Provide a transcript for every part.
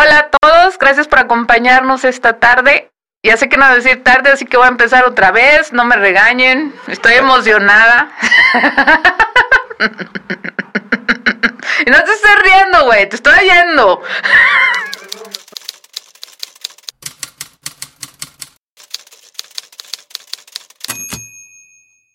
Hola a todos, gracias por acompañarnos esta tarde. Ya sé que no decir tarde, así que voy a empezar otra vez. No me regañen, estoy emocionada. y no te estés riendo, güey, te estoy oyendo.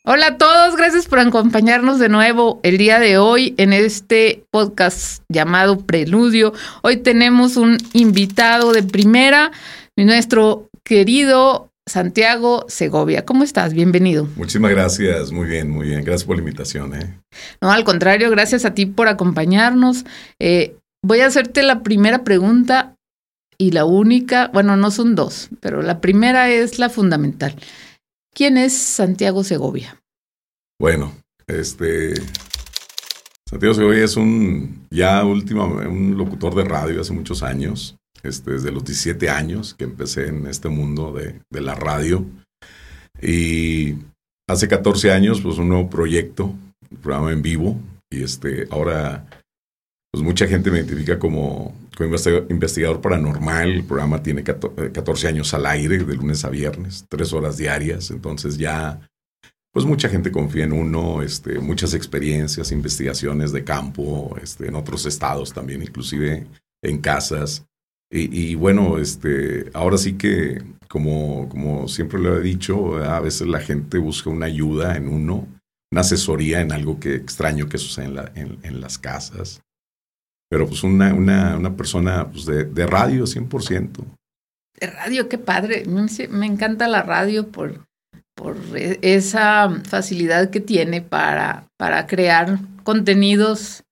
Hola a todos, gracias por acompañarnos de nuevo el día de hoy en este podcast llamado Preludio. Hoy tenemos un invitado de primera, nuestro querido Santiago Segovia. ¿Cómo estás? Bienvenido. Muchísimas gracias, muy bien, muy bien. Gracias por la invitación. ¿eh? No, al contrario, gracias a ti por acompañarnos. Eh, voy a hacerte la primera pregunta y la única, bueno, no son dos, pero la primera es la fundamental. ¿Quién es Santiago Segovia? Bueno, este Santiago Segovia es un ya último un locutor de radio hace muchos años, este, desde los 17 años que empecé en este mundo de, la radio y hace 14 años pues un nuevo proyecto, un programa en vivo y este ahora pues mucha gente me identifica como, como investigador paranormal. El programa tiene 14 años al aire, de lunes a viernes, tres horas diarias. Entonces ya, pues mucha gente confía en uno, este, muchas experiencias, investigaciones de campo, este, en otros estados también, inclusive en casas. Y, bueno, este, ahora sí que, como, como siempre lo he dicho, a veces la gente busca una ayuda en uno, una asesoría en algo que extraño que sucede en, la, las casas pero pues una, una, una persona pues de, de, radio 100%. De radio, qué padre. Me, encanta la radio por, por e, esa facilidad que tiene para, para crear contenidos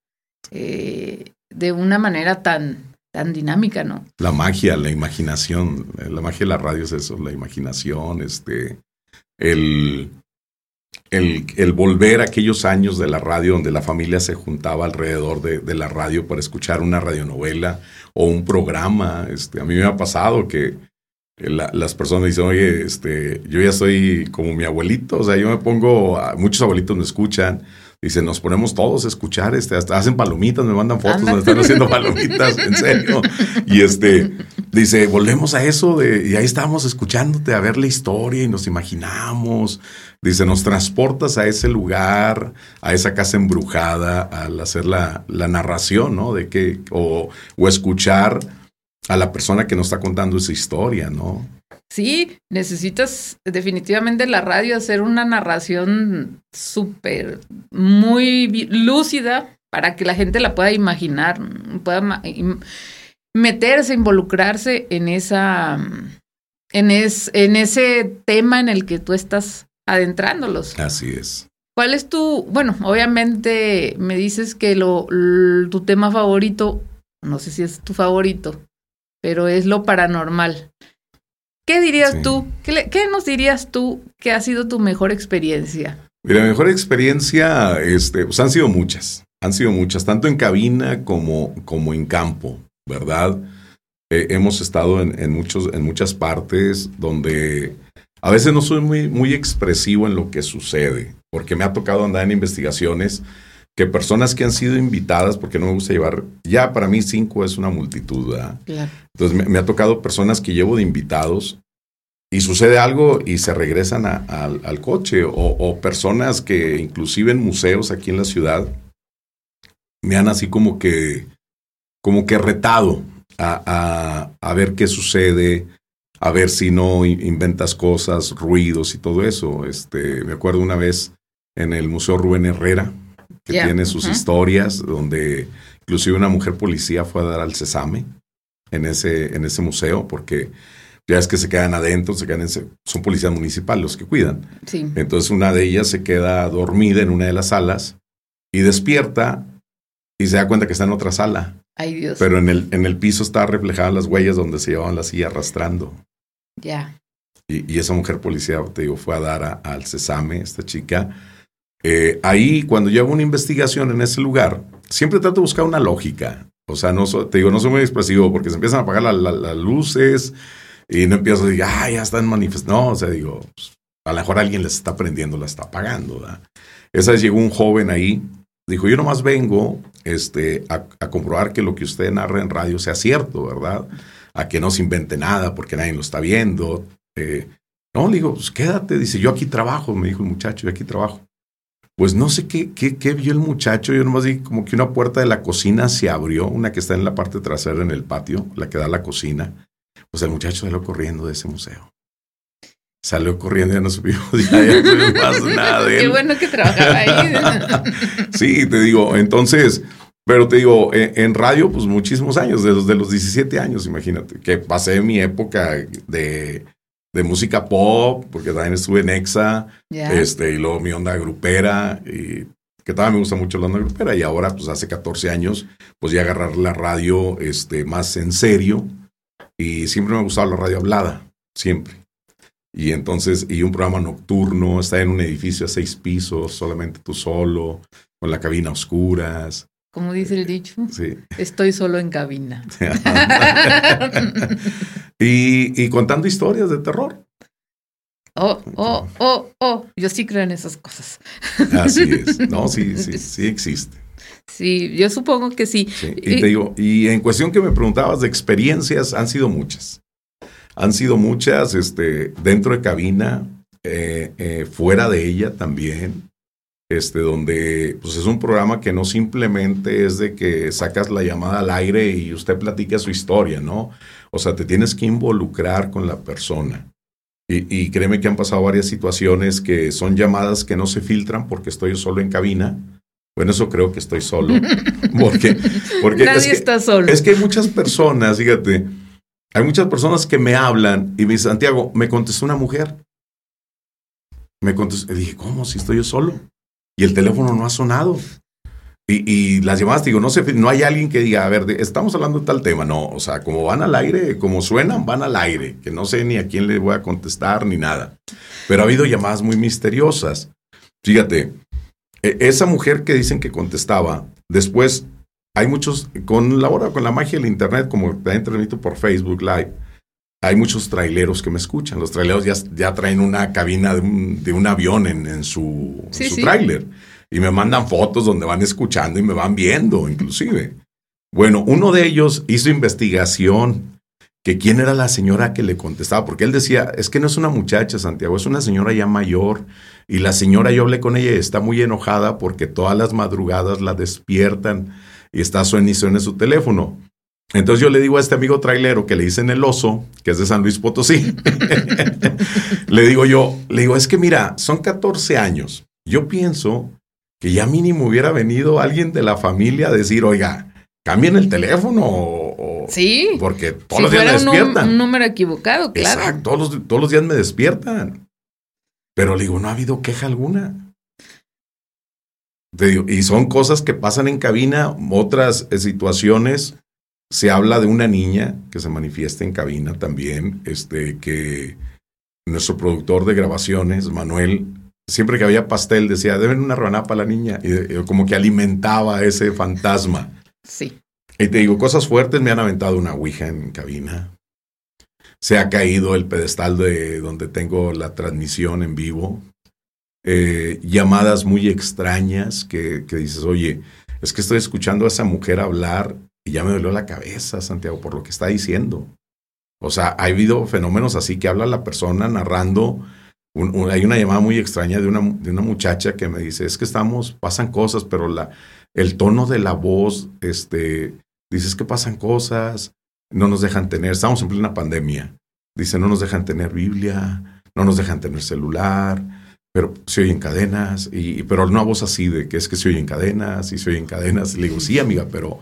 eh, de una manera tan, tan dinámica, ¿no? La magia, la imaginación, la magia de la radio es eso, la imaginación, este, el, el, volver a aquellos años de la radio donde la familia se juntaba alrededor de, la radio para escuchar una radionovela o un programa. Este, a mí me ha pasado que las personas dicen, oye, este, yo ya soy como mi abuelito, o sea, yo me pongo, muchos abuelitos me escuchan, Dice, nos ponemos todos a escuchar, este, hasta hacen palomitas, me mandan fotos donde están haciendo palomitas, en serio. Y este, dice, volvemos a eso de, y ahí estamos escuchándote a ver la historia y nos imaginamos. Dice, nos transportas a ese lugar, a esa casa embrujada, al hacer la, la narración, ¿no? De que, o, o escuchar a la persona que nos está contando esa historia, ¿no? Sí, necesitas definitivamente la radio hacer una narración súper, muy lúcida para que la gente la pueda imaginar, pueda meterse, involucrarse en esa, en, en ese tema en el que tú estás adentrándolos. Así es. ¿Cuál es tu, bueno, obviamente me dices que lo, tu tema favorito, no sé si es tu favorito, pero es lo paranormal. ¿Qué dirías tú? ¿Qué, ¿Qué, nos dirías tú que ha sido tu mejor experiencia? Mira, mejor experiencia, este, pues han sido muchas, han sido muchas, tanto en cabina como, como en campo, ¿verdad? Eh, hemos estado en, en, muchos, en muchas partes donde a veces no soy muy, muy expresivo en lo que sucede, porque me ha tocado andar en investigaciones que personas que han sido invitadas, porque no me gusta llevar, ya para mí cinco es una multitud. Entonces me, ha tocado personas que llevo de invitados y sucede algo y se regresan al coche, o, personas que inclusive en museos aquí en la ciudad me han así como que, como que retado a, a ver qué sucede, a ver si no inventas cosas, ruidos y todo eso. Este, me acuerdo una vez en el Museo Rubén Herrera, que tiene sus historias, donde inclusive una mujer policía fue a dar al cesame en ese, en ese museo, porque ya es que se quedan adentro, se quedan son policías municipales los que cuidan. Entonces una de ellas se queda dormida en una de las salas y despierta y se da cuenta que está en otra sala. Ay, Dios. Pero en el, en el piso está reflejadas las huellas donde se llevaban la silla arrastrando. Ya. Y, esa mujer policía, te digo, fue a dar al cesame, esta chica, eh, ahí, cuando yo hago una investigación en ese lugar, siempre trato de buscar una lógica. O sea, no te digo, no soy muy expresivo porque se empiezan a apagar las luces y no empiezo a decir, ah, ya están manifestando. No, o sea, digo, pues, a lo mejor alguien les está prendiendo, la está apagando. Esa vez llegó un joven ahí Dijo, yo nomás vengo este, a, comprobar que lo que usted narra en radio sea cierto, ¿verdad? A que no se invente nada porque nadie lo está viendo. Eh, no, le digo, pues quédate. Dice, yo aquí trabajo, me dijo el muchacho, yo aquí trabajo. Pues no sé qué, qué, qué vio el muchacho. Yo nomás vi como que una puerta de la cocina se abrió, una que está en la parte trasera en el patio, la que da a la cocina. Pues el muchacho salió corriendo de ese museo. Salió corriendo, ya no supimos, ya, no más nada Qué bueno que trabajaba ahí. sí, te digo, entonces, pero te digo, en, radio, pues muchísimos años, desde los 17 años, imagínate, que pasé mi época de, de música pop, porque también estuve en EXA, este, y luego mi onda grupera, y que también me gusta mucho la onda grupera, y ahora, pues hace 14 años, pues ya agarrar la radio este, más en serio, y siempre me ha gustado la radio hablada, siempre. Y entonces, y un programa nocturno, está en un edificio a seis pisos, solamente tú solo, con la cabina a oscuras. Como dice el dicho, sí. estoy solo en cabina. y, y contando historias de terror. Oh, oh, oh, oh, yo sí creo en esas cosas. Así es. No, sí, sí, sí existe. Sí, yo supongo que sí. Y, te digo, y en cuestión que me preguntabas de experiencias, han sido muchas. Han sido muchas, este, dentro de cabina, eh, eh, fuera de ella también, este, donde pues es un programa que no simplemente es de que sacas la llamada al aire y usted platica su historia, ¿no? O sea, te tienes que involucrar con la persona. Y, y, créeme que han pasado varias situaciones que son llamadas que no se filtran porque estoy solo en cabina. Bueno, eso creo que estoy solo. Porque, porque Nadie está solo. Es que hay muchas personas, fíjate, hay muchas personas que me hablan y me dicen, Santiago, me contestó una mujer. Me contestó, y dije, ¿cómo? Si estoy yo solo. Y el teléfono no ha sonado. Y, y, las llamadas, digo, no sé, no hay alguien que diga, a ver, estamos hablando de tal tema. No, o sea, como van al aire, como suenan, van al aire, que no sé ni a quién le voy a contestar ni nada. Pero ha habido llamadas muy misteriosas. Fíjate, e, esa mujer que dicen que contestaba, después hay muchos, con la hora, con la magia del Internet, como también transmito por Facebook Live, hay muchos traileros que me escuchan. Los traileros ya, ya traen una cabina de un, avión en, su, su trailer y me mandan fotos donde van escuchando y me van viendo, inclusive. Bueno, uno de ellos hizo investigación que quién era la señora que le contestaba, porque él decía, es que no es una muchacha, Santiago, es una señora ya mayor. Y la señora, yo hablé con ella y está muy enojada porque todas las madrugadas la despiertan y está suena y su teléfono. Entonces yo le digo a este amigo trailero que le dicen el oso, que es de San Luis Potosí, le digo yo, le digo, es que mira, son 14 años. Yo pienso que ya mínimo hubiera venido alguien de la familia a decir, oiga, cambien el teléfono o, sí, porque todos los días me despiertan. Un, un, número equivocado, claro. Exacto, todos los, todos los días me despiertan. Pero le digo, no ha habido queja alguna y son cosas que pasan en cabina, otras eh, situaciones. Se habla de una niña que se manifiesta en cabina también, este, que nuestro productor de grabaciones, Manuel, siempre que había pastel decía, deben una rebanada para la niña, y, como que alimentaba ese fantasma. Sí. Y te digo, cosas fuertes, me han aventado una ouija en cabina. Se ha caído el pedestal de donde tengo la transmisión en vivo. Eh, llamadas muy extrañas que, que, dices, oye, es que estoy escuchando a esa mujer hablar y ya me dolió la cabeza, Santiago, por lo que está diciendo. O sea, ha habido fenómenos así que habla la persona narrando. Hay una llamada muy extraña de una, de una muchacha que me dice, es que estamos, pasan cosas, pero la, el tono de la voz, este, dices que pasan cosas, no nos dejan tener, estamos en plena pandemia. Dice, no nos dejan tener Biblia, no nos dejan tener celular, pero se oyen cadenas, y, pero una voz así de que es que se oyen cadenas y se oyen cadenas. Le digo, sí, amiga, pero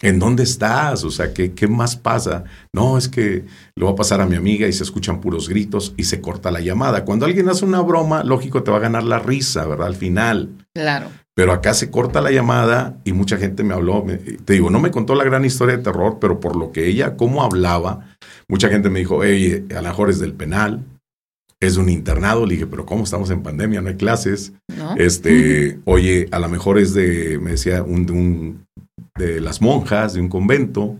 ¿en dónde estás? O sea, ¿qué, ¿qué más pasa? No, es que lo va a pasar a mi amiga y se escuchan puros gritos y se corta la llamada. Cuando alguien hace una broma, lógico, te va a ganar la risa, ¿verdad? Al final. Claro. Pero acá se corta la llamada y mucha gente me habló. te digo, no me contó la gran historia de terror, pero por lo que ella, cómo hablaba, mucha gente me dijo, oye, a lo mejor es del penal, es un internado. Le dije, pero ¿cómo estamos en pandemia? No hay clases. Este, oye, a lo mejor es de, me decía, un, de, un, de las monjas, de un convento.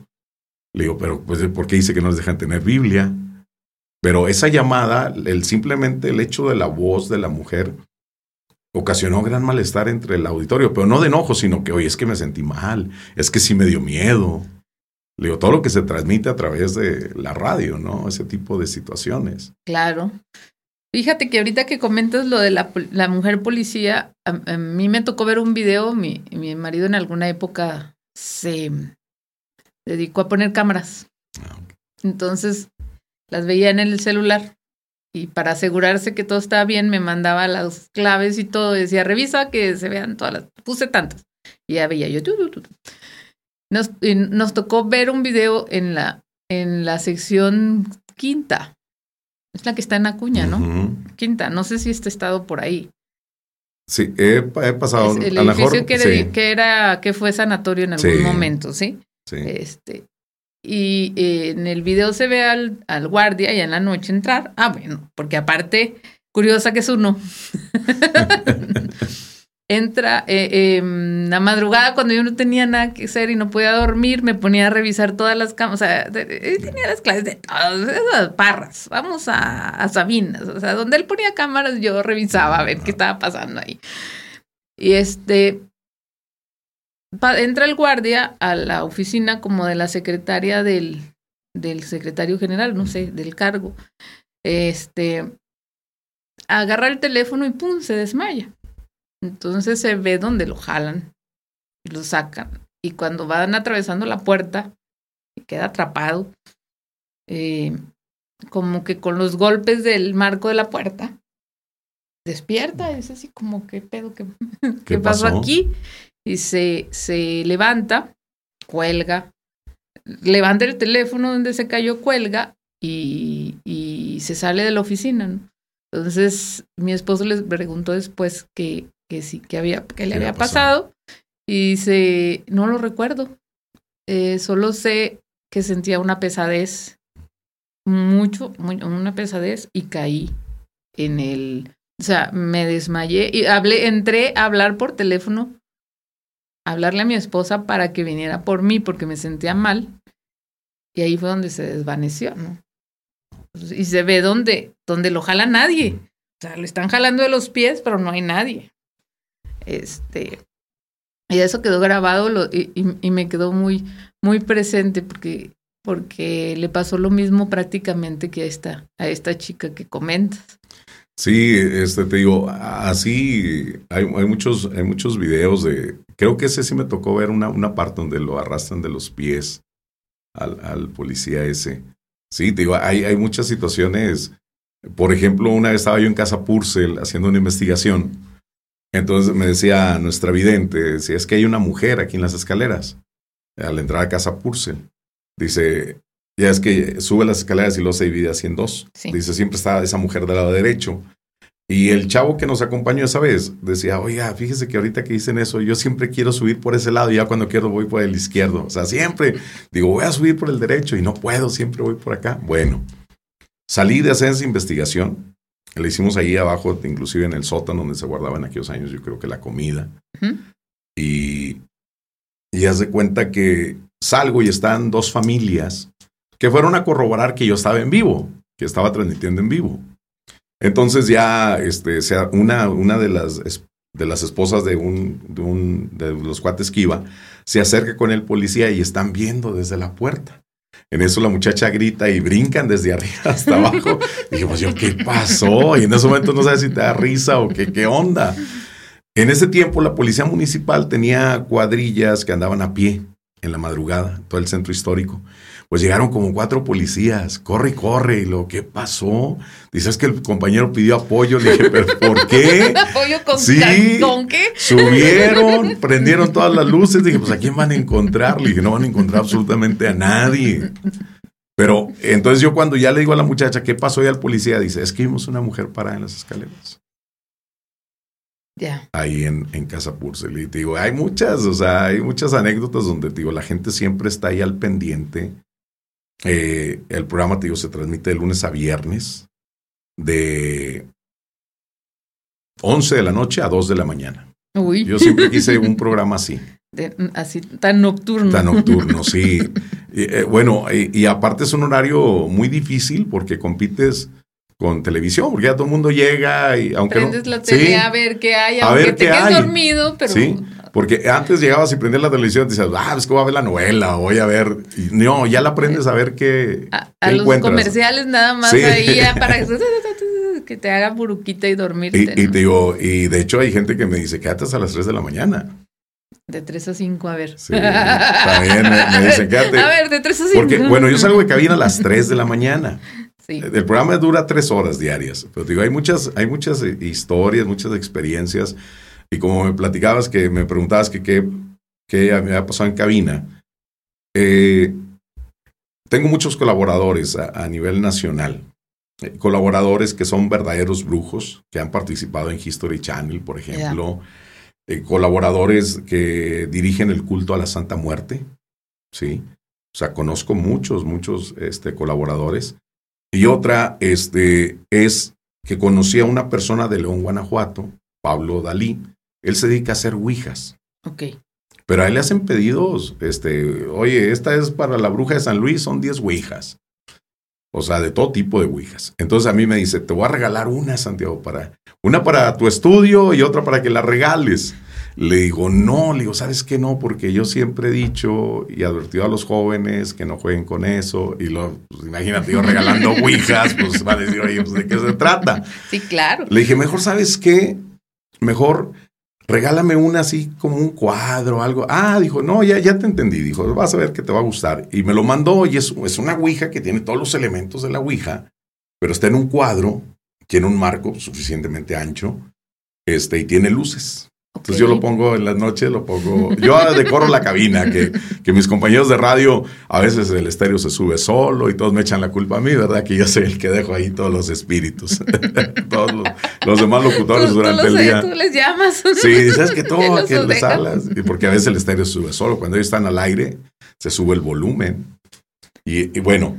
Le digo, pero pues, ¿por qué dice que no les dejan tener Biblia? Pero esa llamada, el, simplemente el hecho de la voz de la mujer, ocasionó gran malestar entre el auditorio, pero no de enojo, sino que, oye, es que me sentí mal, es que sí me dio miedo. Le digo, todo lo que se transmite a través de la radio, ¿no? Ese tipo de situaciones. Claro. Fíjate que ahorita que comentas lo de la, mujer policía, a, mí me tocó ver un video, mi, mi marido en alguna época se dedicó a poner cámaras. Entonces las veía en el celular y para asegurarse que todo estaba bien me mandaba las claves y todo. Decía, revisa que se vean todas las... Puse tantas. Y ya veía yo. Nos, nos tocó ver un video en la, en la sección quinta. Es la que está en Acuña, ¿no? Quinta. No sé si este estado por ahí. Sí, he, pasado. el edificio que, que, era, que fue sanatorio en algún momento, ¿sí? Sí. Este, y eh, en el video se ve al, al guardia y en la noche entrar. Ah, bueno, porque aparte, curiosa que es uno. Entra eh, em, la madrugada cuando yo no tenía nada que hacer y no podía dormir, me ponía a revisar todas las camas. O sea, tenía las clases de todas esas parras. Vamos a, a Sabinas. O sea, donde él ponía cámaras, yo revisaba a ver qué estaba pasando ahí. Y este, entra el guardia a la oficina como de la secretaria del, del secretario general, no sé, del cargo. Este, agarra el teléfono y pum, se desmaya. Entonces se ve donde lo jalan y lo sacan. Y cuando van atravesando la puerta, queda atrapado, eh, como que con los golpes del marco de la puerta, despierta, es así como, ¿qué pedo? ¿Qué, ¿qué, pasó aquí? y se, se levanta, cuelga, levanta el teléfono donde se cayó, cuelga y, y se sale de la oficina. Entonces mi esposo les preguntó después que, que sí, que, había, que le había pasado? y dice, no lo recuerdo, eh, solo sé que sentía una pesadez, mucho, una pesadez y caí en el, o sea, me desmayé y hablé, entré a hablar por teléfono hablarle a mi esposa para que viniera por mí porque me sentía mal. Y ahí fue donde se desvaneció, ¿no? Y se ve donde, donde lo jala nadie. O sea, lo están jalando de los pies, pero no hay nadie. Este, y eso quedó grabado y, y, me quedó muy, muy presente porque, porque le pasó lo mismo prácticamente que a esta, a esta chica que comentas. Sí, este te digo, así hay, hay, muchos, hay muchos videos de. Creo que ese sí me tocó ver una, una parte donde lo arrastran de los pies al, al policía ese. Sí, te digo, hay, hay muchas situaciones. Por ejemplo, una vez estaba yo en Casa Purcell haciendo una investigación. Entonces me decía nuestra vidente, decía, es que hay una mujer aquí en las escaleras, al entrar a Casa Purcell. Dice, ya es que sube las escaleras y luego se divide así en dos. Dice, siempre está esa mujer del lado derecho. Y el chavo que nos acompañó esa vez decía, oiga, fíjese que ahorita que dicen eso, yo siempre quiero subir por ese lado y ya cuando quiero voy por el izquierdo. O sea, siempre digo, voy a subir por el derecho y no puedo, siempre voy por acá. Bueno, salí de hacer esa investigación. Le hicimos ahí abajo, inclusive en el sótano donde se guardaba en aquellos años, yo creo que la comida. Y, y haz de cuenta que salgo y están dos familias que fueron a corroborar que yo estaba en vivo, que estaba transmitiendo en vivo. Entonces ya este, sea, una, una de, las, de las esposas de, un, de, un, de los cuates que iba se acerca con el policía y están viendo desde la puerta. En eso la muchacha grita y brincan desde arriba hasta abajo. y dijimos, yo, ¿qué pasó? Y en ese momento no sabes si te da risa o qué, qué onda. En ese tiempo la policía municipal tenía cuadrillas que andaban a pie en la madrugada, todo el centro histórico pues llegaron como cuatro policías, corre y corre, y lo, ¿qué pasó? Dices que el compañero pidió apoyo, le dije, ¿pero por qué? ¿Apoyo con, sí, ¿con qué? Subieron, prendieron todas las luces, dije, pues ¿a quién van a encontrar? Le dije, no van a encontrar absolutamente a nadie. Pero entonces yo cuando ya le digo a la muchacha, ¿qué pasó? Y al policía dice, es que vimos una mujer parada en las escaleras. Ya. Ahí en, en Casa Purcell. Y digo, hay muchas, o sea, hay muchas anécdotas donde digo, la gente siempre está ahí al pendiente eh, el programa, te digo, se transmite de lunes a viernes de 11 de la noche a 2 de la mañana. Yo siempre quise un programa así. así, tan nocturno. Tan nocturno, sí. y, eh, bueno, y, aparte es un horario muy difícil porque compites con televisión, porque ya todo el mundo llega y aunque Prendes la tele a ver qué hay, a aunque ver te quedes dormido, pero... Sí, porque antes llegabas y prendías la televisión y decías, ah, es que voy a ver la novela, voy a ver... no, ya la aprendes a ver qué A, los comerciales nada más ahí ya para que te haga buruquita y dormirte. Y, y, te digo, y de hecho hay gente que me dice, quédate a las 3 de la mañana. De 3 a 5, a ver. Sí, también me, dicen, quédate. A ver, de 3 a 5. Porque, bueno, yo salgo de cabina a las 3 de la mañana. Sí. El programa dura 3 horas diarias. Pero digo, hay muchas, hay muchas historias, muchas experiencias. Y como me platicabas, que me preguntabas que qué me había pasado en cabina. Eh, tengo muchos colaboradores a, nivel nacional. Eh, colaboradores que son verdaderos brujos, que han participado en History Channel, por ejemplo. Eh, colaboradores que dirigen el culto a la Santa Muerte, ¿sí? O sea, conozco muchos, muchos este, colaboradores. Y otra este, es que conocí a una persona de León, Guanajuato, Pablo Dalí. Él se dedica a hacer ouijas. Ok. Pero a él le hacen pedidos, este, oye, esta es para la bruja de San Luis, son 10 ouijas. O sea, de todo tipo de ouijas. Entonces a mí me dice, te voy a regalar una, Santiago, para una para tu estudio y otra para que la regales. Le digo, no, le digo, ¿sabes qué no? Porque yo siempre he dicho y advertido a los jóvenes que no jueguen con eso. Y lo, pues, imagínate, yo regalando ouijas, pues va a decir, oye, pues, ¿de qué se trata? Sí, claro. Le dije, mejor, ¿sabes qué? Mejor regálame una así como un cuadro, algo. Ah, dijo, no, ya, ya te entendí. Dijo, vas a ver que te va a gustar. Y me lo mandó y es, es una Ouija que tiene todos los elementos de la Ouija, pero está en un cuadro, tiene un marco suficientemente ancho, este, y tiene luces. Entonces yo lo pongo en la noche, lo pongo. Yo decoro la cabina, que, que, mis compañeros de radio, a veces el estéreo se sube solo y todos me echan la culpa a mí, ¿verdad? Que yo soy el que dejo ahí todos los espíritus. todos los, demás locutores durante el día. Tú les llamas. Sí, sabes que todo que les hablas. Y porque a veces el estéreo se sube solo. Cuando ellos están al aire, se sube el volumen. Y, bueno,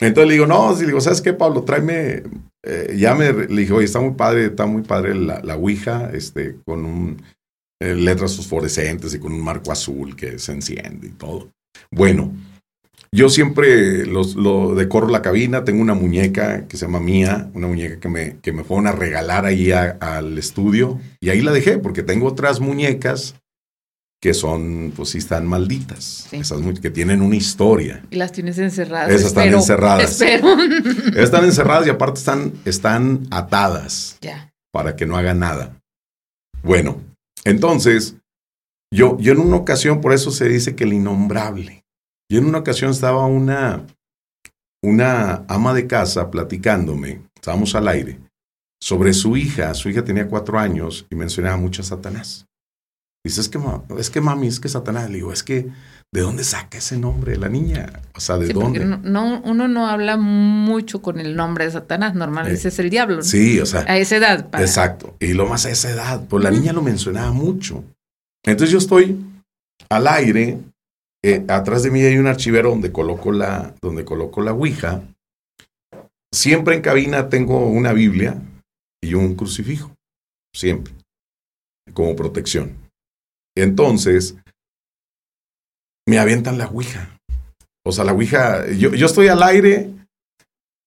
entonces le digo, no, si digo, ¿sabes qué, Pablo? Tráeme. Eh, ya me le dije, oye, está muy padre, está muy padre la, la Ouija, este, con un eh, letras fosforescentes y con un marco azul que se enciende y todo. Bueno, yo siempre los, lo decoro la cabina, tengo una muñeca que se llama Mía, una muñeca que me, que me fueron a regalar ahí al estudio y ahí la dejé porque tengo otras muñecas que son, pues sí, están malditas. Esas que tienen una historia. Y las tienes encerradas. Esas están encerradas. están encerradas y aparte están, están atadas. Ya. Para que no hagan nada. Bueno, entonces, yo, yo en una ocasión, por eso se dice que el innombrable. Yo en una ocasión estaba una, una ama de casa platicándome, estábamos al aire, sobre su hija. Su hija tenía cuatro años y mencionaba mucho a Satanás. Dice, es que, es que mami, es que Satanás. Le digo, es que, ¿de dónde saca ese nombre la niña? O sea, ¿de dónde? No, uno no habla mucho con el nombre de Satanás, normalmente eh, es el diablo. Sí, o sea. A esa edad. Exacto. Y lo más a esa edad, pues la niña lo mencionaba mucho. Entonces yo estoy al aire, eh, atrás de mí hay un archivero donde coloco la, donde coloco la Ouija. Siempre en cabina tengo una Biblia y un crucifijo. Siempre. Como protección. Entonces, me avientan la Ouija. O sea, la Ouija, yo, yo estoy al aire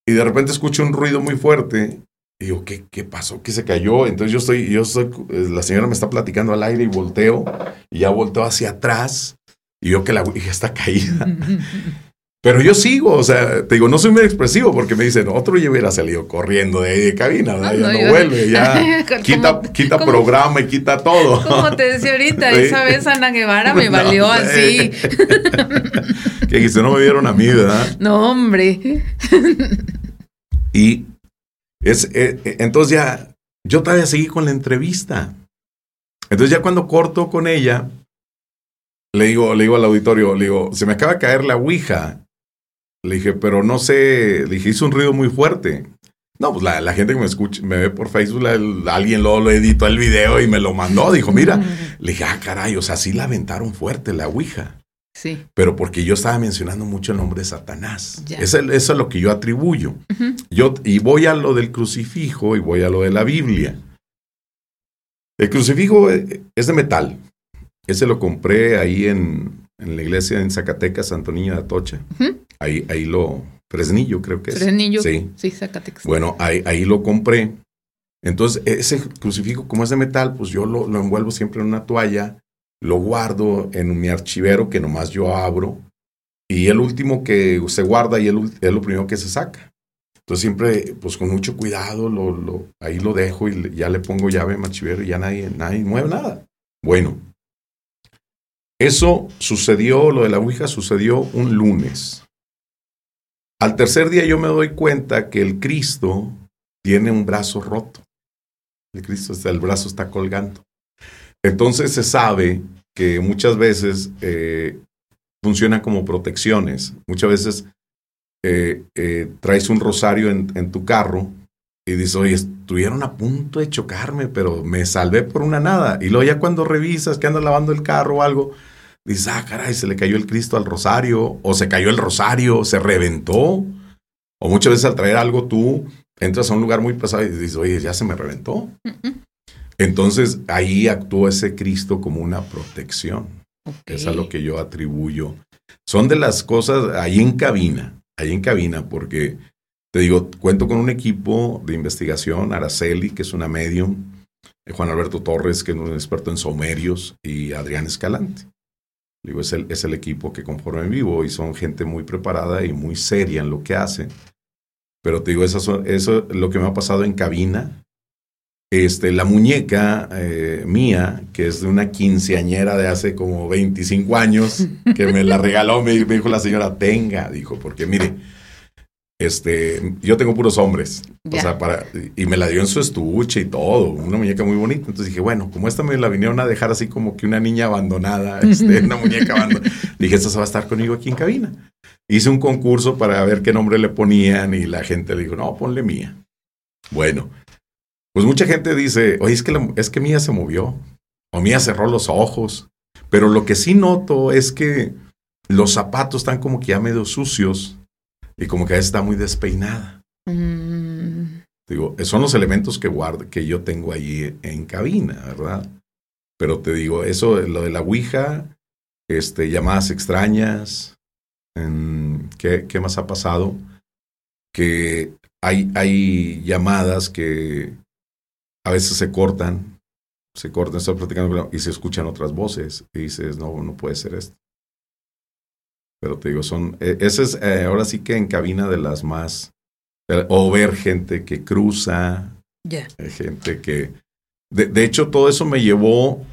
y de repente escucho un ruido muy fuerte. Y digo, ¿qué, ¿qué pasó? ¿Qué se cayó? Entonces yo estoy, yo soy, la señora me está platicando al aire y volteo, y ya volteo hacia atrás y veo que la Ouija está caída. Pero yo sigo, o sea, te digo, no soy muy expresivo porque me dicen, otro ya hubiera salido corriendo de ahí de cabina, ¿verdad? ya no, vuelve, ya quita, quita programa y quita todo. Como te decía ahorita, esa vez Ana Guevara me valió así. que dice, no me vieron a mí, ¿verdad? No, hombre. y es, eh, eh, entonces ya, yo todavía seguí con la entrevista. Entonces ya cuando corto con ella, le digo, le digo al auditorio, le digo, se me acaba de caer la Ouija. Le dije, pero no sé, le dije, hizo un ruido muy fuerte. No, pues la, gente que me escucha, me ve por Facebook, alguien luego lo editó el video y me lo mandó. Dijo, mira, le dije, ah, caray, o sea, sí la aventaron fuerte la Ouija. Sí. Pero porque yo estaba mencionando mucho el nombre de Satanás. Eso, es lo que yo atribuyo. yo, y voy a lo del crucifijo y voy a lo de la Biblia. El crucifijo eh, es de metal. Ese lo compré ahí en, en la iglesia en Zacatecas, Santo Niño de Atocha. Ahí, ahí lo, Fresnillo, creo que es. Fresnillo. Sí, sí Zacatecas. Bueno, ahí, ahí lo compré. Entonces, ese crucifijo, como es de metal, pues yo lo, lo envuelvo siempre en una toalla, lo guardo en mi archivero que nomás yo abro, y el último que se guarda y el, es lo primero que se saca. Entonces siempre, pues con mucho cuidado, lo, lo, ahí lo dejo y ya le pongo llave a mi archivero y ya nadie, nadie mueve nada. Bueno, eso sucedió, lo de la Ouija sucedió un lunes. Al tercer día yo me doy cuenta que el Cristo tiene un brazo roto. El Cristo, el brazo está colgando. Entonces se sabe que muchas veces eh, funcionan como protecciones. Muchas veces eh, eh, traes un rosario en, en, tu carro y dices, oye, estuvieron a punto de chocarme, pero me salvé por una nada. Y luego ya cuando revisas que andas lavando el carro o algo, dices, ah, caray, se le cayó el Cristo al rosario, o se cayó el rosario, se reventó. O muchas veces al traer algo tú entras a un lugar muy pesado y dices, oye, ya se me reventó. Entonces ahí actúa ese Cristo como una protección. Es a lo que yo atribuyo. Son de las cosas ahí en cabina, ahí en cabina, porque te digo, cuento con un equipo de investigación, Araceli, que es una medium, Juan Alberto Torres, que es un experto en somerios, y Adrián Escalante. Digo, es el, es el equipo que conforma en vivo y son gente muy preparada y muy seria en lo que hacen. Pero te digo, eso, eso es lo que me ha pasado en cabina. Este, la muñeca eh, mía, que es de una quinceañera de hace como 25 años, que me la regaló, me, me dijo la señora, tenga, dijo, porque mire, este, yo tengo puros hombres, o sea, para, y me la dio en su estuche y todo, una muñeca muy bonita. Entonces dije, bueno, como esta me la vinieron a dejar así como que una niña abandonada, este, una muñeca abandonada, dije, esta se va a estar conmigo aquí en cabina. Hice un concurso para ver qué nombre le ponían y la gente le dijo, no, ponle mía. Bueno, pues mucha gente dice, oye, es que, es que mía se movió, o mía cerró los ojos, pero lo que sí noto es que los zapatos están como que ya medio sucios y como que está muy despeinada. Mm. Digo, son los elementos que guardo, que yo tengo allí en cabina, ¿verdad? Pero te digo, eso, lo de la Ouija, este, llamadas extrañas, ¿qué, ¿qué, más ha pasado? Que hay, hay llamadas que a veces se cortan, se cortan, estoy platicando y se escuchan otras voces y dices, no, no puede ser esto. Pero te digo, son, e, ese es eh, ahora sí que en cabina de las más, o ver gente que cruza, ya eh, gente que, de, de, hecho todo eso me llevó,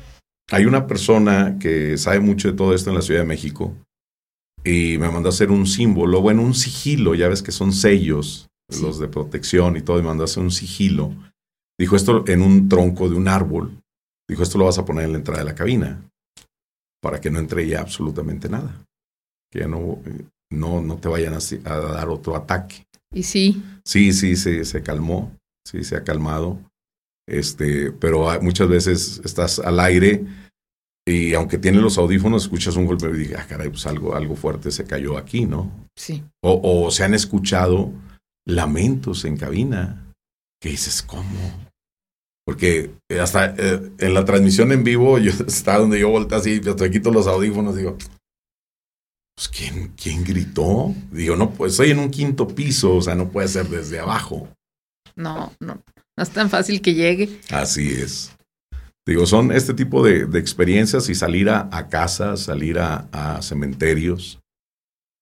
hay una persona que sabe mucho de todo esto en la Ciudad de México y me mandó a hacer un símbolo, bueno, un sigilo, ya ves que son sellos, sí. los de protección y todo, y me mandó a hacer un sigilo. Dijo esto en un tronco de un árbol, dijo esto lo vas a poner en la entrada de la cabina para que no entre ya absolutamente nada que ya no, no, no te vayan a, a, dar otro ataque. ¿Y sí? Sí, sí, se, se calmó, sí, se ha calmado. Este, pero muchas veces estás al aire y aunque tienes los audífonos, escuchas un golpe y dices, ah, caray, pues algo, algo fuerte se cayó aquí, ¿no? Sí. O, o se han escuchado lamentos en cabina que dices, ¿cómo? Porque hasta eh, en la transmisión en vivo, yo estaba donde yo volteo así, yo te quito los audífonos, digo, pues, ¿quién, ¿quién gritó? Digo, no, pues soy en un quinto piso, o sea, no puede ser desde abajo. No, no, no es tan fácil que llegue. Así es. Digo, son este tipo de, de experiencias y salir a, a casa, salir a, a, cementerios.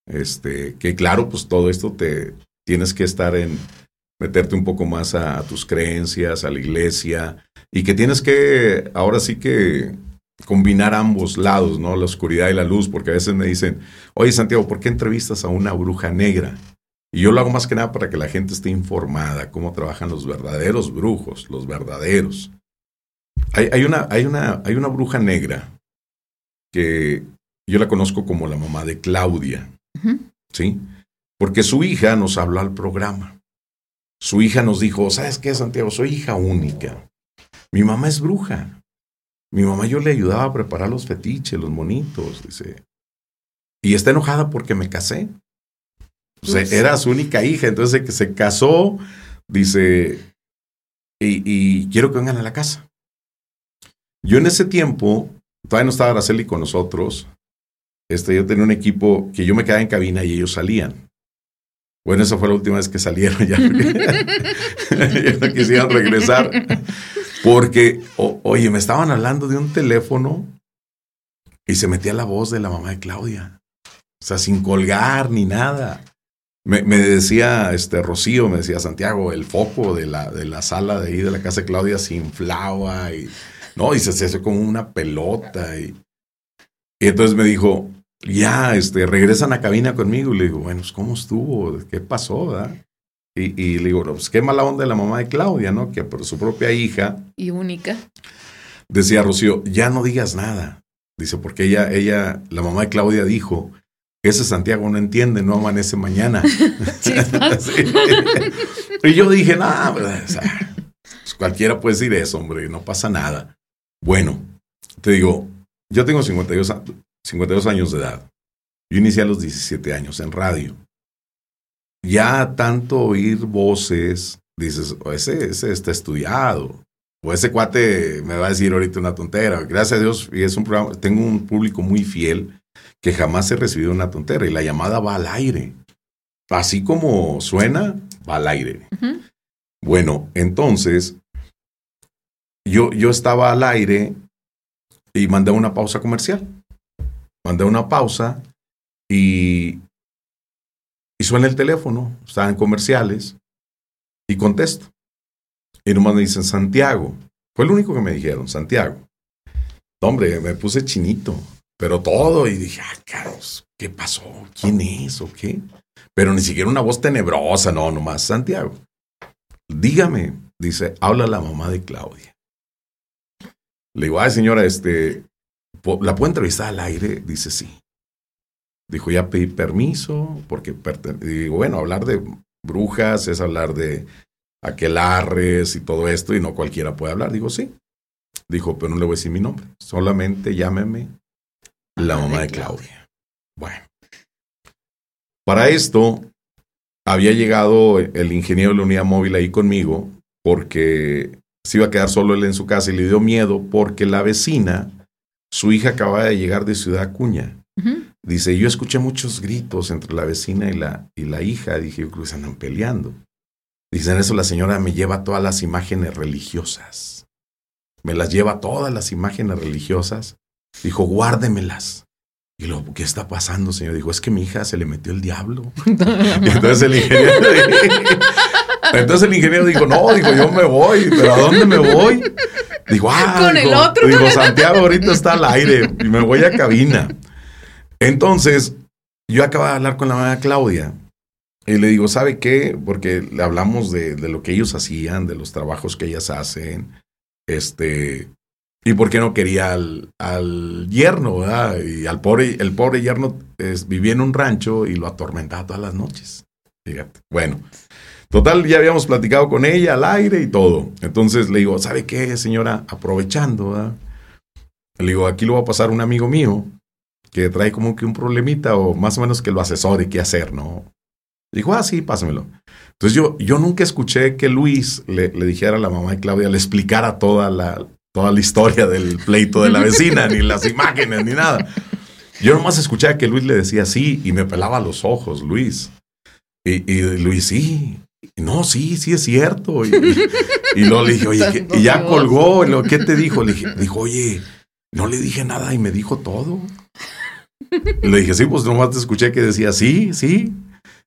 Este, que claro, pues todo esto te tienes que estar en meterte un poco más a, a tus creencias, a la iglesia, y que tienes que, ahora sí que combinar ambos lados, ¿no? La oscuridad y la luz, porque a veces me dicen, oye Santiago, ¿por qué entrevistas a una bruja negra? Y yo lo hago más que nada para que la gente esté informada cómo trabajan los verdaderos brujos, los verdaderos. Hay, hay, una, hay, una, hay una bruja negra que yo la conozco como la mamá de Claudia, uh -huh. ¿sí? Porque su hija nos habló al programa. Su hija nos dijo, ¿sabes qué, Santiago? Soy hija única. Mi mamá es bruja. Mi mamá yo le ayudaba a preparar los fetiches, los monitos, dice. Y está enojada porque me casé. O sea, era su única hija, entonces que se casó, dice, y, y, quiero que vengan a la casa. Yo en ese tiempo, todavía no estaba Araceli con nosotros, este, yo tenía un equipo que yo me quedaba en cabina y ellos salían. Bueno, esa fue la última vez que salieron ya. ya no quisieron regresar. Porque, oye, me estaban hablando de un teléfono y se metía la voz de la mamá de Claudia. O sea, sin colgar ni nada. Me, decía este Rocío, me decía Santiago, el foco de la, de la sala de ahí de la casa de Claudia se inflaba y no, y se hacía como una pelota. Y, y entonces me dijo, ya, este, regresan a cabina conmigo. Y le digo, bueno, pues, ¿cómo estuvo? ¿Qué pasó? Y, y, le digo, pues qué mala onda de la mamá de Claudia, ¿no? Que por su propia hija. Y única. Decía Rocío, ya no digas nada. Dice, porque ella, ella, la mamá de Claudia dijo, ese Santiago no entiende, no amanece mañana. Y yo dije, nada, pues cualquiera puede decir eso, hombre, no pasa nada. Bueno, te digo, yo tengo 52, 52 años de edad. Yo inicié a los 17 años en radio. Ya tanto oír voces, dices, ese, ese está estudiado. O ese cuate me va a decir ahorita una tontera. Gracias a Dios, y es un programa, tengo un público muy fiel que jamás he recibido una tontera y la llamada va al aire. Así como suena, va al aire. Bueno, entonces, yo, yo estaba al aire y mandé una pausa comercial mandé una pausa y, y suena el teléfono, estaban comerciales y contesto. Y nomás me dicen Santiago. Fue lo único que me dijeron, Santiago. Hombre, me puse chinito, pero todo. Y dije, ah, Carlos, ¿qué pasó? ¿Quién es o qué? Pero ni siquiera una voz tenebrosa, no, nomás Santiago. Dígame, dice, habla la mamá de Claudia. Le digo, ay señora, este, ¿La puedo entrevistar al aire? Dice sí. Dijo, ya pedí permiso, porque digo, bueno, hablar de brujas es hablar de aquelarres y todo esto, y no cualquiera puede hablar. Digo, sí. Dijo, pero no le voy a decir mi nombre. Solamente llámeme la mamá de Claudia. Bueno. Para esto, había llegado el ingeniero de la unidad móvil ahí conmigo, porque se iba a quedar solo él en su casa y le dio miedo porque la vecina su hija acababa de llegar de Ciudad Acuña. Dice, yo escuché muchos gritos entre la vecina y la, y la hija. Dije, yo creo que se andan peleando. Dicen eso, la señora me lleva todas las imágenes religiosas. Me las lleva todas las imágenes religiosas. Dijo, guárdemelas. Y luego, ¿qué está pasando, señor? Dijo, es que mi hija se le metió el diablo. y entonces el ingeniero, entonces el ingeniero dijo, no, dijo, yo me voy, pero ¿a dónde me voy? Dijo, ah, con el otro. Dijo, Santiago ahorita está al aire y me voy a cabina. Entonces, yo acabo de hablar con la mamá Claudia y le digo, ¿sabe qué? Porque le hablamos de, de, lo que ellos hacían, de los trabajos que ellas hacen, este, y por qué no quería al, al yerno, ¿verdad? Y al pobre, el pobre yerno vivía en un rancho y lo atormentaba todas las noches. Fíjate. Bueno, Total, ya habíamos platicado con ella al aire y todo. Entonces le digo, ¿sabe qué, señora? Aprovechando, le digo, aquí lo va a pasar un amigo mío que trae como que un problemita o más o menos que lo asesore qué hacer, ¿no? Dijo, ah, sí, pásamelo. Entonces yo, yo nunca escuché que Luis le, le, dijera a la mamá de Claudia, le explicara toda la, toda la historia del pleito de la vecina, ni las imágenes, ni nada. Yo nomás escuché que Luis le decía sí y me pelaba los ojos, Luis. Y, y Luis, sí, no, sí, sí es cierto. Y, luego le dije, oye, y ya colgó. ¿Qué te dijo? Le dije, dijo, oye, no le dije nada y me dijo todo. le dije, sí, pues nomás te escuché que decía, sí, sí.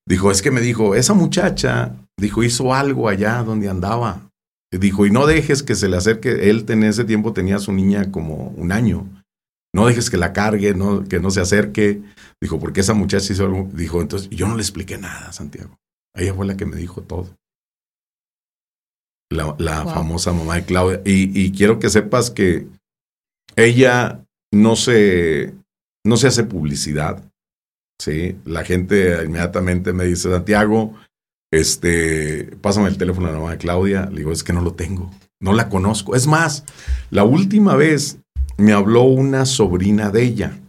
Dijo, es que me dijo, esa muchacha, dijo, hizo algo allá donde andaba. Dijo, y no dejes que se le acerque. Él en ese tiempo tenía a su niña como un año. No dejes que la cargue, no, que no se acerque. Dijo, porque esa muchacha hizo algo. Dijo, entonces yo no le expliqué nada, Santiago. Ella fue la que me dijo todo. La, famosa mamá de Claudia. Y, quiero que sepas que ella no se, no se hace publicidad. ¿sí? La gente inmediatamente me dice, Santiago, este, pásame el teléfono de la mamá de Claudia. Le digo, es que no lo tengo. No la conozco. Es más, la última vez me habló una sobrina de ella.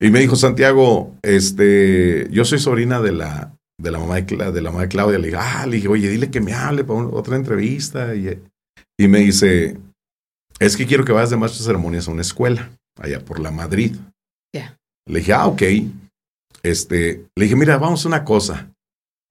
Y me dijo, Santiago, este, yo soy sobrina de la, de la mamá de, de la mamá de Claudia, le dije, ah, le dije, oye, dile que me hable para otra entrevista. Y, y, me dice, es que quiero que vayas de maestro de ceremonias a una escuela, allá por la Madrid. Le dije, ah, ok. Este, le dije, mira, vamos a una cosa.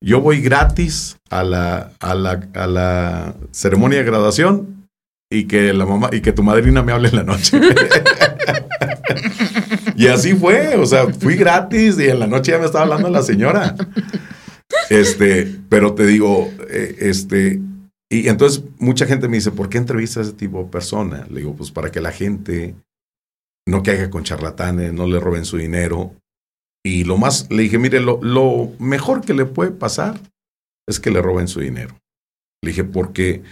yo voy gratis a la, a la, a la ceremonia de graduación y que la mamá y que tu madrina me hable en la noche. y así fue, o sea, fui gratis y en la noche ya me estaba hablando la señora. Este, pero te digo, eh, este, y entonces mucha gente me dice, ¿por qué entrevistas a ese tipo de persona? Le digo, pues para que la gente no caiga con charlatanes, no le roben su dinero. Y lo más, le dije, mire, lo, lo mejor que le puede pasar es que le roben su dinero. Le dije, porque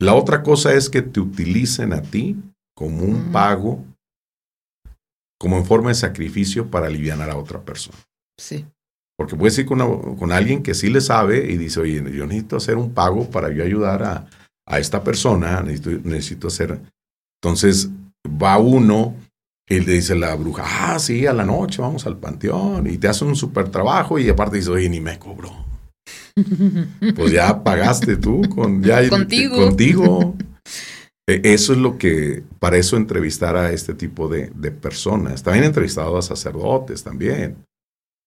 la otra cosa es que te utilicen a ti como un pago, como en forma de sacrificio para aliviar a otra persona. Sí. Porque puedes ir con, con, alguien que sí le sabe y dice, oye, yo necesito hacer un pago para yo ayudar a, a esta persona, necesito, necesito hacer... Entonces va uno y le dice la bruja, ah, sí, a la noche vamos al panteón y te hace un súper trabajo y aparte dice, oye, ni me cobró. pues ya pagaste tú con, ya, contigo. contigo. E, eso es lo que, para eso entrevistar a este tipo de, de personas. También he entrevistado a sacerdotes también.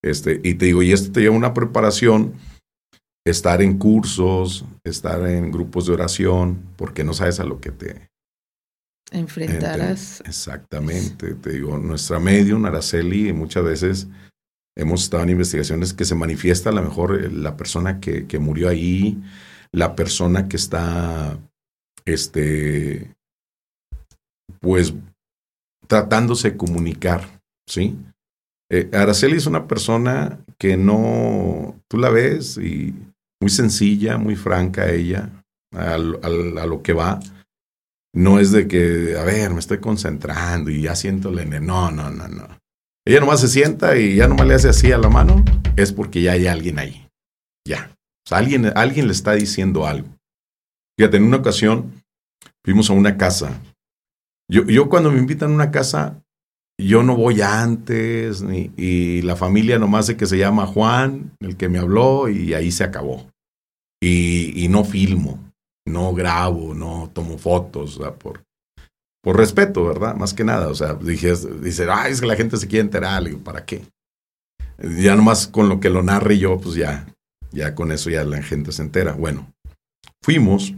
Este, y te digo, y esto te lleva una preparación, estar en cursos, estar en grupos de oración, porque no sabes a lo que te enfrentarás. Exactamente, te digo, nuestra medium, Araceli, muchas veces hemos estado en investigaciones que se manifiesta a lo mejor eh, la persona que, que murió ahí, la persona que está, este, pues, tratándose de comunicar, ¿sí? Eh, Araceli es una persona que no, tú la ves y muy sencilla, muy franca ella, a, lo que va. No es de que, a ver, me estoy concentrando y ya siento el No, no, no, no. Ella nomás se sienta y ya nomás le hace así a la mano, es porque ya hay alguien ahí. Ya. O sea, alguien, alguien le está diciendo algo. Fíjate, en una ocasión fuimos a una casa. Yo, yo cuando me invitan a una casa, yo no voy antes, ni, y la familia nomás de que se llama Juan, el que me habló, y ahí se acabó. Y, y no filmo, no grabo, no tomo fotos, o sea, por, por respeto, ¿verdad? Más que nada, o sea, dije, dice, ay, es que la gente se quiere enterar, le digo, ¿para qué? Ya nomás con lo que lo narre yo, pues ya, ya con eso ya la gente se entera. Bueno, fuimos,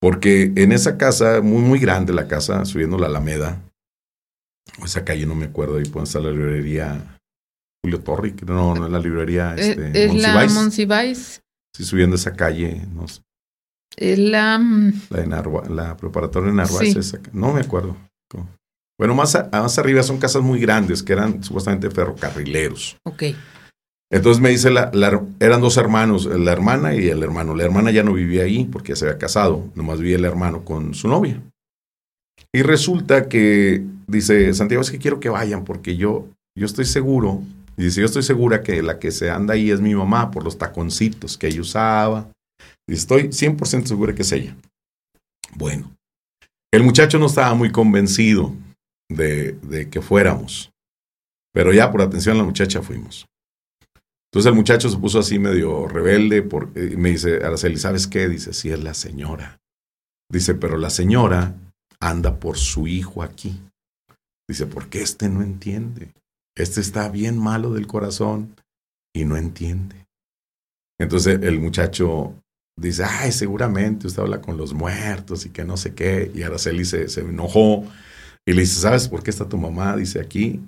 porque en esa casa, muy, muy grande la casa, subiendo la Alameda, esa calle no me acuerdo, ahí puede estar la librería Julio Torri, no, no es la librería Eh, este, Es la Monsiváis. Sí, subiendo esa calle, no sé, la. mm, la de Narva, la preparatoria de Narváez, Sí. esa no me acuerdo. Bueno, más, a- más arriba son casas muy grandes que eran supuestamente ferrocarrileros. Ok. Entonces me dice, la, la- eran dos hermanos, la hermana y el hermano. La hermana ya no vivía ahí porque ya se había casado, nomás vivía el hermano con su novia. Y resulta que dice, Santiago, es que quiero que vayan porque yo, yo estoy seguro, dice, yo estoy segura que la que se anda ahí es mi mamá por los taconcitos que ella usaba. Estoy 100% segura que es ella. Bueno, el muchacho no estaba muy convencido de, de que fuéramos, pero ya por atención a la muchacha fuimos. Entonces el muchacho se puso así medio rebelde por, y me dice, Araceli, ¿sabes qué? Dice, sí, es la señora. Dice, pero la señora anda por su hijo aquí. Dice, porque este no entiende. Este está bien malo del corazón y no entiende. Entonces el muchacho dice, ay, seguramente usted habla con los muertos y que no sé qué. Y Araceli se, se enojó y le dice, ¿sabes por qué está tu mamá? Dice aquí.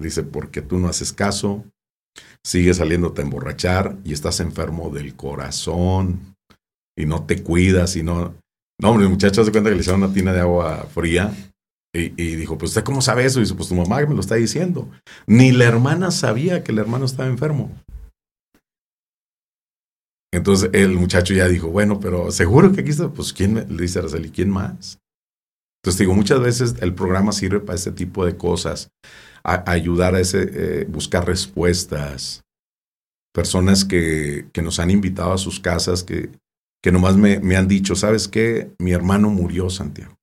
Dice, porque tú no haces caso, sigues saliéndote a emborrachar y estás enfermo del corazón y no te cuidas y no... No, hombre, el muchacho se cuenta que le echaron una tina de agua fría y, dijo, pues ¿usted cómo sabe eso? Y dice, pues tu mamá me lo está diciendo. Ni la hermana sabía que el hermano estaba enfermo. Entonces el muchacho ya dijo, bueno, pero seguro que aquí está, pues ¿quién me? le dice Araceli, ¿quién más? Entonces digo, muchas veces el programa sirve para ese tipo de cosas, a, a ayudar a ese, eh, buscar respuestas. Personas que, que, nos han invitado a sus casas, que, que nomás me, me han dicho, ¿sabes qué? Mi hermano murió, Santiago.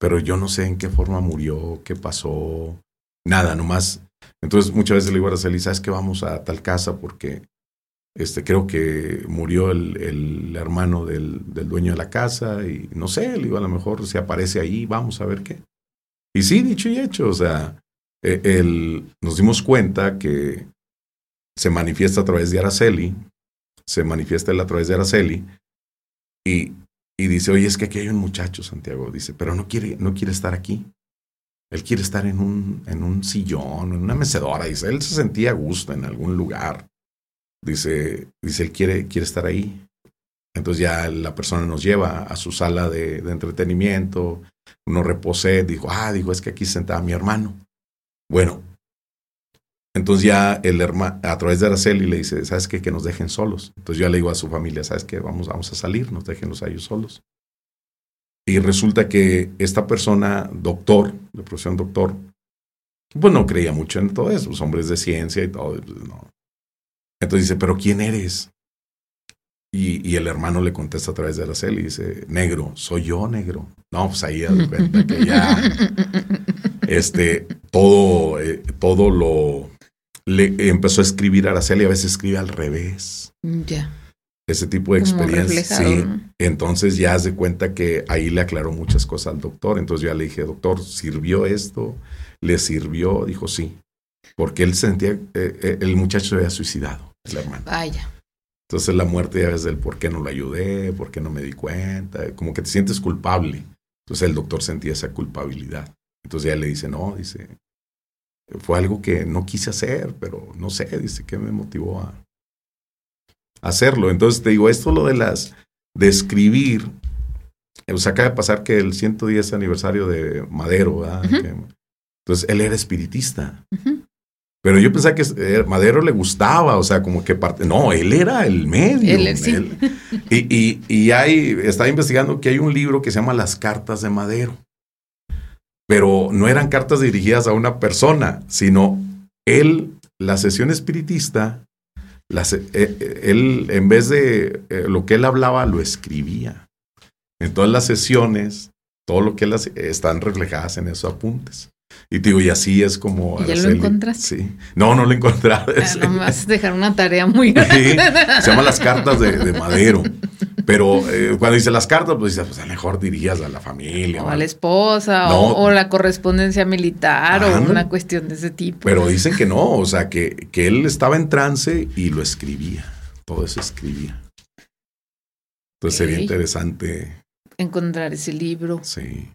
Pero yo no sé en qué forma murió, qué pasó, nada, nomás. Entonces muchas veces le digo a Araceli, ¿sabes qué? Vamos a tal casa porque este, creo que murió el, el hermano del, del, dueño de la casa y no sé, le digo, a lo mejor se aparece ahí, vamos a ver qué. Y sí, dicho y hecho, o sea, eh, el, nos dimos cuenta que se manifiesta a través de Araceli se manifiesta él a través de Araceli y, y dice, oye, es que aquí hay un muchacho, Santiago, dice, pero no quiere, no quiere estar aquí. Él quiere estar en un, en un sillón, en una mecedora. Dice, él se sentía a gusto en algún lugar. Dice, dice él quiere, quiere estar ahí. Entonces ya la persona nos lleva a su sala de, entretenimiento, uno reposé, dijo, ah, dijo, es que aquí se sentaba mi hermano. Bueno, entonces ya el hermano, a través de Araceli le dice, ¿sabes qué? Que nos dejen solos. Entonces yo le digo a su familia, ¿sabes qué? Vamos, vamos a salir, nos déjenlos a ellos solos. Y resulta que esta persona, doctor, de profesión doctor, pues no creía mucho en todo eso, los hombres de ciencia y todo. Pues, no. Entonces dice, ¿pero quién eres? Y, y, el hermano le contesta a través de Araceli y dice, negro, soy yo negro. No, pues ahí de cuenta que ya, este, todo, eh, todo lo, le empezó a escribir a Araceli, a veces escribe al revés. Ya. Ese tipo de experiencia. Sí. Entonces ya hace cuenta que ahí le aclaró muchas cosas al doctor. Entonces ya le dije, doctor, ¿sirvió esto? ¿Le sirvió? Dijo, sí. Porque él sentía, eh, eh, el muchacho se había suicidado, el hermano. Vaya. Entonces la muerte ya es del por qué no lo ayudé, por qué no me di cuenta, como que te sientes culpable. Entonces el doctor sentía esa culpabilidad. Entonces ya le dice, no, dice, fue algo que no quise hacer, pero no sé, dice, ¿qué me motivó a hacerlo? Entonces te digo, esto lo de las, de escribir, pues acaba de pasar que el 110 aniversario de Madero, ¿verdad? Uh -huh. que, entonces él era espiritista. Uh -huh. Pero yo pensaba que eh, Madero le gustaba, o sea, como que parte. No, él era el medio. Él, sí. él. Y, y, y hay, estaba investigando que hay un libro que se llama Las Cartas de Madero. Pero no eran cartas dirigidas a una persona, sino él, la sesión espiritista, las, eh, él, en vez de eh, lo que él hablaba, lo escribía. En todas las sesiones, todo lo que él hace, están reflejadas en esos apuntes. Y digo, y así es como. ¿Y ya lo encontraste? Sí. No, no lo encontré. Ah, nomás dejar una tarea muy grande. Sí, se llama Las Cartas de, de Madero. Pero eh, cuando dice las cartas, pues dices, pues a lo mejor dirías a la familia. O a la esposa, no. o, o, la correspondencia militar, Ajá, o una cuestión de ese tipo. Pero dicen que no, o sea, que, que él estaba en trance y lo escribía. Todo eso escribía. Entonces okay. sería interesante. Encontrar ese libro. Sí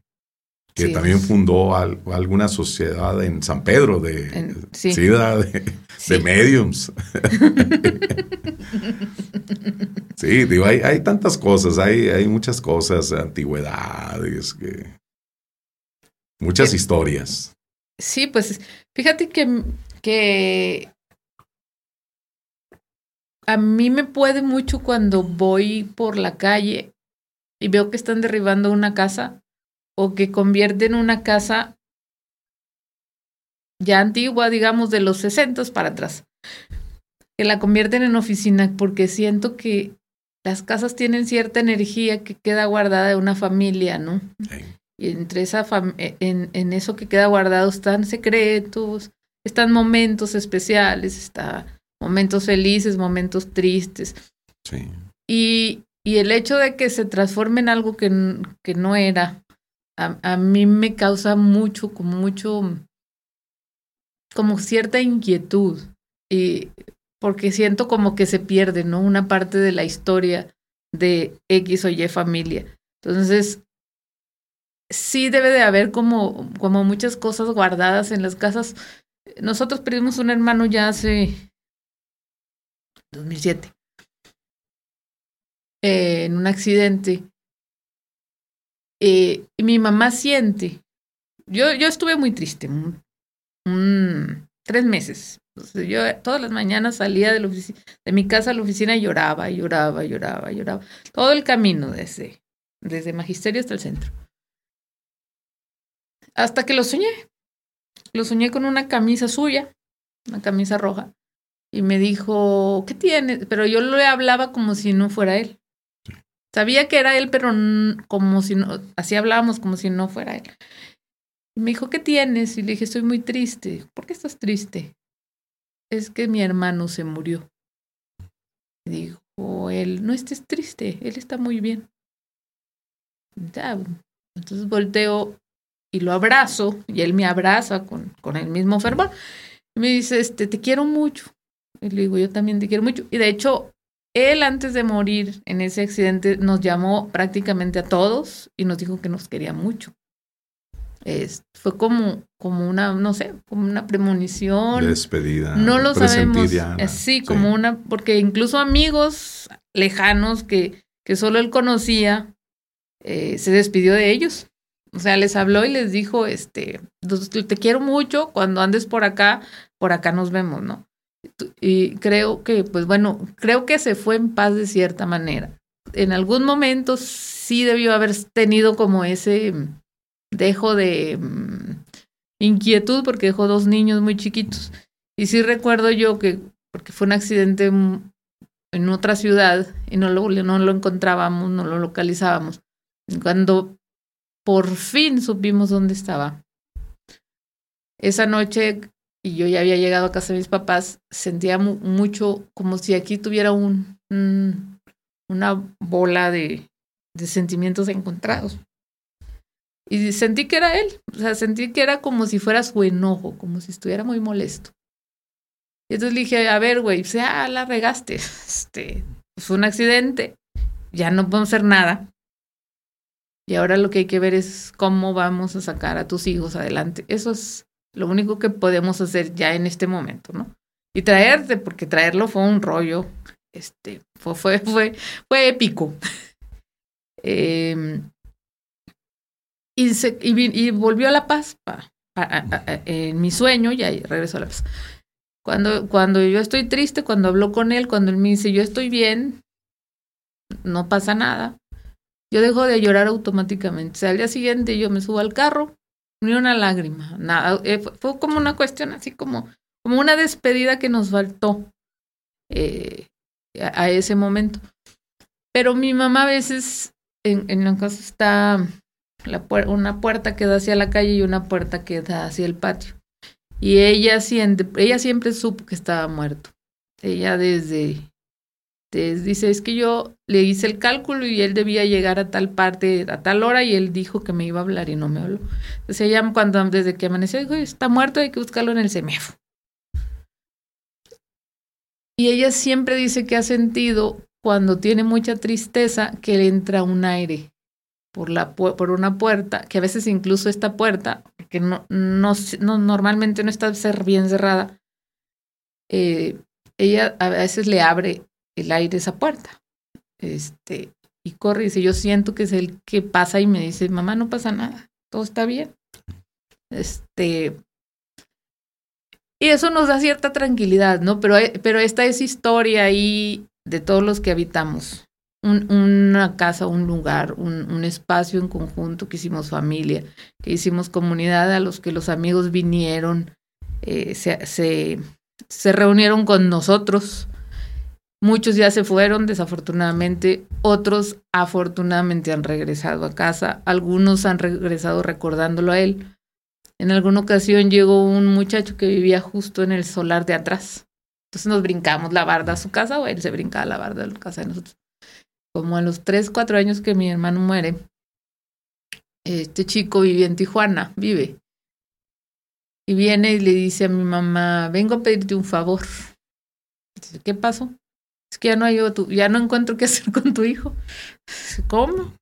que sí, también fundó al, alguna sociedad en San Pedro de, en, sí. Sí, de, sí. de, mediums. sí, digo, hay, hay, tantas cosas, hay, hay muchas cosas, antigüedades, que, muchas historias. Sí, pues fíjate que, que a mí me puede mucho cuando voy por la calle y veo que están derribando una casa o que convierten una casa ya antigua, digamos, de los 60 para atrás, que la convierten en oficina, porque siento que las casas tienen cierta energía que queda guardada de una familia, ¿no? Sí. Y entre esa e, en, en, eso que queda guardado están secretos, están momentos especiales, están momentos felices, momentos tristes. Sí. Y, y el hecho de que se transforme en algo que, que no era, a, a, mí me causa mucho, como mucho, como cierta inquietud. Y porque siento como que se pierde, ¿no? Una parte de la historia de X o Y familia. Entonces, sí debe de haber como, como muchas cosas guardadas en las casas. Nosotros perdimos un hermano ya hace 2007 eh, en un accidente eh, mi mamá siente, yo, yo estuve muy triste, tres meses. Yo todas las mañanas salía de, la de mi casa a la oficina y lloraba, lloraba, lloraba, lloraba. Todo el camino desde, desde Magisterio hasta el centro. Hasta que lo soñé. Lo soñé con una camisa suya, una camisa roja. Y me dijo, ¿qué tienes? Pero yo le hablaba como si no fuera él. Sabía que era él, pero como si no, así hablábamos como si no fuera él. Y me dijo, ¿qué tienes? Y le dije, estoy muy triste. ¿Por qué estás triste? Es que mi hermano se murió. Y dijo él, no estés triste, él está muy bien. Entonces volteo y lo abrazo, y él me abraza con, con el mismo fervor. Y me dice, este, te quiero mucho. Y le digo, yo también te quiero mucho. Y de hecho, él antes de morir en ese accidente nos llamó prácticamente a todos y nos dijo que nos quería mucho. Es, fue como, como una, no sé, como una premonición. Despedida. No lo sabemos. Sí, como una, porque incluso amigos lejanos que, que solo él conocía, eh, se despidió de ellos. O sea, les habló y les dijo, este, te quiero mucho, cuando andes por acá, por acá nos vemos, ¿no? Y creo que, pues bueno, creo que se fue en paz de cierta manera. En algún momento sí debió haber tenido como ese dejo de mm, inquietud porque dejó dos niños muy chiquitos. Y sí recuerdo yo que, porque fue un accidente en otra ciudad y no lo, no lo encontrábamos, no lo localizábamos. Cuando por fin supimos dónde estaba. Esa noche, y yo ya había llegado a casa de mis papás, sentía mucho como si aquí tuviera un, una bola de, sentimientos encontrados. Y sentí que era él, o sea, sentí que era como si fuera su enojo, como si estuviera muy molesto. Y entonces le dije, a ver, güey, sea, la regaste, este, fue un accidente, ya no podemos hacer nada. Y ahora lo que hay que ver es cómo vamos a sacar a tus hijos adelante. Eso es lo único que podemos hacer ya en este momento, ¿no? Y traerte, porque traerlo fue un rollo, este, fue, fue, fue, fue épico. eh, y, y, volvió a La Paz en mi sueño y ahí regresó a La Paz. Cuando, cuando yo estoy triste, cuando hablo con él, cuando él me dice yo estoy bien, no pasa nada, yo dejo de llorar automáticamente. Al día siguiente yo me subo al carro, ni una lágrima, nada. Eh, fue, como una cuestión así como, como una despedida que nos faltó eh, a, ese momento. Pero mi mamá a veces en, en la casa está una puerta que da hacia la calle y una puerta que da hacia el patio. Y ella siempre, ella siempre supo que estaba muerto. Ella desde, dice, es que yo le hice el cálculo y él debía llegar a tal parte a tal hora y él dijo que me iba a hablar y no me habló. Entonces ella cuando desde que amaneció dijo, está muerto, hay que buscarlo en el CEMEFO. Y ella siempre dice que ha sentido cuando tiene mucha tristeza que le entra un aire por, la, por una puerta, que a veces incluso esta puerta, que no, no, no normalmente no está bien cerrada, eh, ella a veces le abre el aire esa puerta. Este, y corre y dice, yo siento que es el que pasa y me dice, mamá, no pasa nada, todo está bien. Este, y eso nos da cierta tranquilidad, ¿no? Pero, pero esta es historia ahí de todos los que habitamos una casa, un lugar, un, espacio en conjunto, que hicimos familia, que hicimos comunidad, a los que los amigos vinieron, eh, se, se, se reunieron con nosotros. Muchos ya se fueron, desafortunadamente, otros afortunadamente han regresado a casa, algunos han regresado recordándolo a él. En alguna ocasión llegó un muchacho que vivía justo en el solar de atrás. Entonces nos brincamos la barda a su casa o él se brincaba la barda a la casa de nosotros como a los 3, 4 años que mi hermano muere, este chico vivía en Tijuana, vive. Y viene y le dice a mi mamá, vengo a pedirte un favor. ¿qué pasó? Es que ya no hay otro, ya no encuentro qué hacer con tu hijo. ¿Cómo?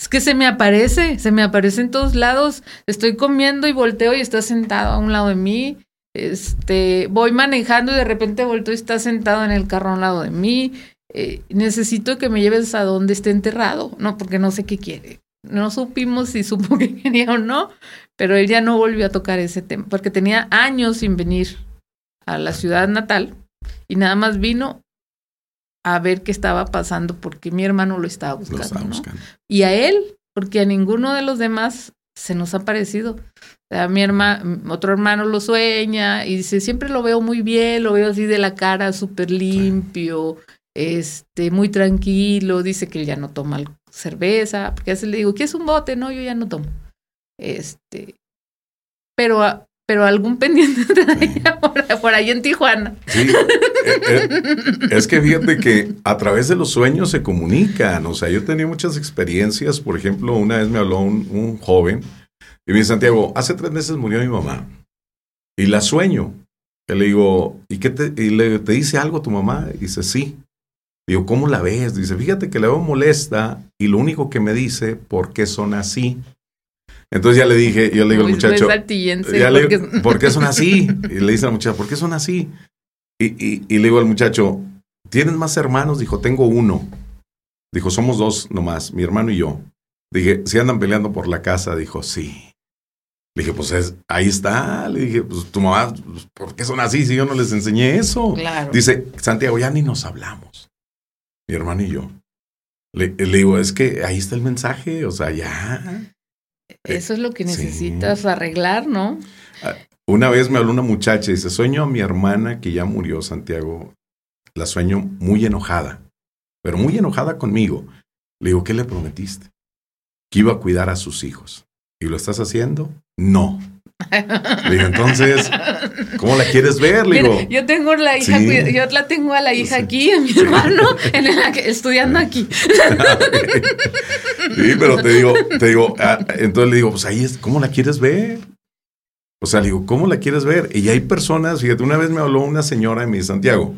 Es que se me aparece, se me aparece en todos lados. Estoy comiendo y volteo y está sentado a un lado de mí. Este, voy manejando y de repente volteo y está sentado en el carro a un lado de mí. Eh, necesito que me lleves a donde esté enterrado, no, porque no sé qué quiere. No supimos si supo que quería o no, pero él ya no volvió a tocar ese tema, porque tenía años sin venir a la ciudad natal y nada más vino a ver qué estaba pasando porque mi hermano lo estaba buscando. Y a él, porque a ninguno de los demás se nos ha parecido. a mi hermano, otro hermano lo sueña y dice, siempre lo veo muy bien, lo veo así de la cara súper limpio, este, muy tranquilo, dice que él ya no toma cerveza, porque a veces le digo, ¿qué es un bote? No, yo ya no tomo. Este, pero, pero algún pendiente por, por, ahí en Tijuana. Sí, eh, eh, es que fíjate que a través de los sueños se comunican, o sea, yo tenía muchas experiencias, por ejemplo, una vez me habló un, un joven y me dice, Santiago, hace tres meses murió mi mamá y la sueño. le digo, ¿y qué te, y le, te dice algo tu mamá? Y dice, sí. digo, ¿cómo la ves? Dice, fíjate que la veo molesta y lo único que me dice, ¿por qué son así? Entonces ya le dije, yo le digo al muchacho, ya le digo, ¿por qué son así? Y le dice a la muchacha, ¿por qué son así? Y, y, le digo al muchacho, ¿tienes más hermanos? Dijo, tengo uno. Dijo, somos dos nomás, mi hermano y yo. Dije, si andan peleando por la casa, dijo, sí. Le dije, pues es, ahí está. Le dije, pues tu mamá, pues, ¿por qué son así si yo no les enseñé eso? Dice, Santiago, ya ni nos hablamos. Mi hermano y yo. Le, digo, es que ahí está el mensaje, o sea, ya. Eso es lo que necesitas arreglar, ¿no? Ah, una vez me habló una muchacha y dice, sueño a mi hermana que ya murió, Santiago. La sueño muy enojada, pero muy enojada conmigo. Le digo, ¿qué le prometiste? Que iba a cuidar a sus hijos. ¿Y lo estás haciendo? No. Le digo, entonces, ¿cómo la quieres ver? Le digo, yo tengo la hija, yo la tengo a la hija aquí, a mi hermano, en estudiando aquí. sí, pero te digo, te digo, ah, entonces le digo, pues ahí es, ¿cómo la quieres ver? O sea, le digo, ¿cómo la quieres ver? Y hay personas, fíjate, una vez me habló una señora de mi Santiago,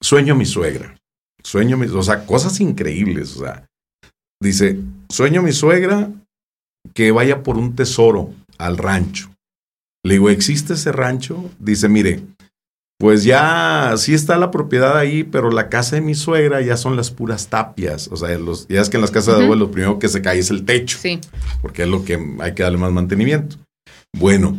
sueño mi suegra, sueño mi, o sea, cosas increíbles, o sea, dice, sueño mi suegra que vaya por un tesoro al rancho. Le digo, ¿existe ese rancho? Dice, mire, pues ya sí está la propiedad ahí, pero la casa de mi suegra ya son las puras tapias. O sea, los, ya es que en las casas de abuelo lo primero que se cae es el techo. Sí. Porque es lo que hay que darle más mantenimiento. Bueno,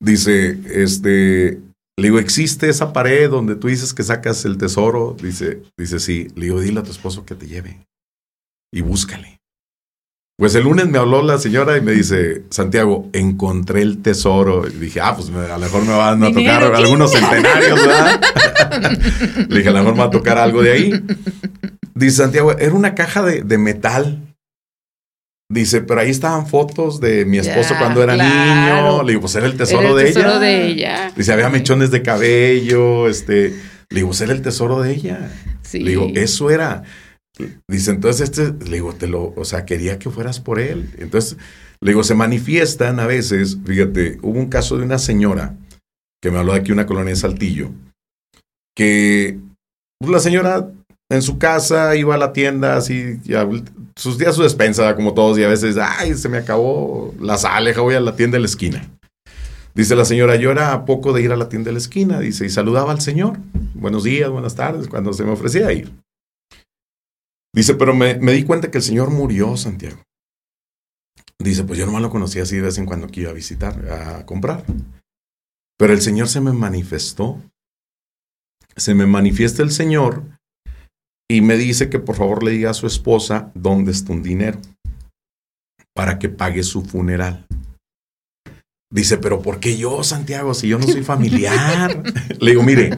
dice, este, le digo, ¿existe esa pared donde tú dices que sacas el tesoro? Dice, dice, sí. Le digo, dile a tu esposo que te lleve y búscale. Pues el lunes me habló la señora y me dice, Santiago, encontré el tesoro. Y dije, ah, pues a lo mejor me van a tocar algunos centenarios, ¿verdad? Le dije, a lo mejor me va a tocar algo de ahí. Dice Santiago, era una caja de, metal. Dice, pero ahí estaban fotos de mi esposo cuando era niño. Le digo, pues era el tesoro, de, ella. de ella. Dice, había mechones de cabello. Este, le digo, pues era el tesoro de ella. Sí. Le digo, eso era. Dice, entonces este, le digo, te lo, o sea, quería que fueras por él. Entonces, le digo, se manifiestan a veces, fíjate, hubo un caso de una señora que me habló de aquí una colonia de Saltillo, que pues, la señora en su casa iba a la tienda así, sus días su despensa, como todos, y a veces, ay, se me acabó la sal, voy a la tienda de la esquina. Dice la señora, yo era a poco de ir a la tienda de la esquina, dice, y saludaba al señor. Buenos días, buenas tardes, cuando se me ofrecía ir. Dice, pero me, di cuenta que el Señor murió, Santiago. Dice, pues yo nomás lo conocía así de vez en cuando que iba a visitar, a comprar. Pero el Señor se me manifestó. Se me manifiesta el Señor y me dice que por favor le diga a su esposa dónde está un dinero para que pague su funeral. Dice, pero ¿por qué yo, Santiago, si yo no soy familiar? le digo, mire,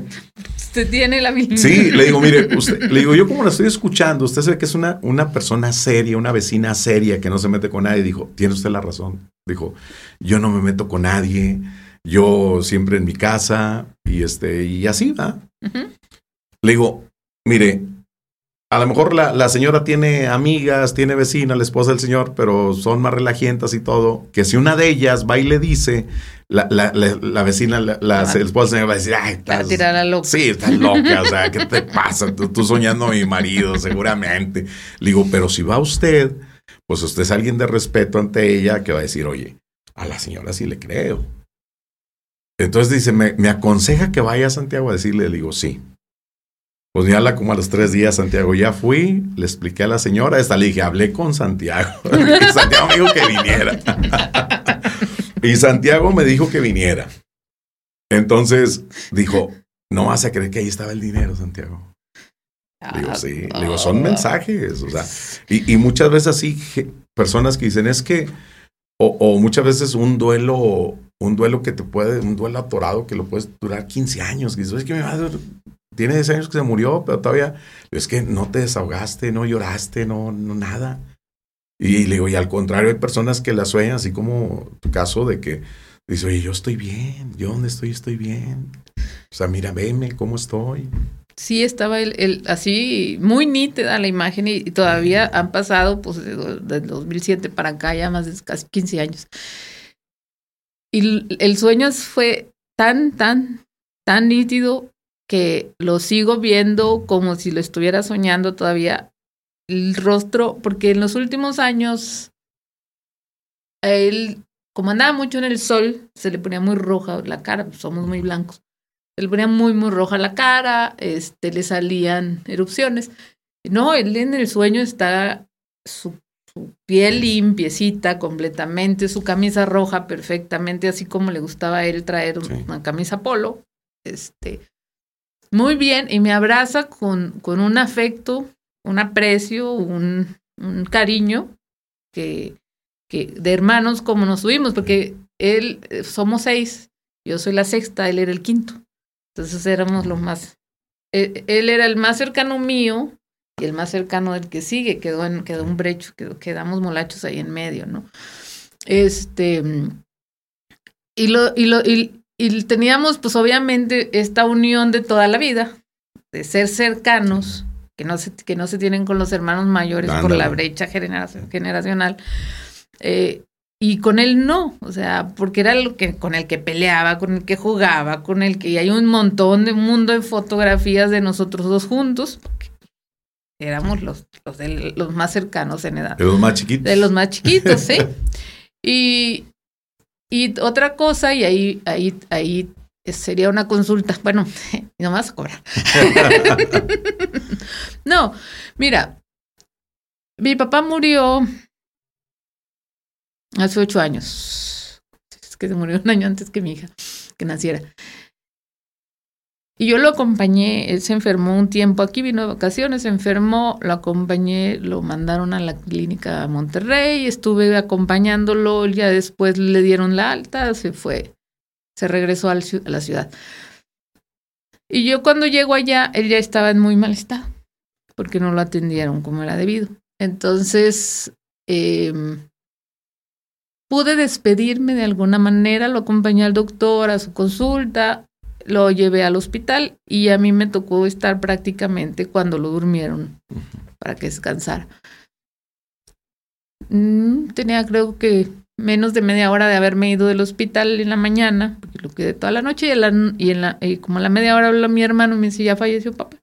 tiene la misma. Sí, le digo, mire, usted, le digo, yo como la estoy escuchando, usted sabe que es una, una persona seria, una vecina seria que no se mete con nadie. Dijo, tiene usted la razón. Dijo, yo no me meto con nadie, yo siempre en mi casa y este, y así va. Le digo, mire, a lo mejor la, la, señora tiene amigas, tiene vecinas, la esposa del señor, pero son más relajientas y todo, que si una de ellas va y le dice, la, la, la vecina, la, esposa del señor va a decir, ay, estás, tirar loca. Sí, estás loca, o sea, ¿qué te pasa? Tú, soñando a mi marido, seguramente. Le digo, pero si va usted, pues usted es alguien de respeto ante ella que va a decir, oye, a la señora sí le creo. Entonces dice, me, me aconseja que vaya a Santiago a decirle, le digo, sí. Pues ya como a los tres días, Santiago, ya fui, le expliqué a la señora, esta le dije, hablé con Santiago. Santiago me dijo que viniera. y Santiago me dijo que viniera. Entonces dijo, no vas a creer que ahí estaba el dinero, Santiago. digo, sí, digo, son mensajes, o sea, y, muchas veces así, personas que dicen, es que, o, muchas veces un duelo, un duelo que te puede, un duelo atorado que lo puedes durar 15 años, que dices, es que me va a tiene 10 años que se murió, pero todavía es que no te desahogaste, no lloraste, no, no nada. Y le digo, y al contrario, hay personas que la sueñan, así como tu caso de que dice, oye, yo estoy bien, yo donde estoy, estoy bien. O sea, mira, veme cómo estoy. Sí, estaba el, así muy nítida la imagen y, todavía han pasado, pues, desde 2007 para acá, ya más de casi 15 años. Y el sueño fue tan, tan, tan nítido que lo sigo viendo como si lo estuviera soñando todavía. El rostro, porque en los últimos años, él, como andaba mucho en el sol, se le ponía muy roja la cara, pues somos muy blancos. Se le ponía muy, muy roja la cara, este, le salían erupciones. No, él en el sueño está su, piel limpiecita completamente, su camisa roja perfectamente, así como le gustaba a él traer una camisa polo. Este, muy bien, y me abraza con, con un afecto, un aprecio, un, cariño que, que de hermanos como nos tuvimos, porque él, eh, somos seis, yo soy la sexta, él era el quinto. Entonces éramos lo más, él, él era el más cercano mío y el más cercano del que sigue, quedó, en, quedó un brecho, quedó, quedamos molachos ahí en medio, ¿no? Este, y lo, y lo, y, y teníamos pues obviamente esta unión de toda la vida, de ser cercanos, que no se, que no se tienen con los hermanos mayores por la brecha generacional. Eh, y con él no, o sea, porque era lo que, con el que peleaba, con el que jugaba, con el que y hay un montón de mundo de fotografías de nosotros dos juntos, éramos los, los, de, los más cercanos en edad. De los más chiquitos. De los más chiquitos, sí. y, y otra cosa, y ahí, ahí, ahí sería una consulta, bueno, nomás cobra. no, mira, mi papá murió hace ocho años. Es que se murió un año antes que mi hija, que naciera. Y yo lo acompañé, él se enfermó un tiempo aquí, vino de vacaciones, se enfermó, lo acompañé, lo mandaron a la clínica a Monterrey, estuve acompañándolo, ya después le dieron la alta, se fue, se regresó a la ciudad. Y yo cuando llego allá, él ya estaba en muy mal estado, porque no lo atendieron como era debido. Entonces, eh, pude despedirme de alguna manera, lo acompañé al doctor a su consulta, lo llevé al hospital y a mí me tocó estar prácticamente cuando lo durmieron para que descansara. Mm, tenía creo que menos de media hora de haberme ido del hospital en la mañana, porque lo quedé toda la noche y, en la, y, en la, y como a la media hora habló mi hermano y me dice, ya falleció papá.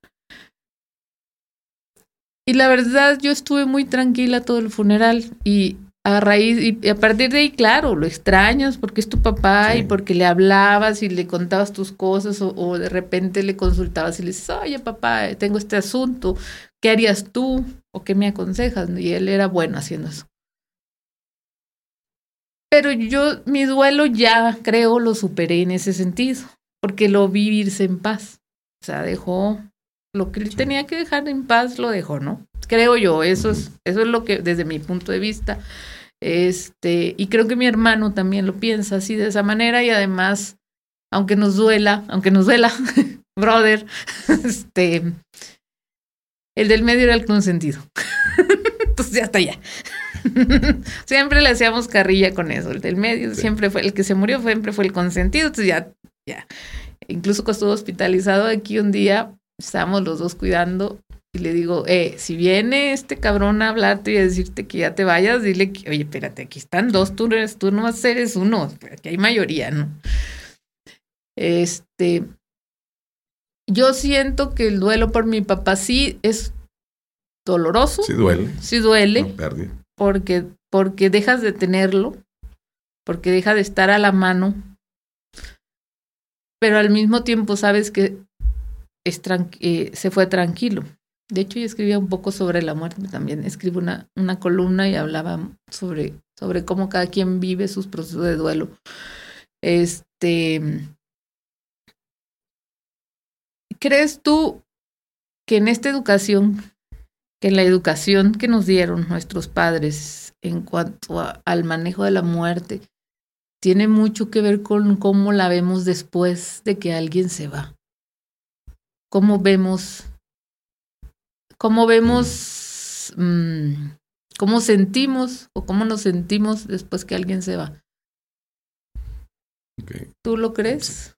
Y la verdad, yo estuve muy tranquila todo el funeral y a raíz, y a partir de ahí, claro, lo extrañas porque es tu papá y porque le hablabas y le contabas tus cosas o, de repente le consultabas y le dices, oye papá, tengo este asunto, ¿qué harías tú? ¿O qué me aconsejas? Y él era bueno haciendo eso. Pero yo, mi duelo ya creo lo superé en ese sentido, porque lo vi irse en paz. O sea, dejó lo que él tenía que dejar en paz, lo dejó, ¿no? Creo yo, eso es, eso es lo que desde mi punto de vista este, y creo que mi hermano también lo piensa así de esa manera y además, aunque nos duela, aunque nos duela, brother, este, el del medio era el consentido. Entonces ya está ya. siempre le hacíamos carrilla con eso. El del medio siempre fue, el que se murió siempre fue el consentido. Entonces ya, ya. Incluso cuando estuvo hospitalizado aquí un día, estábamos los dos cuidando y le digo, eh, si viene este cabrón a hablarte y a decirte que ya te vayas, dile que, oye, espérate, aquí están dos, tú, eres, tú no eres uno, aquí hay mayoría, ¿no? Este, yo siento que el duelo por mi papá sí es doloroso. Sí duele. Sí duele. porque, porque dejas de tenerlo, porque deja de estar a la mano, pero al mismo tiempo sabes que es eh, se fue tranquilo. De hecho, yo escribía un poco sobre la muerte también. Escribo una, una columna y hablaba sobre, sobre cómo cada quien vive sus procesos de duelo. Este. ¿Crees tú que en esta educación, que en la educación que nos dieron nuestros padres en cuanto al manejo de la muerte, tiene mucho que ver con cómo la vemos después de que alguien se va? ¿Cómo vemos cómo vemos, mm, cómo sentimos o cómo nos sentimos después que alguien se va. ¿Tú lo crees?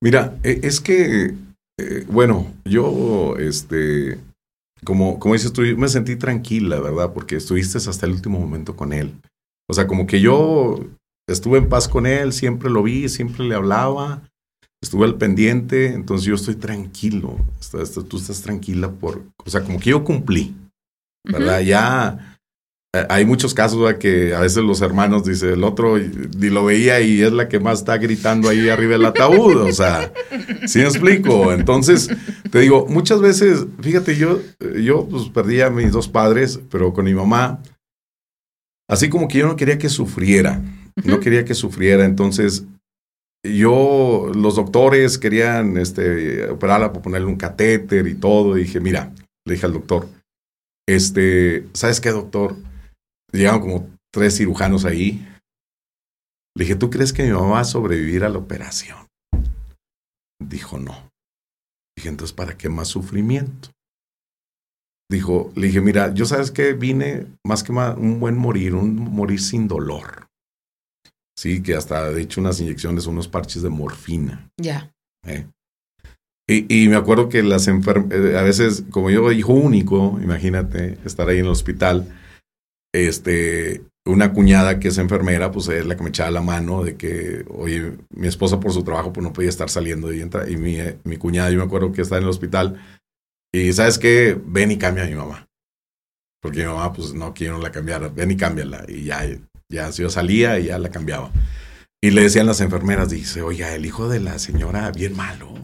Mira, e, es que, eh, bueno, yo, este, como, como dices tú, me sentí tranquila, ¿verdad? Porque estuviste hasta el último momento con él. O sea, como que yo estuve en paz con él, siempre lo vi, siempre le hablaba. Estuve al pendiente, entonces yo estoy tranquilo. tú estás tranquila por, o sea, como que yo cumplí, ¿verdad? Ya eh, hay muchos casos que a veces los hermanos dice el otro ni lo veía y es la que más está gritando ahí arriba del ataúd, o sea, ¿sí me explico? Entonces, te digo, muchas veces, fíjate, yo, yo pues perdí a mis dos padres, pero con mi mamá, así como que yo no quería que sufriera, no quería que sufriera, entonces yo, los doctores querían este, operarla por ponerle un catéter y todo, dije, mira, le dije al doctor, este, ¿sabes qué, doctor? Llegaron como tres cirujanos ahí. Le dije, ¿tú crees que mi mamá va a sobrevivir a la operación? Dijo, no. Dije, entonces, ¿para qué más sufrimiento? Dijo, le dije, mira, yo sabes que vine más que más un buen morir, un morir sin dolor. Sí, que hasta de hecho unas inyecciones, unos parches de morfina. Ya. ¿Eh? Y, me acuerdo que las enfermeras, eh, a veces, como yo hijo único, imagínate, estar ahí en el hospital, este, una cuñada que es enfermera, pues es la que me echaba la mano de que, oye, mi esposa por su trabajo pues no podía estar saliendo y entra, y mi, mi cuñada, yo me acuerdo que está en el hospital y sabes qué, ven y cambia a mi mamá. Porque mi mamá pues no quiero la cambiara, ven y cámbiala. Y ya, ya yo salía y ya la cambiaba. Y le decían las enfermeras, dice, oiga, el hijo de la señora bien malo.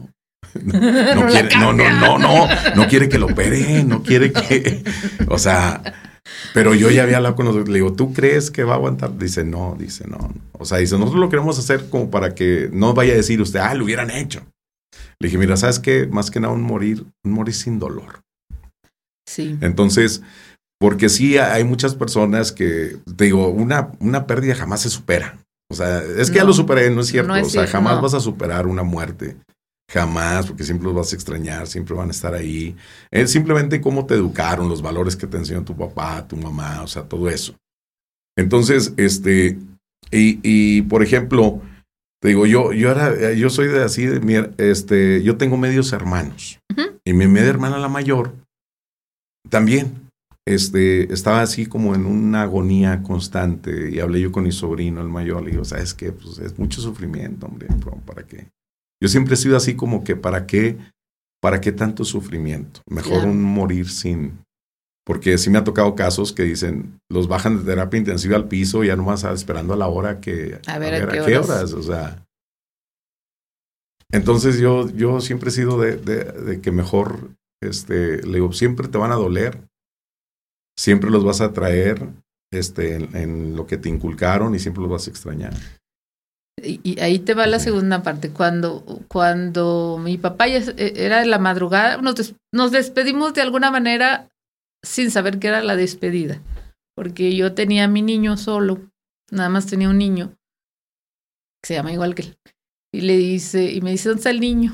No, no quiere, no, no, no, no, no quiere que lo opere, no quiere que, o sea, pero yo ya había hablado con los le digo, ¿tú crees que va a aguantar? Dice, no, dice, no. O sea, dice, nosotros lo queremos hacer como para que no vaya a decir usted, ah, lo hubieran hecho. Le dije, mira, ¿sabes qué? Más que nada un morir, un morir sin dolor. Sí. Entonces, porque sí hay muchas personas que, te digo, una, una pérdida jamás se supera. O sea, es que ya lo superé, no es cierto. o sea, jamás vas a superar una muerte. Jamás, porque siempre los vas a extrañar, siempre van a estar ahí. Es simplemente cómo te educaron, los valores que te enseñó tu papá, tu mamá, o sea, todo eso. Entonces, este, y, y por ejemplo, te digo, yo, yo era, yo soy de así, de, este, yo tengo medios hermanos. Y mi media hermana, la mayor, también, este, estaba así como en una agonía constante. Y hablé yo con mi sobrino, el mayor, le digo, ¿sabes qué? Pues es mucho sufrimiento, hombre, ¿para qué? Yo siempre he sido así como que, ¿para qué? ¿Para qué tanto sufrimiento? Mejor un morir sin... Porque sí me ha tocado casos que dicen, los bajan de terapia intensiva al piso y ya nomás esperando a la hora que... A ver, a, qué, horas? O sea... Entonces yo, yo siempre he sido de, de, que mejor, este, le digo, siempre te van a doler, siempre los vas a traer este, en, lo que te inculcaron y siempre los vas a extrañar. Y, ahí te va la segunda parte. Cuando, cuando mi papá ya e, era de la madrugada, nos, nos despedimos de alguna manera sin saber qué era la despedida. Porque yo tenía a mi niño solo, nada más tenía un niño, que se llama igual que él. Y le dice, y me dice, ¿dónde está el niño?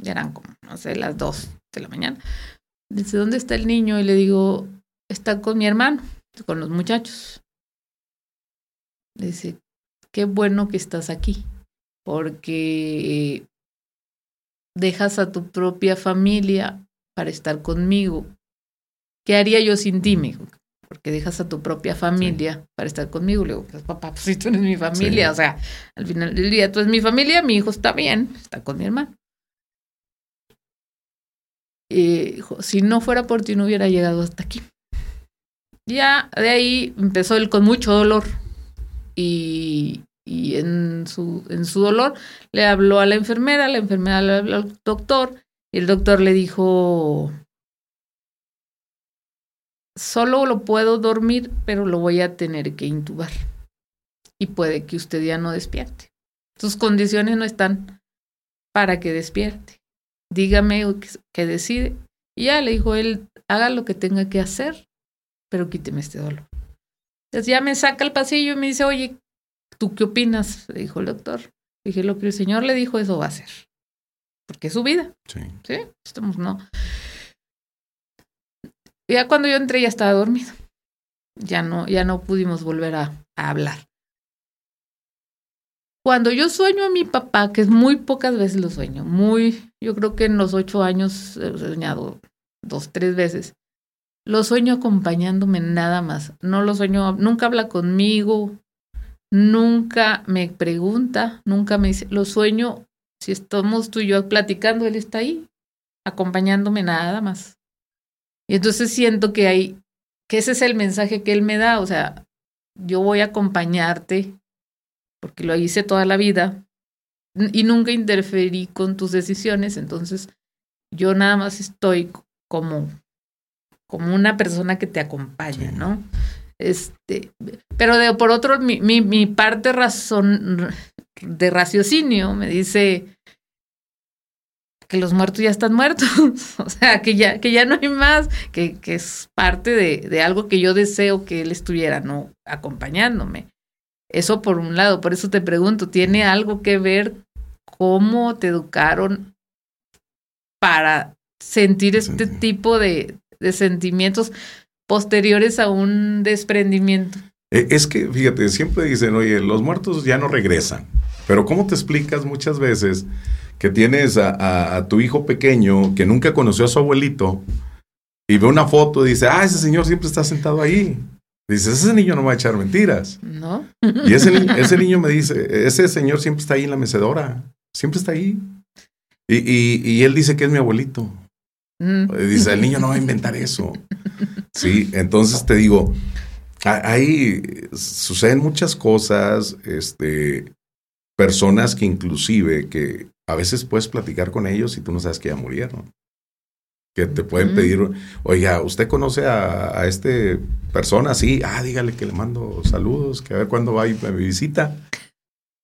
Ya eran como, no sé, las dos de la mañana. Dice, ¿dónde está el niño? Y le digo, está con mi hermano, con los muchachos. Dice, qué bueno que estás aquí, porque dejas a tu propia familia para estar conmigo. ¿Qué haría yo sin ti, mijo? Porque dejas a tu propia familia para estar conmigo. Le digo, pues papá, pues si tú eres mi familia, o sea, al final del día tú eres mi familia, mi hijo está bien, está con mi hermano. Eh, si no fuera por ti no hubiera llegado hasta aquí. Ya de ahí empezó él con mucho dolor, y, y en, su, en su dolor le habló a la enfermera, la enfermera le habló al doctor y el doctor le dijo, solo lo puedo dormir, pero lo voy a tener que intubar. Y puede que usted ya no despierte. Sus condiciones no están para que despierte. Dígame qué decide. Y ya le dijo él, haga lo que tenga que hacer, pero quíteme este dolor. Entonces ya me saca al pasillo y me dice, oye, ¿tú qué opinas? Dijo el doctor. Dije, lo que el Señor le dijo, eso va a ser. Porque es su vida. Sí. Sí, estamos, no. Ya cuando yo entré ya estaba dormido. Ya no, ya no pudimos volver a, a hablar. Cuando yo sueño a mi papá, que es muy pocas veces lo sueño, muy, yo creo que en los ocho años he soñado dos, tres veces. Lo sueño acompañándome nada más. No lo sueño, nunca habla conmigo, nunca me pregunta, nunca me dice, lo sueño si estamos tú y yo platicando, él está ahí, acompañándome nada más. Y entonces siento que hay, que ese es el mensaje que él me da, o sea, yo voy a acompañarte, porque lo hice toda la vida, y nunca interferí con tus decisiones, entonces yo nada más estoy como, como una persona que te acompaña, ¿no? Este, pero de, por otro, mi, mi, mi parte razón de raciocinio me dice que los muertos ya están muertos, o sea, que ya, que ya no hay más, que, que es parte de, de, algo que yo deseo que él estuviera, ¿no? Acompañándome. Eso por un lado, por eso te pregunto, ¿tiene algo que ver cómo te educaron para sentir este tipo de, de sentimientos posteriores a un desprendimiento? E, es que, fíjate, siempre dicen, oye, los muertos ya no regresan. Pero ¿cómo te explicas muchas veces que tienes a, a, tu hijo pequeño que nunca conoció a su abuelito y ve una foto y dice, ah, ese señor siempre está sentado ahí? Dices, ese niño no va a echar mentiras. No. Y ese, ese niño me dice, ese señor siempre está ahí en la mecedora, siempre está ahí. Y, y, y él dice que es mi abuelito. Mm. Dice, el niño no va a inventar eso. Sí, entonces te digo, ahí suceden muchas cosas, este, personas que inclusive que a veces puedes platicar con ellos y tú no sabes que ya murieron. Que te pueden pedir, oiga, ¿usted conoce a, a este persona? Sí, ah, dígale que le mando saludos, que a ver cuándo va a ir a mi visita.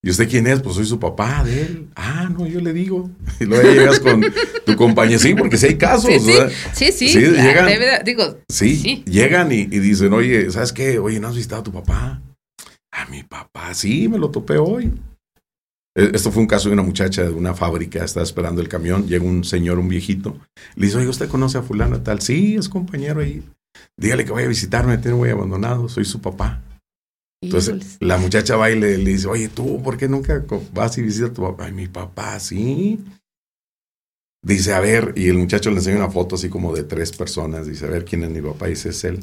¿Y usted quién es? Pues soy su papá de él. Ah, no, yo le digo. Y luego llegas con tu compañía. Sí, porque si hay casos. Sí, sí, sí, sí, llegan, digo, sí, sí. llegan y, y, dicen, oye, ¿sabes qué? Oye, ¿no has visitado a tu papá? A mi papá, sí, me lo topé hoy. E, esto fue un caso de una muchacha de una fábrica, estaba esperando el camión, llega un señor, un viejito, le dice, oye, ¿usted conoce a fulano tal? Sí, es compañero ahí. Dígale que vaya a visitarme, tiene muy abandonado, soy su papá. Entonces la muchacha va y le, le, dice, oye, tú, ¿por qué nunca vas y visitas a tu papá? Ay, mi papá, sí. Dice, a ver, y el muchacho le enseña una foto así como de tres personas. Dice, a ver, ¿quién es mi papá? Dice, es él.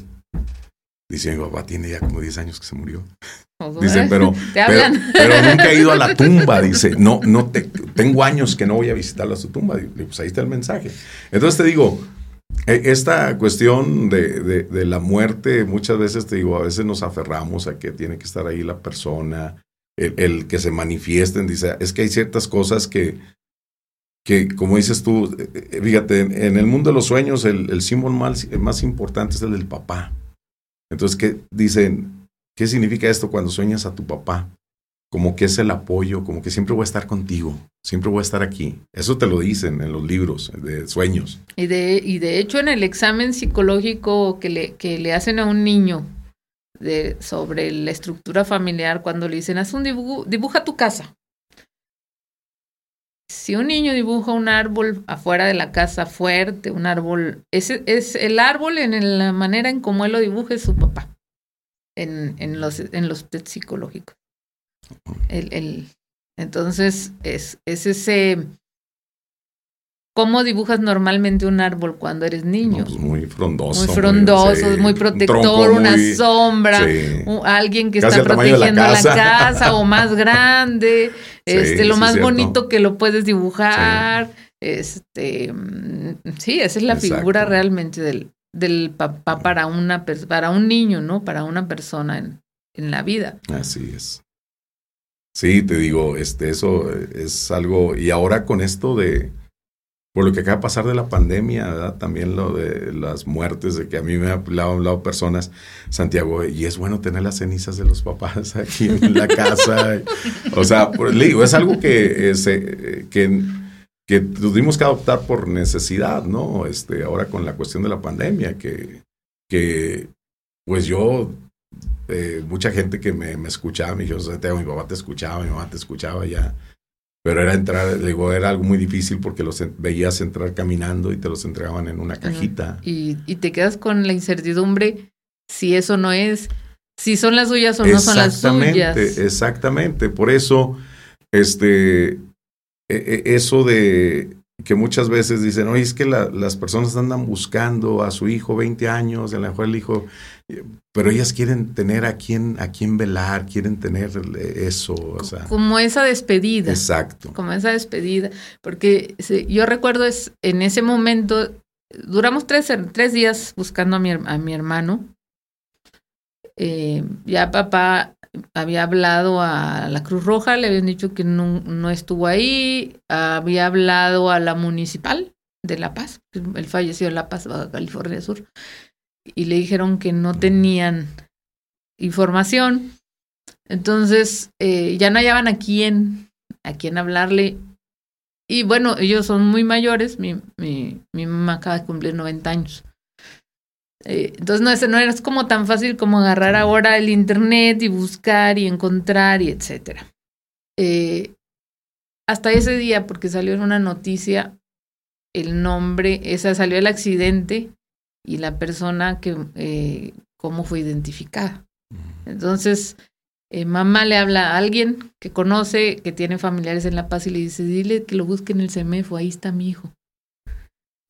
Dice, mi papá tiene ya como 10 años que se murió. Dice, pero, pero, pero, nunca he ido a la tumba. Dice, no, no, te, tengo años que no voy a visitar a su tumba. Dice, pues ahí está el mensaje. Entonces te digo, esta cuestión de, de, de, la muerte, muchas veces te digo, a veces nos aferramos a que tiene que estar ahí la persona, el, el que se manifiesten. Dice, es que hay ciertas cosas que, que como dices tú, eh, eh, fíjate, en el mundo de los sueños, el, el símbolo más, más importante es el del papá. Entonces, ¿qué dicen? ¿Qué significa esto cuando sueñas a tu papá? Como que es el apoyo, como que siempre voy a estar contigo, siempre voy a estar aquí. Eso te lo dicen en los libros de sueños. Y de, y de hecho en el examen psicológico que le, que le hacen a un niño de, sobre la estructura familiar, cuando le dicen, haz un dibujo, dibuja tu casa. Si un niño dibuja un árbol afuera de la casa fuerte, un árbol, ese es el árbol en la manera en cómo él lo dibuja es su papá, en, en los, en los psicológicos. El, el, entonces, es, es ese... ¿Cómo dibujas normalmente un árbol cuando eres niño? No, pues muy frondoso. Muy frondoso, muy, sí, muy protector, un una sombra, sí. un, alguien que está protegiendo la casa. la casa o más grande, este, lo más bonito que lo puedes dibujar. Este, sí, esa es la Exacto. figura realmente del, del papá para una para un niño, ¿no? Para una persona en, en la vida. Así es. Sí, te digo, este, eso es algo, y ahora con esto de, por lo que acaba de pasar de la pandemia, también lo de las muertes, de que a mí me han hablado, personas, Santiago, y es bueno tener las cenizas de los papás aquí en la casa. o sea, le digo, es algo que, es, que, que tuvimos que adoptar por necesidad, ¿no? Este, ahora con la cuestión de la pandemia, que, que pues yo eh, mucha gente que me, me escuchaba, me dijo, mi papá te escuchaba, mi mamá te escuchaba ya. Pero era entrar, digo, era algo muy difícil porque los veías entrar caminando y te los entregaban en una cajita. Y, y te quedas con la incertidumbre si eso no es, si son las suyas o no son las suyas. Exactamente, por eso, este, eso de, que muchas veces dicen, oye, es que las personas andan buscando a su hijo 20 años, a lo mejor el hijo, pero ellas quieren tener a quien, a quien velar, quieren tener eso. O sea. Como esa despedida. Exacto. Como esa despedida. Porque yo recuerdo es, en ese momento, duramos tres, tres días buscando a mi, a mi hermano. Eh, ya papá había hablado a la Cruz Roja, le habían dicho que no, estuvo ahí, había hablado a la municipal de La Paz, él falleció en La Paz, Baja California Sur, y le dijeron que no tenían información. Entonces eh, ya no hallaban a quién, a quién hablarle. Y bueno, ellos son muy mayores, mi, mi, mi mamá acaba de cumplir 90 años. Eh, entonces no, es, no era como tan fácil como agarrar ahora el internet y buscar y encontrar y etcétera. Eh, hasta ese día, porque salió en una noticia el nombre, esa salió el accidente y la persona que eh, cómo fue identificada. Entonces, mamá le habla a alguien que conoce, que tiene familiares en La Paz y le dice, dile que lo busque en el CEMEFO, ahí está mi hijo.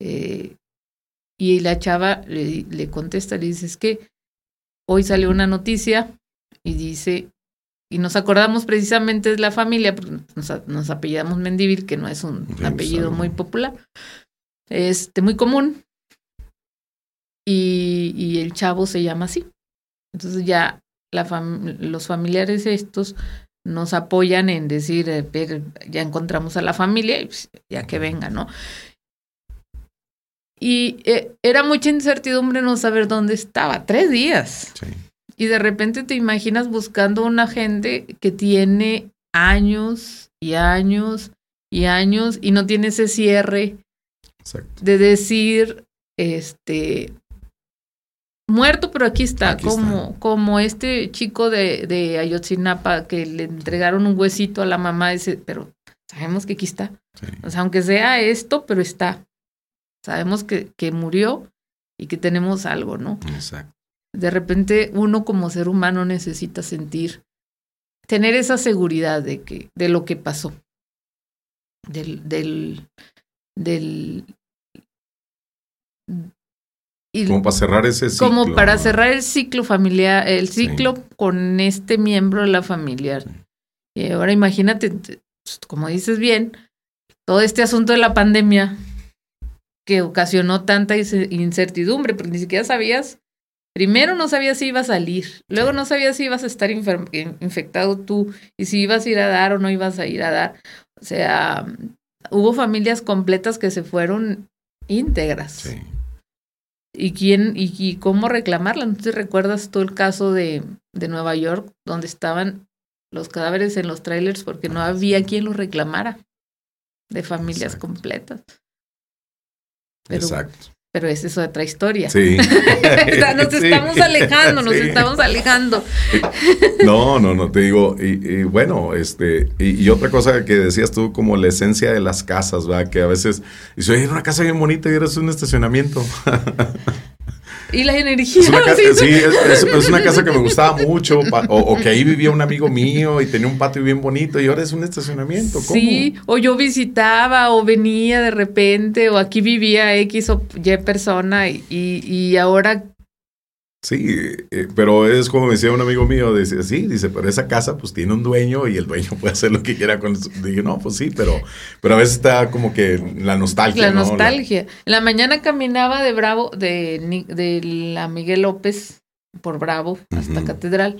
Eh, y la chava le, le contesta, le dice, es que hoy salió una noticia y dice, y nos acordamos precisamente de la familia, porque nos, nos apellidamos Mendivil, que no es un apellido muy popular, este, muy común. Y, y, el chavo se llama así. Entonces ya la los familiares estos nos apoyan en decir, eh, ya encontramos a la familia, y pues, ya que venga, ¿no? Y eh, era mucha incertidumbre no saber dónde estaba, tres días. Y de repente te imaginas buscando una gente que tiene años y años y años y no tiene ese cierre de decir, este, muerto, pero aquí está, como, como este chico de, de Ayotzinapa que le entregaron un huesito a la mamá, dice, pero sabemos que aquí está. O sea, aunque sea esto, pero está. Sabemos que, que murió y que tenemos algo, ¿no? Exacto. De repente uno como ser humano necesita sentir, tener esa seguridad de que, de lo que pasó. Del, del, del y como para cerrar ese ciclo. Como para cerrar el ciclo familiar, el ciclo con este miembro de la familia. Y ahora imagínate, como dices bien, todo este asunto de la pandemia que ocasionó tanta incertidumbre, porque ni siquiera sabías, primero no sabías si iba a salir, luego no sabías si ibas a estar infectado tú y si ibas a ir a dar o no ibas a ir a dar. O sea, hubo familias completas que se fueron íntegras. Sí. ¿Y quién y, cómo reclamarla? ¿No te recuerdas tú el caso de, de Nueva York, donde estaban los cadáveres en los trailers porque no había quien los reclamara de familias completas? Exacto. Pero es eso otra historia. Sí. nos estamos alejando, nos estamos alejando. no, no, no, te digo, y, bueno, este, y, otra cosa que decías tú, como la esencia de las casas, ¿verdad? Que a veces, y soy una casa bien bonita y eres un estacionamiento. Y la energía. Es una casa, sí, es, una casa que me gustaba mucho, o, que ahí vivía un amigo mío y tenía un patio bien bonito y ahora es un estacionamiento. Sí, o yo visitaba o venía de repente, o aquí vivía X o Y persona y, y ahora Sí, eh, pero es como decía un amigo mío, dice, sí, dice, pero esa casa pues tiene un dueño y el dueño puede hacer lo que quiera con eso. Dije, no, pues sí, pero, pero a veces está como que la nostalgia. La nostalgia. En la mañana caminaba de Bravo, de, de la Miguel López por Bravo hasta Catedral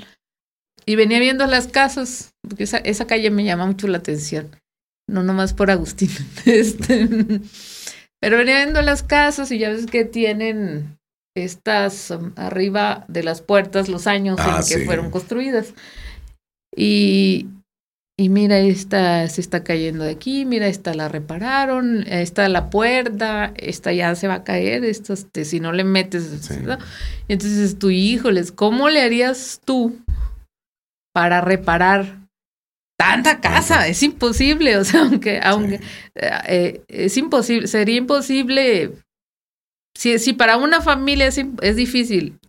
y venía viendo las casas, porque esa, esa calle me llama mucho la atención, no nomás por Agustín. Este, pero venía viendo las casas y ya ves que tienen estas um, arriba de las puertas los años en ah, que fueron construidas. Y, y mira, esta se está cayendo de aquí, mira, esta la repararon, esta la puerta, esta ya se va a caer, esta, este, si no le metes. Y entonces tu híjoles, ¿cómo le harías tú para reparar tanta casa? Es imposible, o sea, aunque, aunque eh, es imposible, sería imposible si, para una familia es, es difícil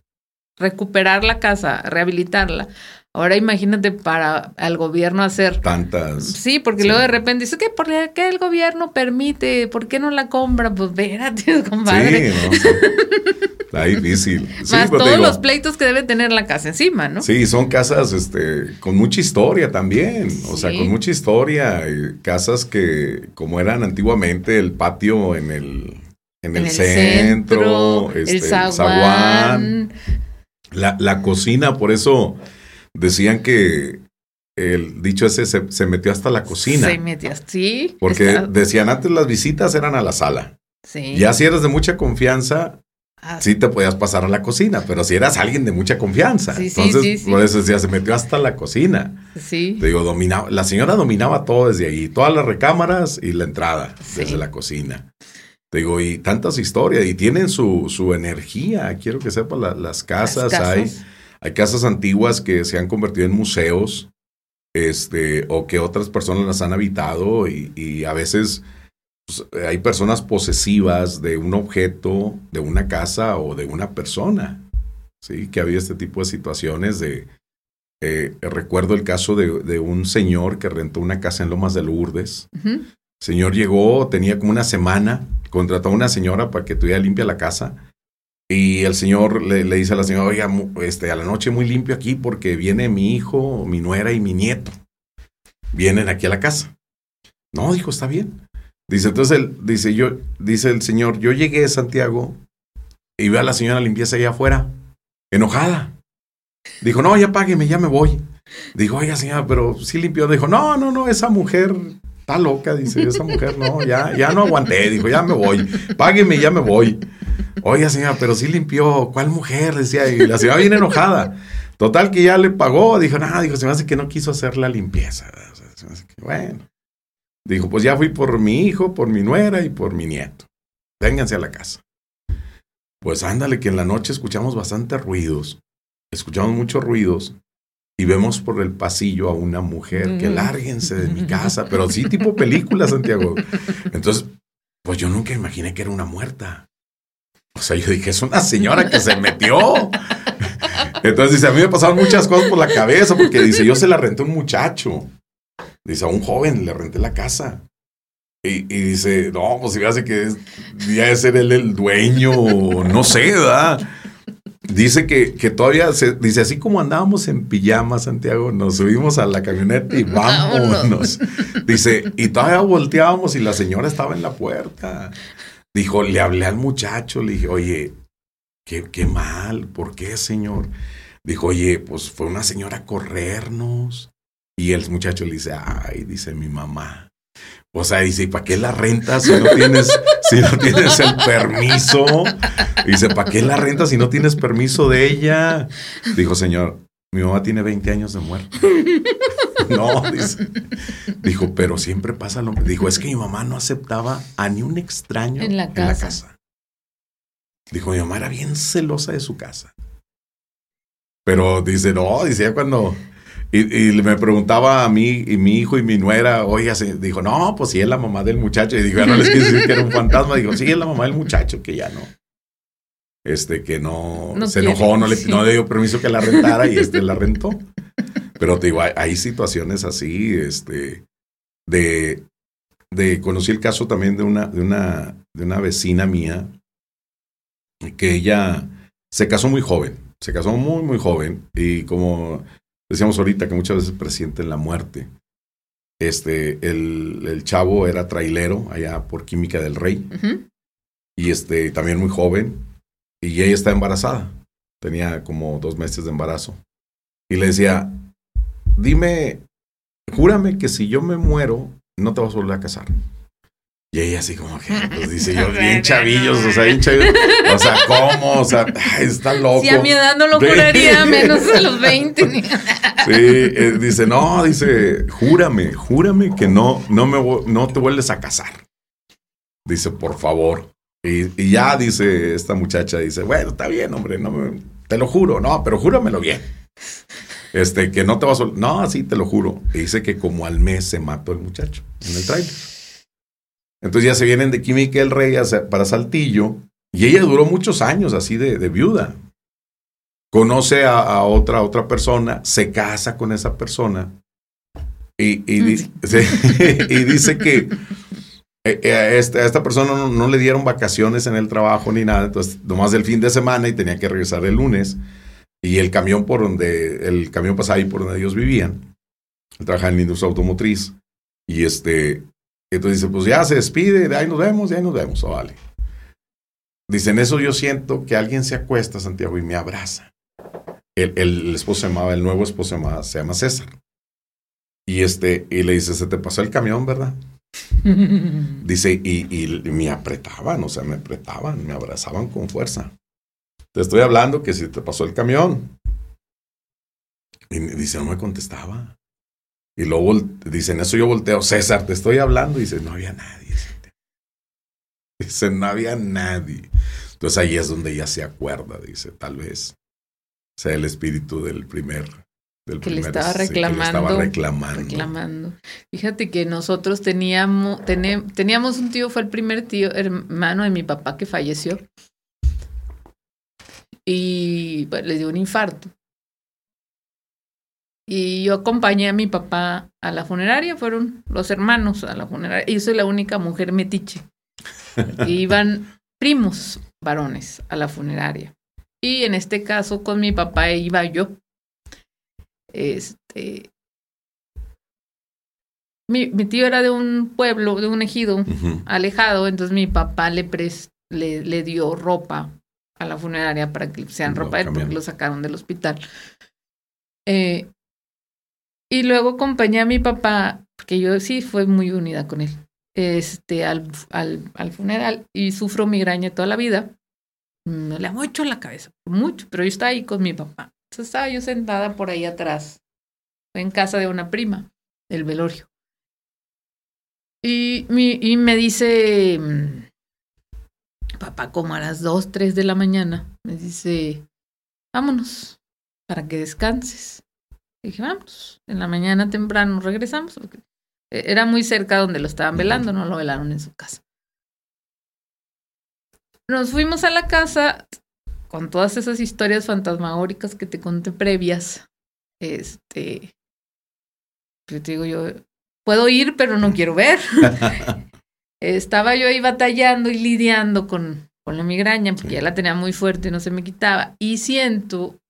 recuperar la casa, rehabilitarla, Ahora imagínate para al gobierno hacer tantas. Sí, porque luego de repente dice que por qué el gobierno permite, ¿por qué no la compra? Pues espérate, compadre. Sí, no, Está difícil. Más todos los pleitos que debe tener la casa encima, ¿no? Sí, son casas este, con mucha historia también. O sea, con mucha historia. Casas que, como eran antiguamente, el patio en el, en, el, centro, el este, zaguán. La, la cocina, por eso Decían que el dicho ese se, metió hasta la cocina. Se metió, sí. Porque decían antes las visitas eran a la sala. Sí. Ya si eras de mucha confianza, ah. sí te podías pasar a la cocina, pero si eras alguien de mucha confianza. Sí, entonces, por eso decía, se metió hasta la cocina. Sí. Te digo, dominaba, la señora dominaba todo desde ahí, todas las recámaras y la entrada desde la cocina. Te digo, y tantas historias, y tienen su, su energía, quiero que sepan, las, casas, las casas. hay hay casas antiguas que se han convertido en museos, este, o que otras personas las han habitado y, a veces pues, hay personas posesivas de un objeto, de una casa o de una persona. Sí, que había este tipo de situaciones de... Eh, recuerdo el caso de, un señor que rentó una casa en Lomas de Lourdes. El señor llegó, tenía como una semana, contrató a una señora para que tuviera limpia la casa y el señor le, dice a la señora, oiga, este, a la noche muy limpio aquí porque viene mi hijo, mi nuera y mi nieto. Vienen aquí a la casa. No, dijo, está bien. Dice, entonces él, dice, yo, dice el señor, yo llegué a Santiago y veo a la señora limpieza allá afuera, enojada. Dijo, no, ya págueme, ya me voy. Dijo, oiga, señora, pero sí limpió. Dijo, no, no, no, esa mujer loca, dice, esa mujer no, ya, ya no aguanté. Dijo, ya me voy, págueme, ya me voy. Oiga, señora, pero sí limpió. ¿Cuál mujer? Decía, y la señora bien enojada. Total que ya le pagó. Dijo, nada, dijo, se me hace que no quiso hacer la limpieza. bueno. Dijo, pues ya fui por mi hijo, por mi nuera y por mi nieto. Vénganse a la casa. Pues ándale, que en la noche escuchamos bastantes ruidos. Escuchamos muchos ruidos y vemos por el pasillo a una mujer que lárguense de mi casa, pero sí tipo película, Santiago. Entonces, pues yo nunca imaginé que era una muerta. O sea, yo dije, es una señora que se metió. Entonces dice, a mí me pasaron muchas cosas por la cabeza, porque dice, yo se la renté a un muchacho. Dice, a un joven le renté la casa. Y, dice, no, pues si me hace que debía ser él el dueño, no sé, ¿verdad? Dice que, que todavía, se, dice, así como andábamos en pijama, Santiago, nos subimos a la camioneta y vámonos. Dice, y todavía volteábamos y la señora estaba en la puerta. Dijo, le hablé al muchacho, le dije, oye, qué, qué mal, ¿por qué, señor? Dijo, oye, pues fue una señora a corrernos. Y el muchacho le dice, ay, dice mi mamá. O sea, dice, ¿para qué la renta si no tienes, si no tienes el permiso? Dice, ¿para qué la renta si no tienes permiso de ella? Dijo, señor, mi mamá tiene 20 años de muerte. no, dice. Dijo, pero siempre pasa lo mismo. Dijo, es que mi mamá no aceptaba a ni un extraño en la casa. Dijo, mi mamá era bien celosa de su casa. Pero dice, no, dice, ya cuando... Y, me preguntaba a mí y mi hijo y mi nuera, oiga, se, dijo, no, pues sí es la mamá del muchacho. Y dijo, ya no les quise decir que era un fantasma. Dijo, sí es la mamá del muchacho, que ya no este, que no, se enojó, no le, no dio permiso que la rentara y este la rentó. Pero te digo, hay, situaciones así, este, de, de, conocí el caso también de una, de una, de una vecina mía, que ella se casó muy joven, se casó muy, muy joven, y como decíamos ahorita, que muchas veces presienten la muerte. Este, el, el chavo era trailero allá por Química del Rey. Y este, también muy joven, y ella está embarazada. Tenía como dos meses de embarazo. Y le decía, dime, júrame que si yo me muero, no te vas a volver a casar. Y ella así como que, pues dice yo, bien chavillos, o sea, bien chavillos. O sea, ¿cómo? O sea, está loco. Si a mi edad no lo juraría, menos a los 20. sí, eh, dice, no, dice, júrame, júrame que no, no, me, no te vuelves a casar. Dice, por favor. Y, ya dice esta muchacha, dice, bueno, está bien, hombre, no te lo juro, no, pero júramelo bien. Este, que no te vas a... No, sí, te lo juro. Y dice que como al mes se mató el muchacho en el trailer. Entonces ya se vienen de Química el Rey para Saltillo. Y ella duró muchos años así de, de viuda. conoce a, otra, otra persona, se casa con esa persona y, y, dice que eh, eh, a, esta, persona no, le dieron vacaciones en el trabajo ni nada, entonces nomás del fin de semana y tenía que regresar el lunes. Y el camión por donde, el camión pasaba ahí por donde ellos vivían. Trabajaba en la industria automotriz. Y este, entonces dice, pues ya se despide, de ahí nos vemos, de ahí nos vemos, oh, vale. Dicen, eso yo siento que alguien se acuesta, Santiago, y me abraza. El, el, esposo se llamaba, el nuevo esposo se llama, se llama César. Y este, y le dice, se te pasó el camión, ¿verdad? Dice, y, y, me apretaban, o sea, me apretaban, me abrazaban con fuerza. Te estoy hablando que si te pasó el camión. Y dice, no me contestaba. Y luego dicen, eso yo volteo, César, te estoy hablando. Y dice, no había nadie. Dice, no había nadie. Entonces ahí es donde ya se acuerda, dice, tal vez sea el espíritu del primer que, le estaba reclamando, reclamando. Fíjate que nosotros teníamos, teníamos un tío, fue el primer tío, hermano de mi papá que falleció. Y le dio un infarto. Y yo acompañé a mi papá a la funeraria, fueron los hermanos a la funeraria. Y yo soy la única mujer metiche. y iban primos varones a la funeraria. Y en este caso con mi papá iba yo. Este, mi, tío era de un pueblo, de un ejido alejado, entonces mi papá le, le, le, dio ropa a la funeraria para que sean ropa de él, porque lo sacaron del hospital. Eh, y luego acompañé a mi papá, porque yo sí fue muy unida con él, este, al, al, al funeral y sufro migraña toda la vida. Me le mucho la cabeza, mucho, pero yo estaba ahí con mi papá. Entonces estaba yo sentada por ahí atrás, en casa de una prima, del velorio. Y, mi, y me dice, mm, papá, como a las dos, tres de la mañana, me dice, vámonos para que descanses. Dije, vamos, en la mañana temprano regresamos. Porque era muy cerca donde lo estaban velando, no lo velaron en su casa. Nos fuimos a la casa, con todas esas historias fantasmagóricas que te conté previas, este, pues te digo yo, puedo ir, pero no quiero ver. Estaba yo ahí batallando y lidiando con, con la migraña, porque ya la tenía muy fuerte, no se me quitaba, y siento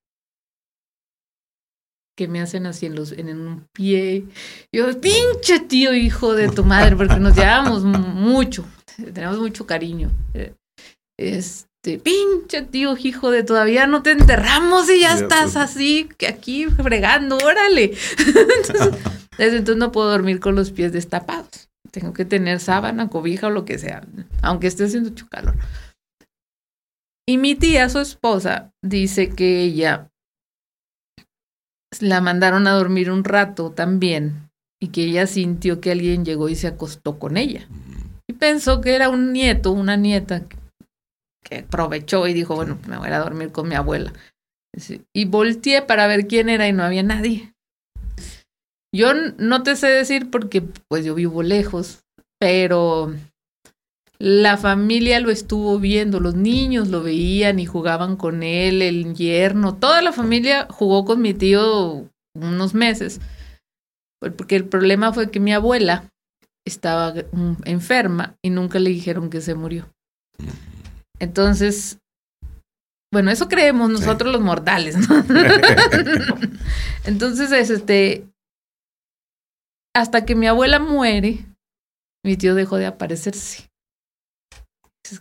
que me hacen así en, los, en un pie. Yo, pinche tío, hijo de tu madre, porque nos llevamos mucho, tenemos mucho cariño. Es, este, pinche tío, hijo de todavía no te enterramos y ya estás así, que aquí fregando, órale. entonces, desde entonces no puedo dormir con los pies destapados. Tengo que tener sábana, cobija o lo que sea, aunque esté haciendo mucho calor. Y mi tía, su esposa, dice que ella la mandaron a dormir un rato también y que ella sintió que alguien llegó y se acostó con ella. Y pensó que era un nieto, una nieta que aprovechó y dijo, bueno, me voy a dormir con mi abuela. Y volteé para ver quién era y no había nadie. Yo no te sé decir porque pues yo vivo lejos, pero la familia lo estuvo viendo, los niños lo veían y jugaban con él, el yerno, toda la familia jugó con mi tío unos meses, porque el problema fue que mi abuela estaba mm, enferma y nunca le dijeron que se murió. Entonces, bueno, eso creemos nosotros los mortales, ¿no? Entonces, este, hasta que mi abuela muere, mi tío dejó de aparecerse.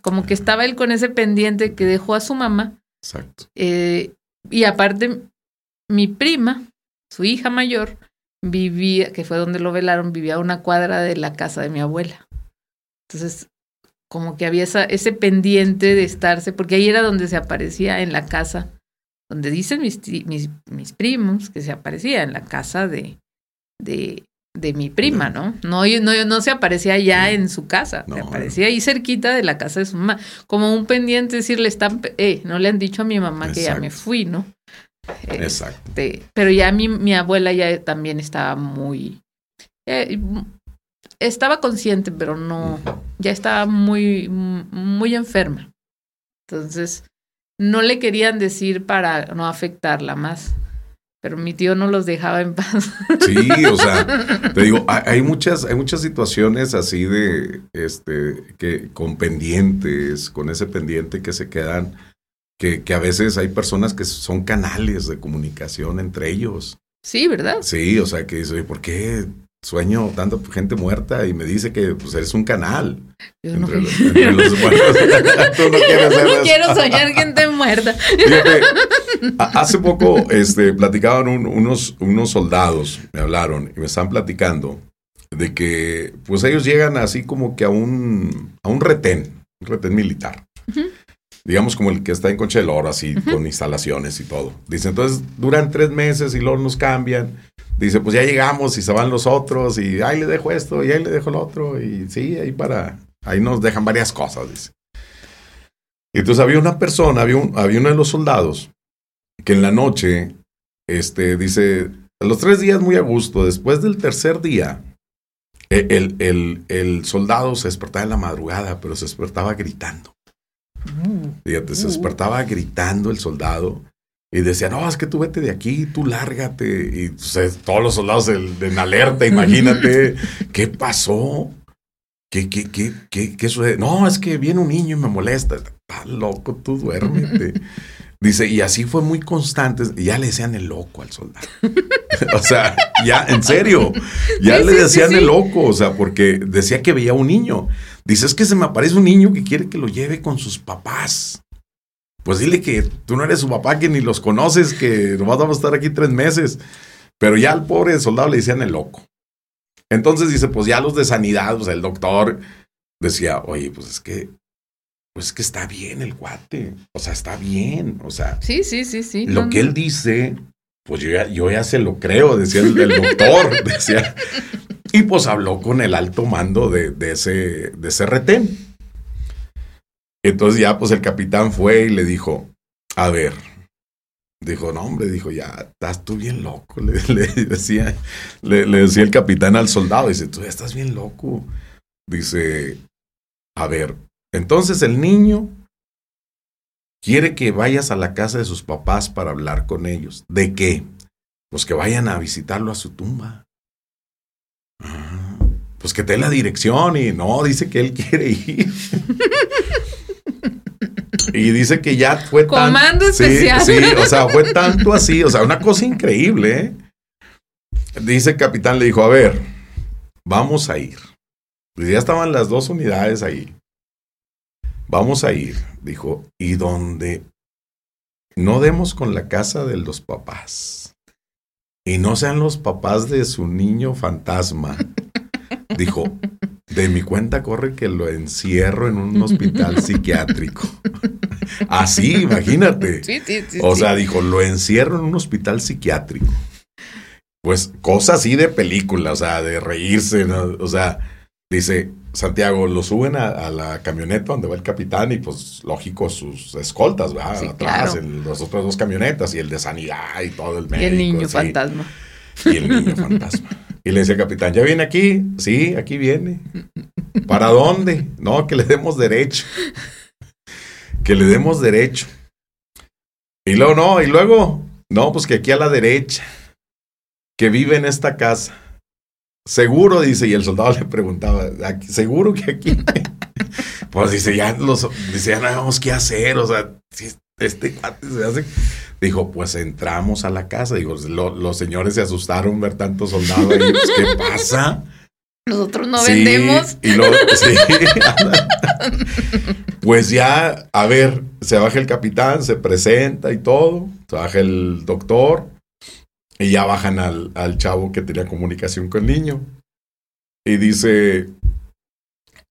Como que estaba él con ese pendiente que dejó a su mamá. Exacto. Eh, y aparte, mi prima, su hija mayor, vivía, que fue donde lo velaron, vivía a una cuadra de la casa de mi abuela. Entonces, como que había ese pendiente de estarse, porque ahí era donde se aparecía en la casa, donde dicen mis, mis, primos que se aparecía en la casa de, de, de mi prima, ¿no? No, no, no se aparecía ya en su casa, se aparecía ahí cerquita de la casa de su mamá, como un pendiente decirle, están, eh, no le han dicho a mi mamá que ya me fui, ¿no? Exacto. Este, pero ya mi, mi abuela ya también estaba muy, eh, estaba consciente, pero no, ya estaba muy, muy enferma. Entonces, no le querían decir para no afectarla más. Pero mi tío no los dejaba en paz. Sí, o sea, te digo, hay muchas, hay muchas situaciones así de, este, que con pendientes, con ese pendiente que se quedan, que, que a veces hay personas que son canales de comunicación entre ellos. Sí, ¿verdad? Sí, o sea, que dice, ¿por qué sueño tanto gente muerta y me dice que pues eres un canal. Yo no, entre, entre los muertos. Tú no quieres Yo no quiero soñar gente muerta. Fíjate, hace poco este, platicaban unos, unos soldados, me hablaron y me están platicando de que pues ellos llegan así como que a un, a un retén, un retén militar. Digamos como el que está en Concha del Oro, así, con instalaciones y todo. Dice, entonces duran tres meses y luego nos cambian dice, pues ya llegamos y se van los otros y ahí le dejo esto y ahí le dejo el otro y sí, ahí para, ahí nos dejan varias cosas, dice. Y entonces había una persona, había, un, había uno de los soldados que en la noche, este, dice, a los tres días muy a gusto, después del tercer día, e, el, el, el soldado se despertaba en la madrugada, pero se despertaba gritando. Mm. Fíjate, se uh. despertaba gritando el soldado y decía, no, es que tú vete de aquí, tú lárgate. Y pues, todos los soldados en, alerta, imagínate, ¿qué pasó? ¿Qué, qué, qué, qué, qué sucede? No, es que viene un niño y me molesta. Está loco, tú duérmete. Dice, y así fue muy constante. Y ya le decían el loco al soldado. o sea, ya, en serio, ya le decían el loco, o sea, porque decía que veía un niño. Dice, es que se me aparece un niño que quiere que lo lleve con sus papás pues dile que tú no eres su papá, que ni los conoces, que nomás vamos a estar aquí tres meses. Pero ya al pobre soldado le decían el loco. Entonces dice, pues ya los de sanidad, pues el doctor decía, oye, pues es que, pues es que está bien el guate. O sea, está bien. O sea, sí, sí, sí, sí. Lo que él dice, pues yo ya, yo ya se lo creo, decía el, doctor. decía. Y pues habló con el alto mando de, de ese, de ese retén. Entonces ya pues el capitán fue y le dijo, a ver, dijo, no hombre, dijo, ya estás tú bien loco, le, decía, le, decía el capitán al soldado, dice, tú ya estás bien loco. Dice, a ver, entonces el niño quiere que vayas a la casa de sus papás para hablar con ellos. ¿De qué? Pues que vayan a visitarlo a su tumba. Ah, pues que te dé la dirección y no, dice que él quiere ir. Y dice que ya fue Comando especial. Sí, o sea, fue tanto así, o sea, una cosa increíble, ¿eh? Dice el capitán, le dijo, a ver, vamos a ir. Pues ya estaban las dos unidades ahí. Vamos a ir, dijo, y donde no demos con la casa de los papás y no sean los papás de su niño fantasma, dijo, de mi cuenta corre que lo encierro en un hospital psiquiátrico. Así, imagínate. Sí, sí, sí, o sea, dijo, lo encierro en un hospital psiquiátrico. Pues cosa así de película, o sea, de reírse, o sea, dice, Santiago, lo suben a, la camioneta donde va el capitán y pues lógico sus escoltas, ¿verdad? Atrás, en las otras dos camionetas y el de sanidad y todo el médico. Y el niño fantasma. Y el niño fantasma. Y le dice el capitán, ¿ya viene aquí? Sí, aquí viene. ¿Para dónde? No, que le demos derecho. Que le demos derecho. Y luego, no, y luego, no, pues que aquí a la derecha, que vive en esta casa. Seguro, dice, y el soldado le preguntaba, ¿seguro que aquí? pues dice, ya, los, dice, ya no sabemos qué hacer, o sea, si este cuate se hace Dijo, pues entramos a la casa. Digo, los señores se asustaron ver tantos soldados ahí. Pues, ¿Qué pasa? Nosotros no vendemos. Y pues ya, a ver, se baja el capitán, se presenta y todo. Se baja el doctor. Y ya bajan al, al chavo que tenía comunicación con el niño. Y dice,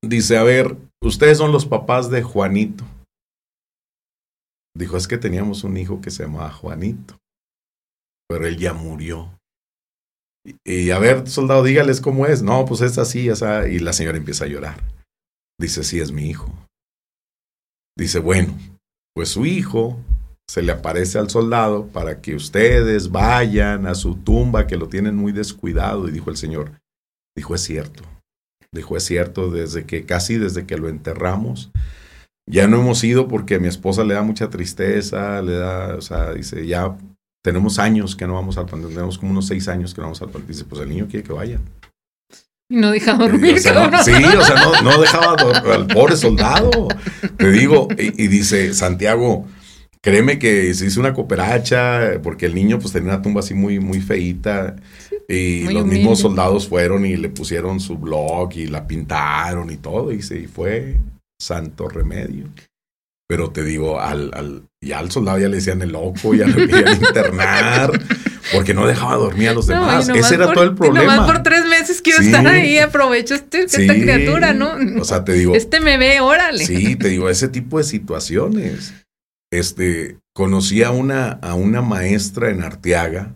dice, a ver, ustedes son los papás de Juanito. Dijo, es que teníamos un hijo que se llamaba Juanito, pero él ya murió. Y, a ver, soldado, dígales cómo es. No, pues es así, esa. Y la señora empieza a llorar. Dice, sí, es mi hijo. Dice, bueno, pues su hijo se le aparece al soldado para que ustedes vayan a su tumba, que lo tienen muy descuidado. Y dijo el Señor, dijo, es cierto. Dijo, es cierto, desde que casi desde que lo enterramos, Ya no hemos ido porque a mi esposa le da mucha tristeza, le da, o sea, dice, ya tenemos años que no vamos al panteón, tenemos como unos seis años que no vamos al panteón. Dice, pues el niño quiere que vaya. Y no deja dormir. O sea, no, sí, o sea, no, no dejaba dormir al pobre soldado. Te digo, y, y, dice Santiago, créeme que se hizo una cooperacha, porque el niño pues tenía una tumba así muy, muy feíta. Y Muy los humilde. mismos soldados fueron y le pusieron su blog y la pintaron y todo. Y, se, y fue santo remedio. Pero te digo, al, al, ya al soldado ya le decían el loco, ya lo querían internar, porque no dejaba dormir a los demás. Ese era por- todo el problema. nomás por tres meses quiero Sí. estar ahí, aprovecho este, esta criatura, ¿no? O sea, te digo, este me ve, órale. Sí, te digo, ese tipo de situaciones. Este, conocí a una, a una maestra en Arteaga.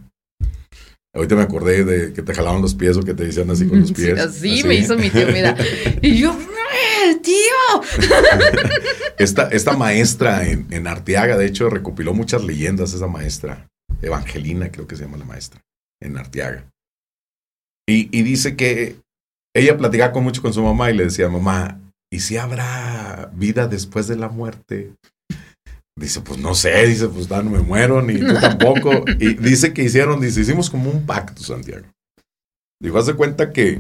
Ahorita me acordé de que te jalaban los pies o que te decían así con los Sí, pies. así me hizo mi tío, mira. Y yo, "Eh, tío. Esta, esta maestra en, en Arteaga, de hecho, recopiló muchas leyendas, esa maestra. Evangelina, creo que se llama la maestra, en Arteaga. Y, y dice que ella platicaba con mucho con su mamá y le decía, mamá, ¿y si habrá vida después de la muerte? Dice, pues no sé, dice, pues no me muero, ni tú tampoco. Y dice que hicieron, dice, hicimos como un pacto, Santiago. Dijo, haz de cuenta que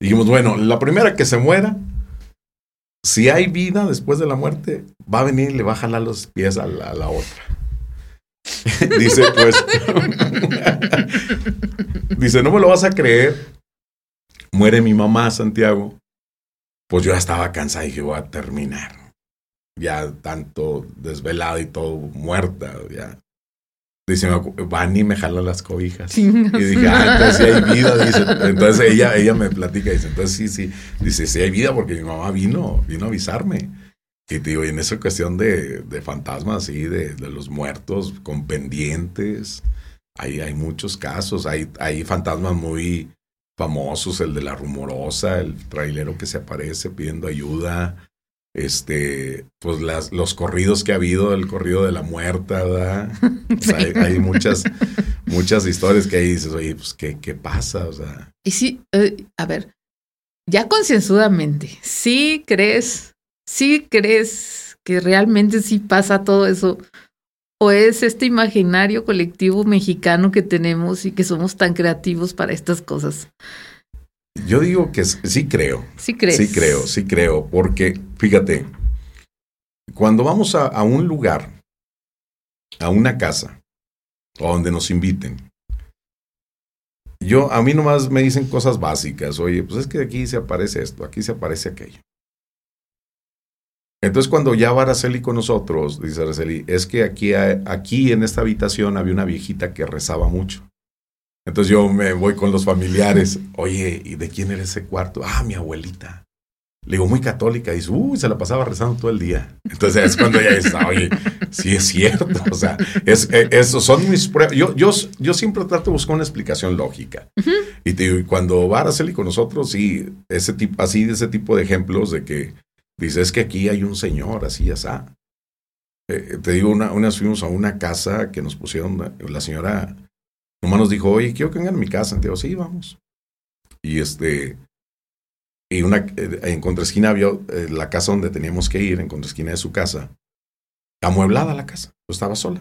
dijimos, bueno, la primera que se muera, si hay vida después de la muerte, va a venir y le va a jalar los pies a la, a la otra. dice, pues, dice, no me lo vas a creer. Muere mi mamá, Santiago. Pues yo ya estaba cansada y dije, voy a terminar. Ya tanto desvelada y todo, muerta, ya. Dice, van y me jalan las cobijas. Chingas. Y dije, ah, entonces sí hay vida, dice. Entonces ella, ella me platica, dice, entonces sí, sí. Dice, sí hay vida porque mi mamá vino, vino a avisarme. Y te digo, y en esa cuestión de, de fantasmas, así, de, de los muertos con pendientes, hay, hay muchos casos. Hay, hay fantasmas muy famosos, el de la rumorosa, el trailero que se aparece pidiendo ayuda. Este, pues las, los corridos que ha habido, el corrido de la muerta, ¿verdad? O sea, hay, hay muchas, muchas historias que ahí dices, oye, pues, ¿qué, qué pasa? O sea, Y sí, eh, a ver, ya concienzudamente, ¿sí crees, sí crees que realmente sí pasa todo eso? ¿O es este imaginario colectivo mexicano que tenemos y que somos tan creativos para estas cosas? Yo digo que sí creo, ¿Sí crees? sí creo, sí creo, porque fíjate, cuando vamos a, a un lugar, a una casa, o donde nos inviten, yo, a mí nomás me dicen cosas básicas, oye, pues es que aquí se aparece esto, aquí se aparece aquello. Entonces cuando ya va Araceli con nosotros, dice Araceli, es que aquí, aquí en esta habitación había una viejita que rezaba mucho. Entonces yo me voy con los familiares, oye, ¿y de quién era ese cuarto? Ah, mi abuelita. Le digo, muy católica. Dice, uy, se la pasaba rezando todo el día. Entonces es cuando ella está, oye, sí es cierto. O sea, es, eh, eso son mis pruebas. Yo, yo, yo siempre trato de buscar una explicación lógica. Y te digo, y cuando va Araceli con nosotros, sí, ese tipo, así, ese tipo de ejemplos de que dice, es que aquí hay un señor, así ya está. Eh, te digo, una, unas fuimos a una casa que nos pusieron, la señora nomás nos dijo, oye, quiero que vengan a mi casa. Digo, sí, vamos. Y este, y una, eh, en contraesquina había eh, la casa donde teníamos que ir, en contraesquina de su casa, amueblada la casa, pues estaba sola.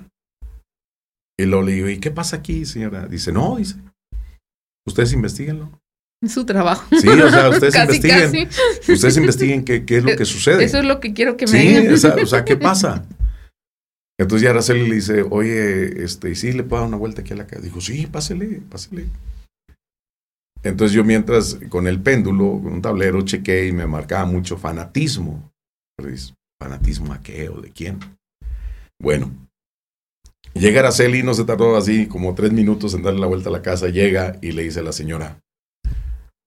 Y luego le digo, ¿y qué pasa aquí, señora? Dice, no, dice, ustedes investiguenlo. Es su trabajo. Sí, o sea, ustedes casi, investiguen. casi. Ustedes investiguen qué, qué es lo que sucede. Eso es lo que quiero que me Sí, digan. o sea, o sea, ¿qué pasa? Entonces ya Araceli le dice, oye, este, ¿y sí le puedo dar una vuelta aquí a la casa? Dijo, sí, pásele, pásele. Entonces yo mientras con el péndulo, con un tablero, chequé y me marcaba mucho fanatismo. Dices, ¿Fanatismo a qué o de quién? Bueno, llega Araceli, no se tardó así como tres minutos en darle la vuelta a la casa, llega y le dice a la señora,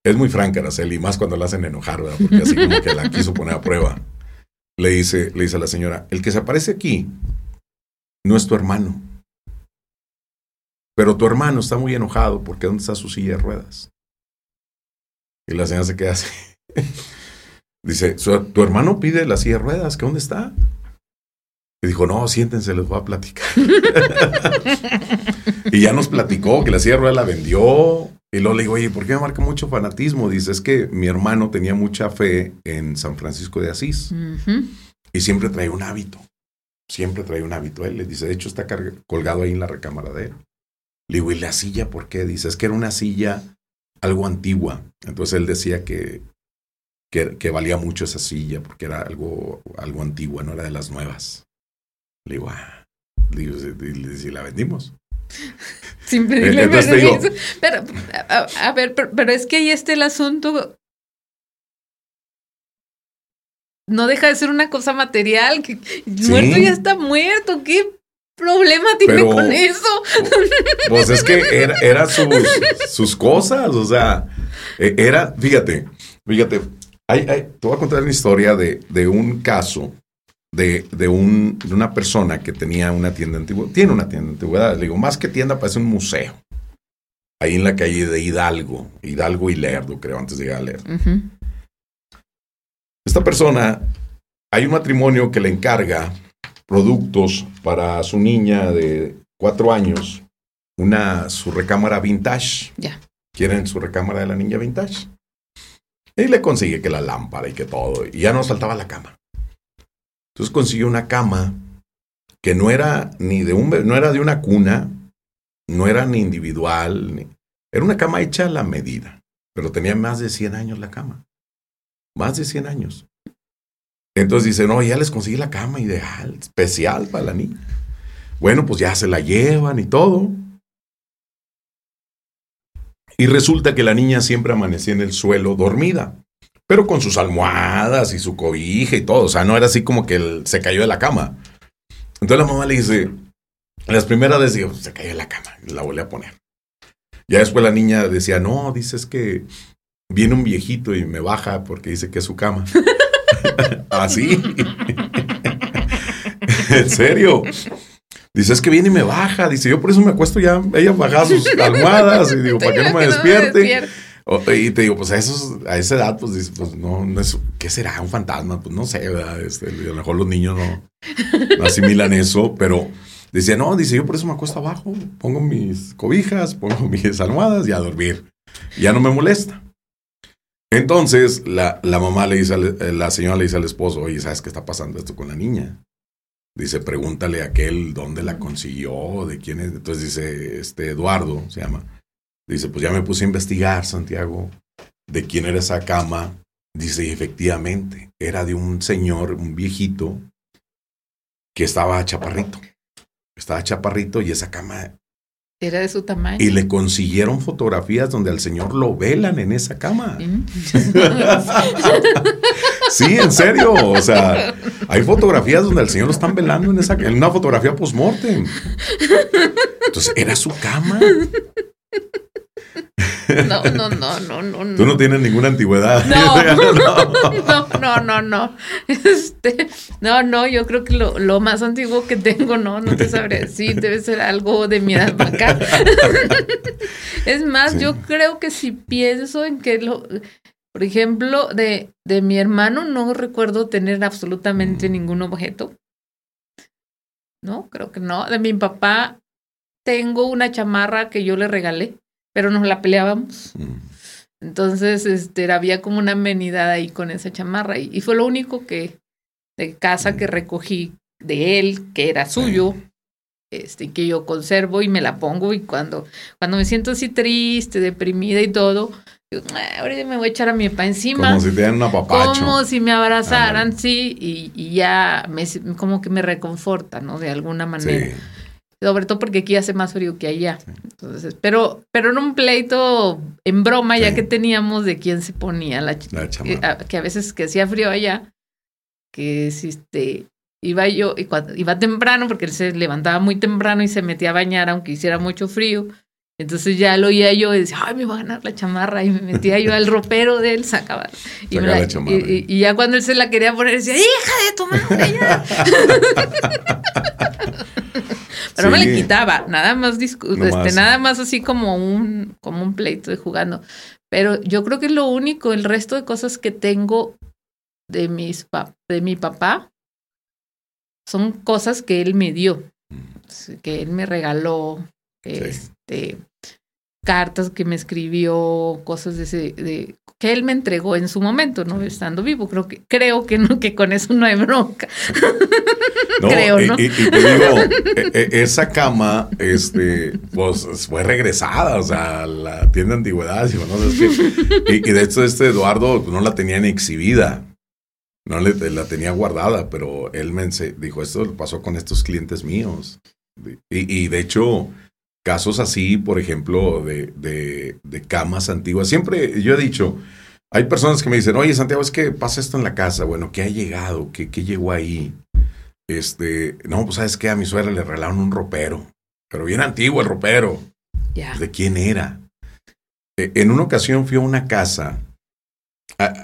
es muy franca Araceli, más cuando la hacen enojar, ¿verdad? Porque así como que la quiso poner a prueba. Le dice, le dice a la señora, el que se aparece aquí no es tu hermano. Pero tu hermano está muy enojado porque ¿dónde está su silla de ruedas? Y la señora se queda así. Dice, "Su- tu hermano pide la silla de ruedas, ¿que dónde está? Y dijo, no, siéntense, les voy a platicar. y ya nos platicó que la silla de ruedas la vendió, Y luego le digo, oye, ¿por qué me marca mucho fanatismo? Dice, es que mi hermano tenía mucha fe en San Francisco de Asís y siempre traía un hábito. Siempre traía un hábito. Él le dice, de hecho está colgado ahí en la recámara de él. Le digo, ¿y la silla por qué? Dice, es que era una silla algo antigua. Entonces él decía que, que, valía mucho esa silla porque era algo, algo antigua, no era de las nuevas. Le digo, ah, digo, si la vendimos. Sin pedirle. Pero, a, ver, pero, es que ahí está el asunto. No deja de ser una cosa material. Que muerto ya está muerto. ¿Qué problema tiene con eso? Pues es que era, era sus, sus, cosas. O sea, e, era, fíjate, fíjate. Hay, hay, te voy a contar una historia de, de un caso de, de, un, de una persona que tenía una tienda antigua, tiene una tienda antigüedad, le digo, más que tienda parece un museo, ahí en la calle de Hidalgo, Hidalgo y Lerdo, creo, antes de llegar a Lerdo. Esta persona, hay un matrimonio que le encarga productos para su niña de cuatro años, una, su recámara vintage. Ya. Quieren su recámara de la niña vintage. Y le consigue que la lámpara y que todo, y ya nos faltaba la cama. Entonces consiguió una cama que no era ni de un no era de una cuna, no era ni individual, era una cama hecha a la medida, pero tenía más de 100 años la cama. Más de 100 años. Entonces dice, no, ya les conseguí la cama ideal, especial para la niña. Bueno, pues ya se la llevan y todo. Y resulta que la niña siempre amanecía en el suelo dormida pero con sus almohadas y su cobija y todo. O sea, no era así como que se cayó de la cama. Entonces la mamá le dice, las primeras veces digo, se cayó de la cama, la volví a poner. Ya después la niña decía, no, dices que viene un viejito y me baja porque dice que es su cama. Así. en serio. Dice, es que viene y me baja. Dice, yo por eso me acuesto ya, ella baja sus almohdas y digo, para que no me despierte y te digo, pues a, esos, a esa edad, pues dices, pues no, no es, ¿qué será? ¿Un fantasma? Pues no sé, ¿verdad? Este, a lo mejor los niños no, no asimilan eso, pero decía, no, dice, yo por eso me acuesto abajo, pongo mis cobijas, pongo mis almohadas y a dormir. Ya no me molesta. Entonces, la, la mamá le dice, la señora le dice al esposo, oye, ¿sabes qué está pasando esto con la niña? Dice, pregúntale a aquel dónde la consiguió, de quién es. Entonces dice, este Eduardo se llama. Dice, pues ya me puse a investigar, Santiago, de quién era esa cama. Dice, y efectivamente, era de un señor, un viejito, que estaba chaparrito. Estaba chaparrito y esa cama... Era de su tamaño. Y le consiguieron fotografías donde al señor lo velan en esa cama. Mm. sí, en serio. O sea, hay fotografías donde al señor lo están velando en esa en una fotografía post-mortem. Entonces, era su cama. No, no, no, no, no. Tú no tienes ninguna antigüedad. No, no, no, no, no. Este, no, no, yo creo que lo, lo, más antiguo que tengo, no, no te sabré. Sí, debe ser algo de mi edad acá. Es más, yo creo que si pienso en que lo, por ejemplo, de, de mi hermano no recuerdo tener absolutamente mm. ningún objeto. No, creo que no. De mi papá tengo una chamarra que yo le regalé pero nos la peleábamos. Mm. Entonces, este, había como una amenidad ahí con esa chamarra y, fue lo único que de casa que mm. recogí de él, que era suyo, este, que yo conservo y me la pongo y cuando, cuando me siento así triste, deprimida y todo, ah, ahorita me voy a echar a mi papá encima. Como si te dieran una papacho. Como si me abrazaran, sí, y, y, ya me, como que me reconforta, ¿no? De alguna manera. Sí sobre todo porque aquí hace más frío que allá. Entonces, pero, pero en un pleito en broma ya que teníamos de quién se ponía la, la que, a, que, a, veces que hacía frío allá, que este iba yo y cuando, iba temprano porque él se levantaba muy temprano y se metía a bañar aunque hiciera mucho frío. Entonces ya lo oía yo y decía, ay, me va a ganar la chamarra. Y me metía yo al ropero de él, sacaba. Y, la, y, y, ya cuando él se la quería poner, decía, hija de tu madre, ya. Pero no me le quitaba, nada más, este, nada más así como un, como un pleito de jugando. Pero yo creo que es lo único, el resto de cosas que tengo de, mis de mi papá son cosas que él me dio, mm. que él me regaló. Este, cartas que me escribió, cosas de ese, de, que él me entregó en su momento, ¿no? Estando vivo. Creo que, creo que no, que con eso no hay bronca. creo, ¿no? Y, te digo, e, e, esa cama, este, pues fue regresada, o sea, la tienda de antigüedades, y, y, de hecho, este Eduardo no la tenía ni exhibida. No le, la tenía guardada, pero él me dijo, esto pasó con estos clientes míos. Y, y de hecho, casos así, por ejemplo, de, de, camas antiguas. Siempre yo he dicho, hay personas que me dicen, oye, Santiago, es que pasa esto en la casa. Bueno, ¿qué ha llegado? ¿Qué, qué llegó ahí? Este, no, pues sabes que a mi suegra le regalaron un ropero, pero bien antiguo el ropero. ¿De quién era? E, en una ocasión fui a una casa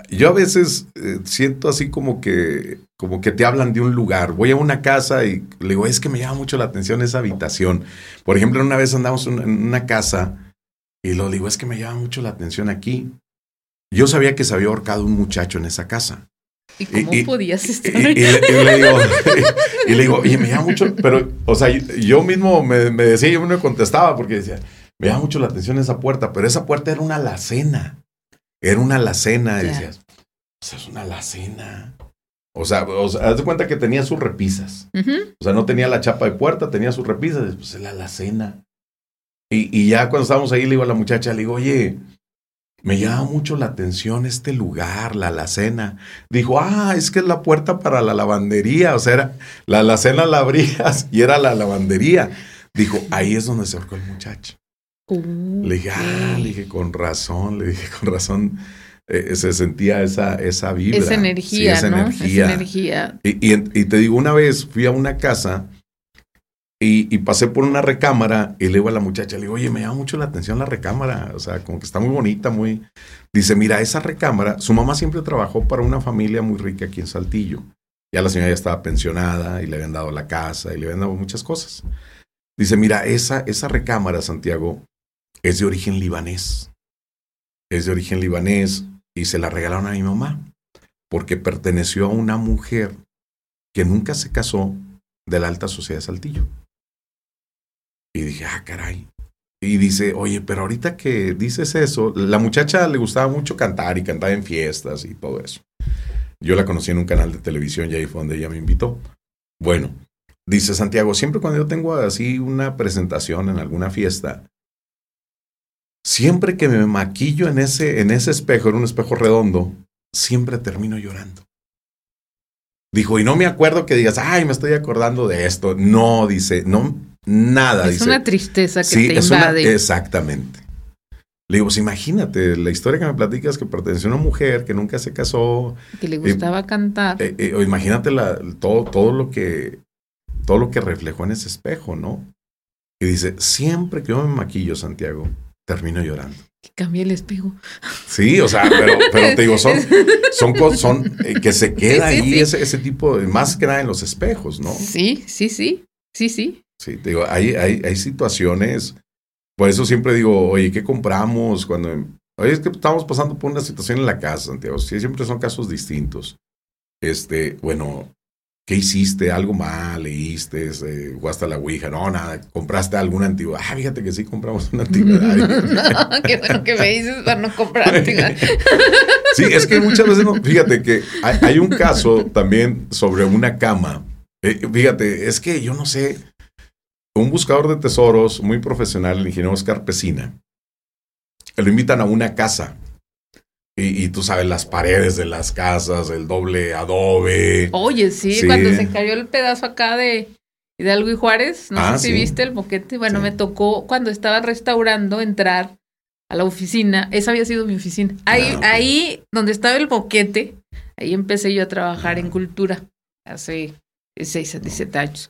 yo a veces eh, siento así como que, como que te hablan de un lugar. Voy a una casa y le digo, es que me llama mucho la atención esa habitación. Por ejemplo, una vez andamos en una casa y lo digo, es que me llama mucho la atención aquí. Yo sabía que se había ahorcado un muchacho en esa casa. ¿Y cómo podías estar? Y, le, digo, y, le digo, oye, me llama mucho, pero, o sea, yo mismo me, me decía, yo me contestaba porque decía, me llama mucho la atención esa puerta, pero esa puerta era una alacena. Era una alacena, decías, pues es una alacena. O sea, o sea, haz de cuenta que tenía sus repisas. O sea, no tenía la chapa de puerta, tenía sus repisas, pues es la alacena. Y, y ya cuando estábamos ahí, le digo a la muchacha, le digo, oye, me llama mucho la atención este lugar, la alacena. Dijo, ah, es que es la puerta para la lavandería. O sea, era, la alacena la abrías y era la lavandería. Dijo, ahí es donde se ahorcó el muchacho le dije, ah, le dije, con razón, le dije, con razón. Eh, se sentía esa, esa vibra. Esa energía, esa ¿no? Energía. Esa energía. Y, y, te digo, una vez fui a una casa y, y, pasé por una recámara y le digo a la muchacha, le digo, oye, me llama mucho la atención la recámara, o sea, como que está muy bonita, muy... Dice, mira, esa recámara, su mamá siempre trabajó para una familia muy rica aquí en Saltillo. Ya la señora ya estaba pensionada y le habían dado la casa y le habían dado muchas cosas. Dice, mira, esa, esa recámara, Santiago, es de origen libanés. Es de origen libanés y se la regalaron a mi mamá porque perteneció a una mujer que nunca se casó de la alta sociedad de Saltillo. Y dije, ah, caray. Y dice, oye, pero ahorita que dices eso, la muchacha le gustaba mucho cantar y cantaba en fiestas y todo eso. Yo la conocí en un canal de televisión y ahí fue donde ella me invitó. Bueno, dice Santiago, siempre cuando yo tengo así una presentación en alguna fiesta, siempre que me maquillo en ese, en ese espejo, en un espejo redondo, siempre termino llorando. Dijo, y no me acuerdo que digas, ay, me estoy acordando de esto. No, dice, no, nada. Es una tristeza que te invade. exactamente. Le digo, pues imagínate, la historia que me platicas que perteneció a una mujer que nunca se casó. Que le gustaba cantar. Eh, eh, imagínate la, todo, todo, lo que, todo lo que reflejó en ese espejo, ¿no? Y dice, siempre que yo me maquillo, Santiago, termino llorando. Que cambie el espejo. Sí, o sea, pero, te digo, son, son cosas son, eh, que se queda ahí Ese, ese, tipo, de, más que nada en los espejos, ¿no? Sí, sí, sí, sí, sí. Sí, te digo, hay, hay, hay situaciones, por eso siempre digo, oye, ¿qué compramos cuando... Oye, es que estamos pasando por una situación en la casa, Santiago. Sí, siempre son casos distintos. Este, bueno, ¿Qué hiciste? ¿Algo mal? ¿Leíste? Eh, ¿Jugaste la Ouija? No, nada. ¿Compraste alguna antigüedad? Ah, fíjate que sí compramos una antigüedad. no, qué bueno que me dices para no comprar antigüedad. sí, es que muchas veces no. Fíjate que hay, un caso también sobre una cama. Eh, fíjate, es que yo no sé. Un buscador de tesoros muy profesional, el ingeniero Oscar Pesina, lo invitan a una casa y, tú sabes, las paredes de las casas, el doble adobe. Oye, sí, cuando se cayó el pedazo acá de Hidalgo y Juárez, no ah, sé si viste el boquete. Bueno, me tocó cuando estaba restaurando entrar a la oficina. Esa había sido mi oficina. Ahí, ah, ahí donde estaba el boquete, ahí empecé yo a trabajar en cultura hace seis, siete años.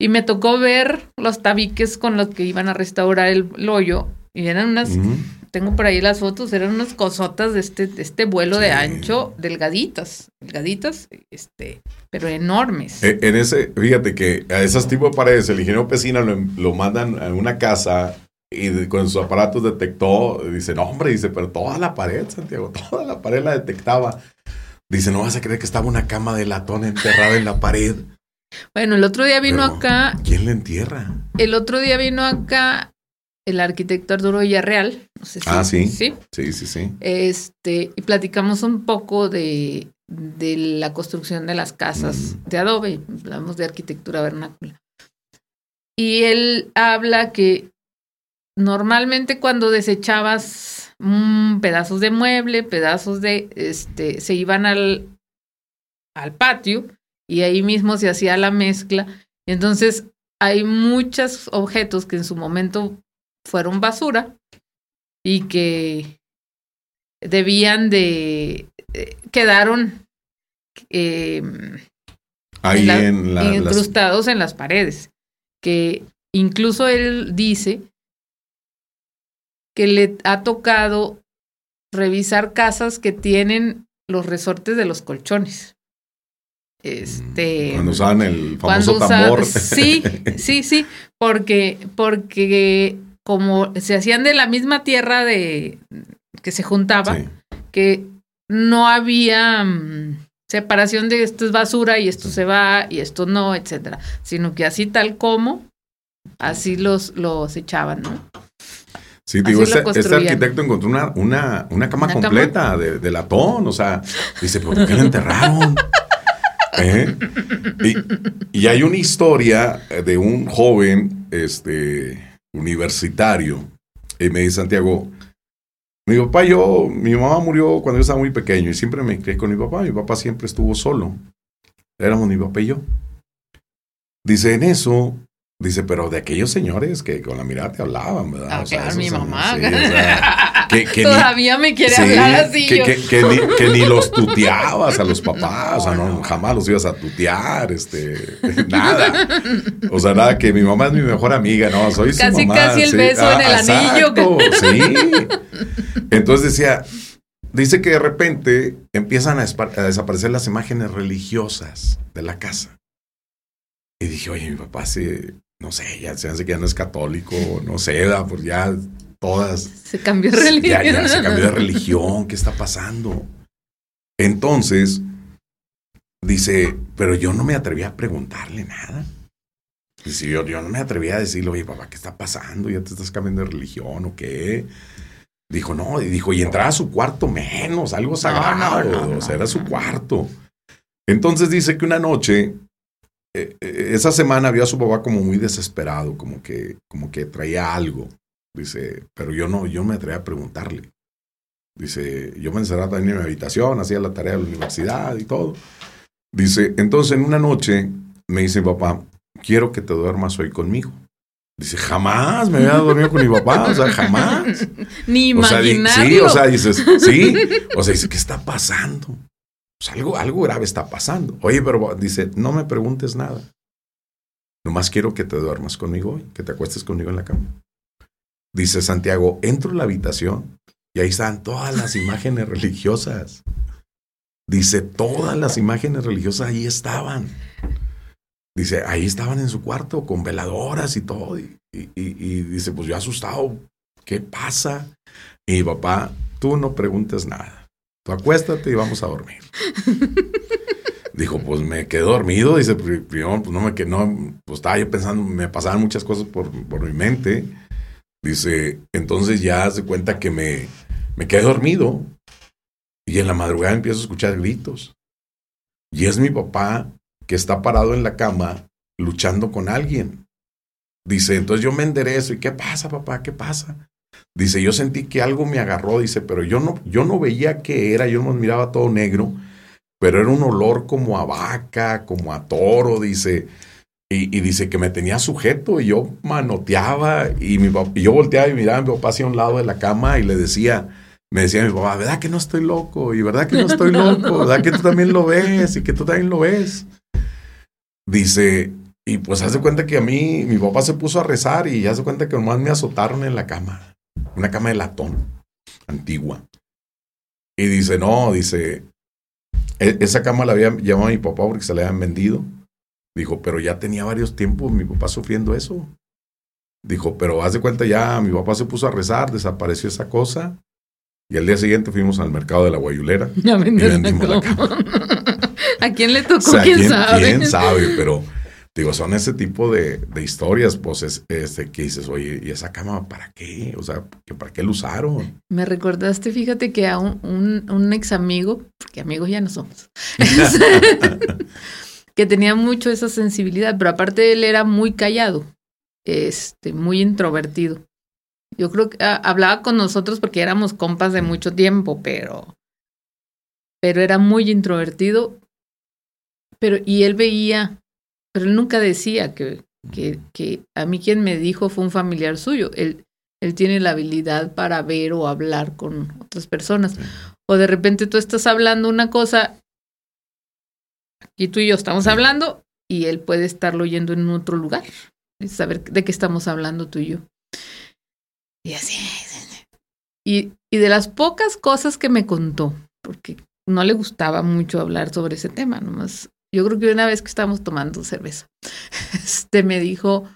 Y me tocó ver los tabiques con los que iban a restaurar el, hoyo. Y eran unas tengo por ahí las fotos, eran unas cosotas de este, este vuelo de ancho, delgaditas, delgaditas, este, pero enormes. E, en ese, fíjate que a esas tipo de paredes, el ingeniero Pesina lo, mandan a una casa y con sus aparatos detectó, dice, no hombre, dice, pero toda la pared, Santiago, toda la pared la detectaba. Dice, no vas a creer que estaba una cama de latón enterrada en la pared. Bueno, el otro día vino acá. ¿Quién le entierra? El otro día vino acá el arquitecto Arturo Villarreal. No sé si, ah, sí. Sí, sí, sí. Este, y platicamos un poco de, de la construcción de las casas mm. de adobe. Hablamos de arquitectura vernácula. Y él habla que normalmente cuando desechabas pedazos de mueble, pedazos de, este, se iban al, al patio y ahí mismo se hacía la mezcla. Entonces hay muchos objetos que en su momento fueron basura y que debían de eh, quedaron eh, ahí en incrustados en las paredes que incluso él dice que le ha tocado revisar casas que tienen los resortes de los colchones. Este, cuando usaban el famoso tambor. Sí, sí, sí, porque, porque como se hacían de la misma tierra de que se juntaba, que no había mm, separación de esto es basura y esto se va y esto no, etcétera, sino que así tal como, así los, los echaban, ¿no? Sí, digo, este, este, arquitecto encontró una, una, una cama completa De, de, latón, o sea, dice, ¿por qué la enterraron? ¿Eh? Y, y, hay una historia de un joven este, universitario, y me dice Santiago, mi papá yo, mi mamá murió cuando yo estaba muy pequeño y siempre me crié con mi papá. Mi papá siempre estuvo solo. Éramos mi papá y yo. Dice, en eso, dice, pero de aquellos señores que con la mirada te hablaban, ¿verdad? Ah, claro, mi mamá. que, Todavía me quiere hablar así. Que, ni, los tuteabas a los papás, o sea, no, jamás los ibas a tutear, este, nada. O sea, nada, que mi mamá es mi mejor amiga, no, soy su casi, mamá. Casi el beso en el ah, anillo. sí. Entonces decía, dice que de repente empiezan a, a desaparecer las imágenes religiosas de la casa. Y dije, oye, mi papá se, no sé, ya se hace que ya no es católico, no sé, pues ya todas. Se cambió de religión. Ya, se cambió de religión, ¿qué está pasando? Entonces, dice, pero yo no me atreví a preguntarle nada. Dice, yo, yo no me atreví a decirle, oye, papá, ¿qué está pasando? ¿Ya te estás cambiando de religión o qué? Dijo, no, y dijo, y entrar a su cuarto menos, algo sagrado, o sea, era su cuarto. Entonces dice que una noche, eh, eh, esa semana vio a su papá como muy desesperado, como que, como que traía algo. Dice, pero yo no, yo me atreví a preguntarle. Dice, yo me encerraba también en mi habitación, hacía la tarea de la universidad y todo. Dice, entonces en una noche me dice papá, quiero que te duermas hoy conmigo. Dice, jamás me había dormido con mi papá, o sea, jamás. Ni imaginarlo. sí, o sea, dices, sí, o sea, dice, ¿qué está pasando? Pues algo, algo grave está pasando. Oye, pero dice, no me preguntes nada. Nomás quiero que te duermas conmigo hoy, que te acuestes conmigo en la cama. Dice Santiago, entro en la habitación y ahí están todas las imágenes religiosas. Dice, todas las imágenes religiosas ahí estaban. Dice, ahí estaban en su cuarto con veladoras y todo. Y, dice, pues yo asustado, ¿qué pasa? Y papá, tú no preguntes nada. Tú acuéstate y vamos a dormir. Dijo, pues me quedé dormido. Dice, primero, pues no me quedé, no, pues estaba yo pensando, me pasaban muchas cosas por, por mi mente. Dice, entonces ya se cuenta que me, me quedé dormido y en la madrugada empiezo a escuchar gritos. Y es mi papá que está parado en la cama luchando con alguien. Dice, entonces yo me enderezo y ¿qué pasa, papá? ¿Qué pasa? Dice, yo sentí que algo me agarró, dice, pero yo no, yo no veía qué era, yo no miraba todo negro, pero era un olor como a vaca, como a toro, dice. Y, dice que me tenía sujeto y yo manoteaba y, mi y yo volteaba y miraba a mi papá hacia un lado de la cama y le decía, me decía mi papá, ¿verdad que no estoy loco? Y ¿verdad que no estoy loco? ¿Verdad que tú también lo ves? Y que tú también lo ves. Dice, y pues hace cuenta que a mí, mi papá se puso a rezar y hace cuenta que nomás me azotaron en la cama. Una cama de latón, antigua. Y dice, no, dice, e-, esa cama la había llamado a mi papá porque se la habían vendido. Dijo, pero ya tenía varios tiempos mi papá sufriendo eso. Dijo, pero haz de cuenta ya, mi papá se puso a rezar, desapareció esa cosa. Y al día siguiente fuimos al mercado de la guayulera y vendimos la cama. ¿A quién le tocó? ¿Quién, sabe? ¿Quién sabe? Pero, Digo, son ese tipo de, historias, pues, es, este, que dices, oye, ¿y esa cama para qué? O sea, ¿para qué lo usaron? Me recordaste, fíjate que a un, un, ex amigo, porque amigos ya no somos, que tenía mucho esa sensibilidad, pero aparte él era muy callado, este, muy introvertido. Yo creo que ah, hablaba con nosotros porque éramos compas de mucho tiempo, pero, pero era muy introvertido. Pero, y él veía pero él nunca decía que, que, que, a mí quien me dijo fue un familiar suyo. Él, él tiene la habilidad para ver o hablar con otras personas. O de repente tú estás hablando una cosa, y tú y yo estamos hablando, y él puede estarlo oyendo en otro lugar. Y saber de qué estamos hablando tú y yo. Y así. Y, y de las pocas cosas que me contó, porque no le gustaba mucho hablar sobre ese tema, nomás yo creo que una vez que estábamos tomando cerveza, este me dijo,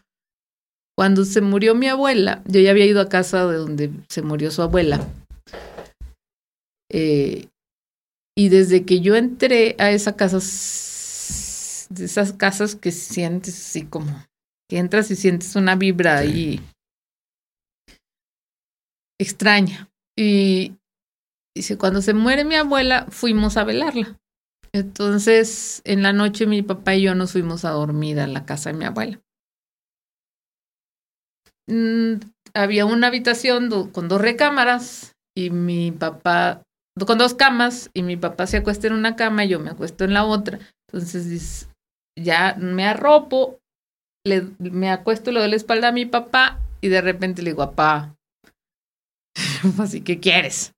cuando se murió mi abuela, yo ya había ido a casa de donde se murió su abuela. Eh, y desde que yo entré a esa casa, de esas casas que sientes así como, que entras y sientes una vibra ahí extraña. Y dice, cuando se muere mi abuela, fuimos a velarla. Entonces, en la noche mi papá y yo nos fuimos a dormir a la casa de mi abuela. Mm, había una habitación con dos recámaras y mi papá, con dos camas, y mi papá se acuesta en una cama y yo me acuesto en la otra. Entonces, ya me arropo, le, me acuesto, le doy la espalda a mi papá y de repente le digo, papá, así, ¿qué quieres?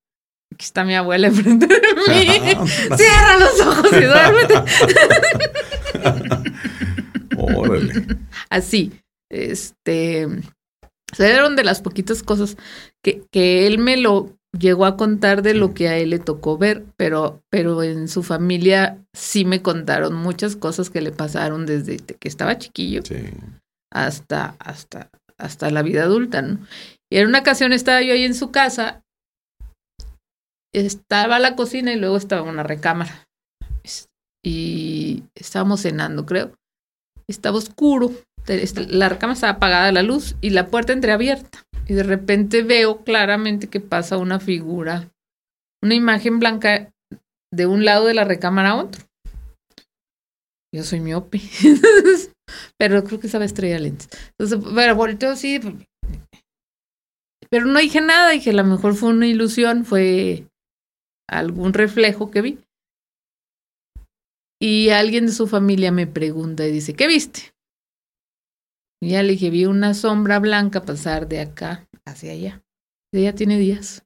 Aquí está mi abuela enfrente de mí. Cierra los ojos y duérmete. Órale. Así. Este. Fueron de las poquitas cosas que, que él me lo llegó a contar de lo que a él le tocó ver, pero, pero en su familia sí me contaron muchas cosas que le pasaron desde que estaba chiquillo hasta, hasta, hasta la vida adulta, ¿no? Y en una ocasión estaba yo ahí en su casa estaba la cocina y luego estaba una recámara. Y estábamos cenando, creo. Estaba oscuro. La recámara estaba apagada la luz y la puerta entreabierta. Y de repente veo claramente que pasa una figura, una imagen blanca de un lado de la recámara a otro. Yo soy miope. pero creo que estaba estrella lentes. Entonces, pero volteo así. Pero no dije nada, dije, a lo mejor fue una ilusión, fue algún reflejo que vi. Y alguien de su familia me pregunta y dice, ¿qué viste? Y ya le dije, vi una sombra blanca pasar de acá hacia allá. Ella tiene días.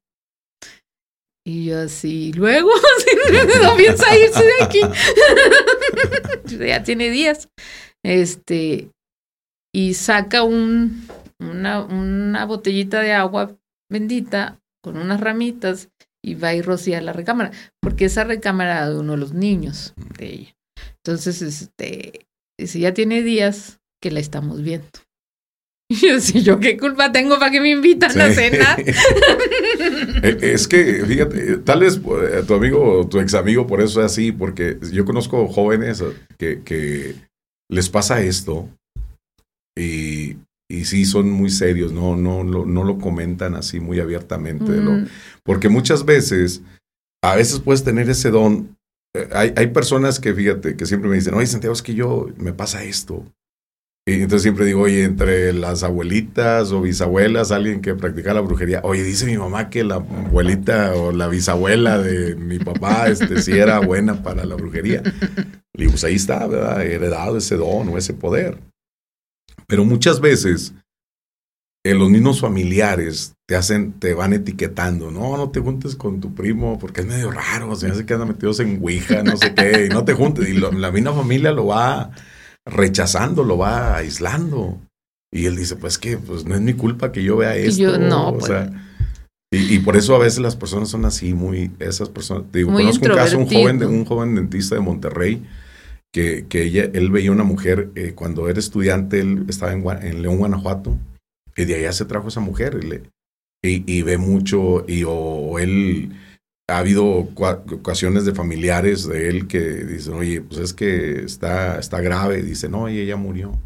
Y yo así, luego, no piensa irse de aquí. ya tiene días. Este, y saca un, una, una botellita de agua bendita con unas ramitas y va y rocía la recámara, porque esa recámara era de uno de los niños de ella. Entonces, este, si ya tiene días que la estamos viendo. Y yo, si yo qué culpa tengo para que me invitan a cenar. Eh, es que, fíjate, tal vez eh, tu amigo o tu ex amigo por eso es así, porque yo conozco jóvenes que, que les pasa esto y y sí son muy serios, no, no, no, no lo comentan así muy abiertamente. Mm. porque muchas veces, a veces puedes tener ese don. Eh, hay, hay personas que, fíjate, que siempre me dicen, oye, Santiago, es que yo me pasa esto. Y entonces siempre digo, oye, entre las abuelitas o bisabuelas, alguien que practica la brujería, oye, dice mi mamá que la abuelita o la bisabuela de mi papá este, sí era buena para la brujería. Y pues ahí está, ¿verdad? Heredado ese don o ese poder. Pero muchas veces en los mismos familiares te hacen, te van etiquetando, no, no te juntes con tu primo porque es medio raro, se hace que andan metidos en Ouija, no sé qué, y no te juntes, y la misma familia lo va rechazando, lo va aislando. Y él dice, pues que pues no es mi culpa que yo vea esto. yo, no, o pues. sea, y, por eso a veces las personas son así, muy, esas personas, digo, conozco un caso, un joven, de, un joven dentista de Monterrey, que, que ella, él veía una mujer, eh, cuando era estudiante, él estaba en, León, Guanajuato, y de allá se trajo esa mujer, y, y, ve mucho, y o, él ha habido ocasiones de familiares de él que dicen, oye, pues es que está, está grave. Dice, no, ella murió.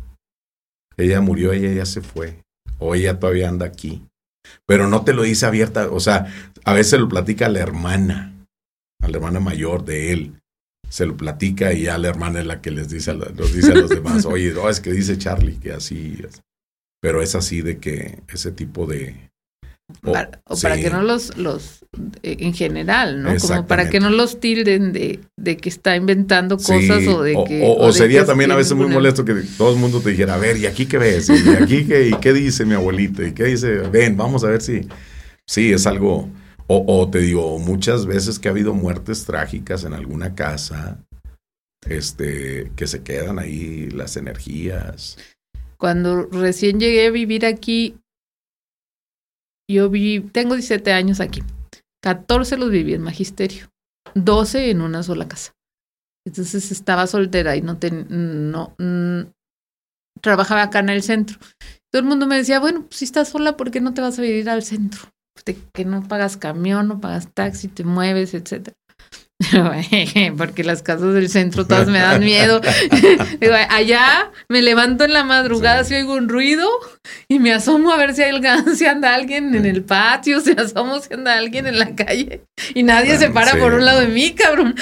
Ella murió, ella ya se fue. O ella todavía anda aquí. Pero no te lo dice abierta. O sea, a veces lo platica a la hermana, a la hermana mayor de él. Se lo platica y ya la hermana es la que les dice a, los, dice a los demás, oye, no, es que dice Charlie que así. Es. Pero es así de que ese tipo de, o, para, que no los, los, eh, en general, ¿no? Como para que no los tilden de, de que está inventando cosas o de que... O, sería también a veces muy molesto que todo el mundo te dijera, a ver, ¿y aquí qué ves? ¿Y aquí qué, y qué dice mi abuelita? ¿Y qué dice? Ven, vamos a ver si... Sí, es algo... O, o te digo, muchas veces que ha habido muertes trágicas en alguna casa, este, que se quedan ahí las energías. Cuando recién llegué a vivir aquí, yo vi, tengo 17 años aquí. 14 los viví en magisterio. 12 en una sola casa. Entonces estaba soltera y no, ten, no trabajaba acá en el centro. Todo el mundo me decía, bueno, pues si estás sola, ¿por qué no te vas a vivir al centro? Que no pagas camión, no pagas taxi, te mueves, etcétera. Porque las casas del centro todas me dan miedo. allá me levanto en la madrugada si oigo un ruido y me asomo a ver si, hay, si anda alguien en el patio, si asomo si anda alguien en la calle y nadie se para por un lado de mí, cabrón.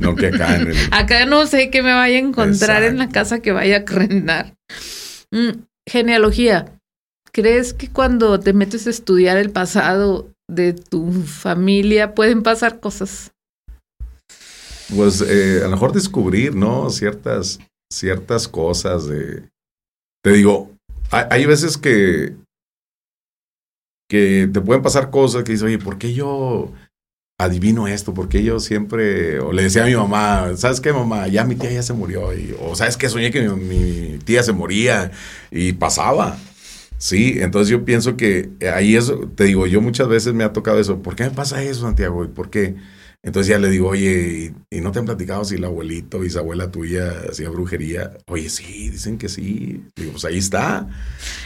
No que acá en Acá no sé qué me vaya a encontrar en la casa que vaya a crendar. Mm, genealogía. ¿Crees que cuando te metes a estudiar el pasado de tu familia pueden pasar cosas? Pues eh, a lo mejor descubrir, ¿no? Ciertas, ciertas cosas de... Te digo, hay, veces que, que te pueden pasar cosas que dices, oye, ¿por qué yo adivino esto? ¿Por qué yo siempre... O le decía a mi mamá, ¿sabes qué, mamá? Ya mi tía ya se murió. O ¿sabes qué? Soñé que mi tía se moría y pasaba. Sí, entonces yo pienso que ahí eso, te digo, yo muchas veces me ha tocado eso. ¿Por qué me pasa eso, Santiago? ¿Y por qué? Entonces ya le digo, oye, ¿y, no te han platicado si el abuelito, bisabuela tuya hacía brujería? Oye, sí, dicen que sí. Digo, pues ahí está.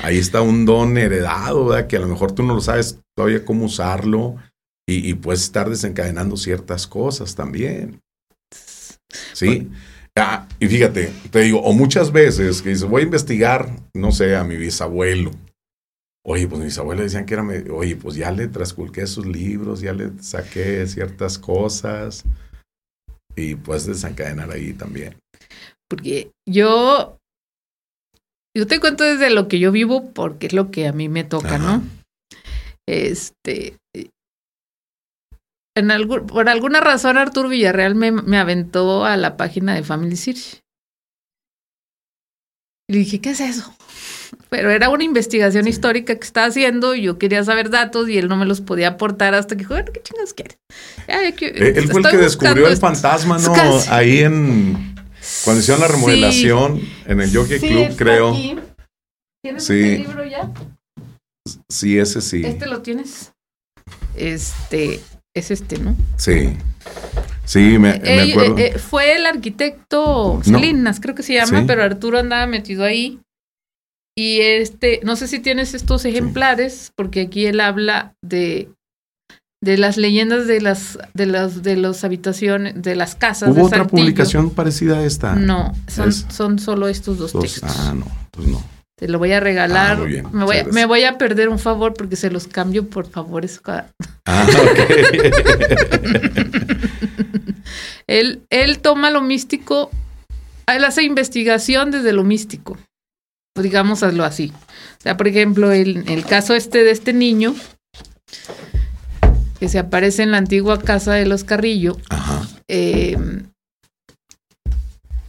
Ahí está un don heredado, ¿verdad? Que a lo mejor tú no lo sabes todavía cómo usarlo y, y puedes estar desencadenando ciertas cosas también. Sí. Ah, y fíjate, te digo, o muchas veces que dices, voy a investigar, no sé, a mi bisabuelo. Oye, pues mis abuelos decían que era, oye, pues ya le trasculqué sus libros, ya le saqué ciertas cosas y puedes desencadenar ahí también. Porque yo, yo te cuento desde lo que yo vivo porque es lo que a mí me toca, ¿no? Este, en algún, por alguna razón Arturo Villarreal me, me aventó a la página de Family Search. Y le dije, ¿qué es eso? pero era una investigación histórica que estaba haciendo y yo quería saber datos y él no me los podía aportar hasta que dijo, ¿qué chingas quieres? Eh, él fue el que descubrió el fantasma, ¿no? Ahí en... Cuando hicieron la remodelación en el Jockey Club, creo. ¿Tienes este libro ya? Sí, ese sí. ¿Este lo tienes? Este, es este, ¿no? Sí. Sí, me, acuerdo. Eh, fue el arquitecto Salinas, creo que se llama, pero Arturo andaba metido ahí. Y este, no sé si tienes estos ejemplares, porque aquí él habla de, de las leyendas de las, de las, de las habitaciones, de las casas. ¿Hubo otra publicación parecida a esta? No, son, son solo estos dos, textos. Ah, no, pues no. Te lo voy a regalar. Ah, me, voy, me, voy, a perder un favor porque se los cambio por favores. Ah, él, él toma lo místico, él hace investigación desde lo místico digamos hazlo así. O sea, por ejemplo, el, el caso este de este niño que se aparece en la antigua casa de los Carrillo, em,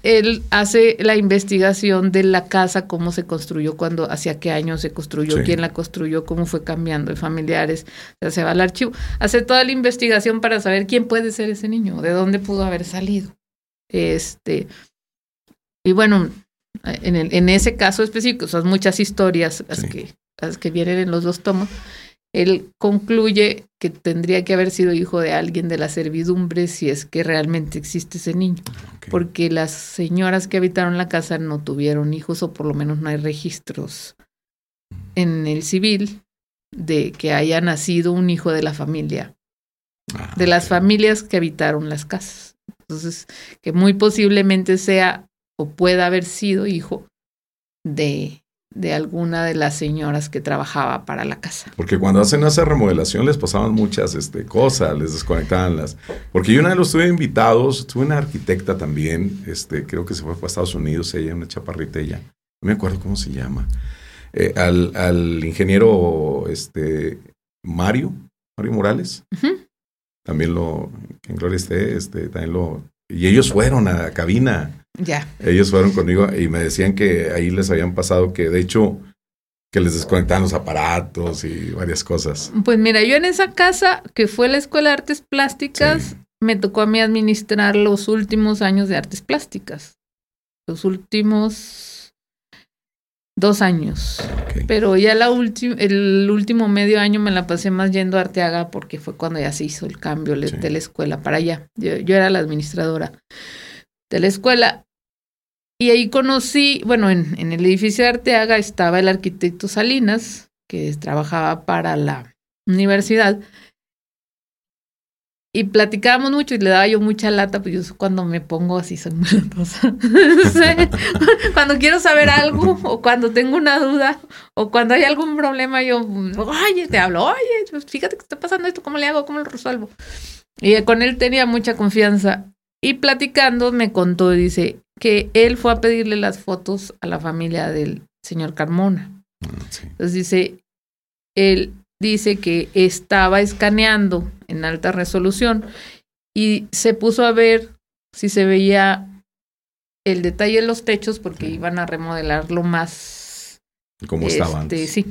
él hace la investigación de la casa, cómo se construyó, cuándo, hacia qué año se construyó, quién la construyó, cómo fue cambiando de familiares. O sea, se va al archivo, hace toda la investigación para saber quién puede ser ese niño, de dónde pudo haber salido. Este, y bueno, en, en ese caso específico, son muchas historias las, que, las que vienen en los dos tomos. Él concluye que tendría que haber sido hijo de alguien de la servidumbre si es que realmente existe ese niño. Porque las señoras que habitaron la casa no tuvieron hijos o por lo menos no hay registros en el civil de que haya nacido un hijo de la familia Ah, de las familias que habitaron las casas. Entonces, que muy posiblemente sea o pueda haber sido hijo de, de alguna de las señoras que trabajaba para la casa. Porque cuando hacen esa remodelación les pasaban muchas este, cosas, les desconectaban las... Porque yo una vez los tuve invitados, tuve una arquitecta también, este, creo que se fue para Estados Unidos, ella, una chaparrita ella, no me acuerdo cómo se llama, eh, al, al ingeniero este, Mario, Mario Morales, también lo, que en gloria esté, este, también lo... Y ellos fueron a la cabina. Ya. Ellos fueron conmigo y me decían que ahí les habían pasado que de hecho que les desconectaban los aparatos y varias cosas. Pues mira, yo en esa casa, que fue la Escuela de Artes Plásticas, Sí. me tocó a mí administrar los últimos años de artes plásticas. Los últimos dos años. Pero ya la el último medio año me la pasé más yendo a Arteaga porque fue cuando ya se hizo el cambio Sí. de la escuela para allá. Yo, yo era la administradora de la escuela. Y ahí conocí, bueno, en, en el edificio de Arteaga estaba el arquitecto Salinas, que trabajaba para la universidad. Y platicábamos mucho y le daba yo mucha lata, pues yo cuando me pongo así soy muy latosa. Cuando quiero saber algo o cuando tengo una duda o cuando hay algún problema, yo, oye, te hablo, oye, pues fíjate que está pasando esto, ¿cómo le hago? ¿Cómo lo resuelvo? Y con él tenía mucha confianza. Y platicando me contó, dice, que él fue a pedirle las fotos a la familia del señor Carmona. Sí. Entonces dice, él dice que estaba escaneando en alta resolución y se puso a ver si se veía el detalle de los techos porque iban a remodelar lo más ¿Cómo estaba este, antes? sí,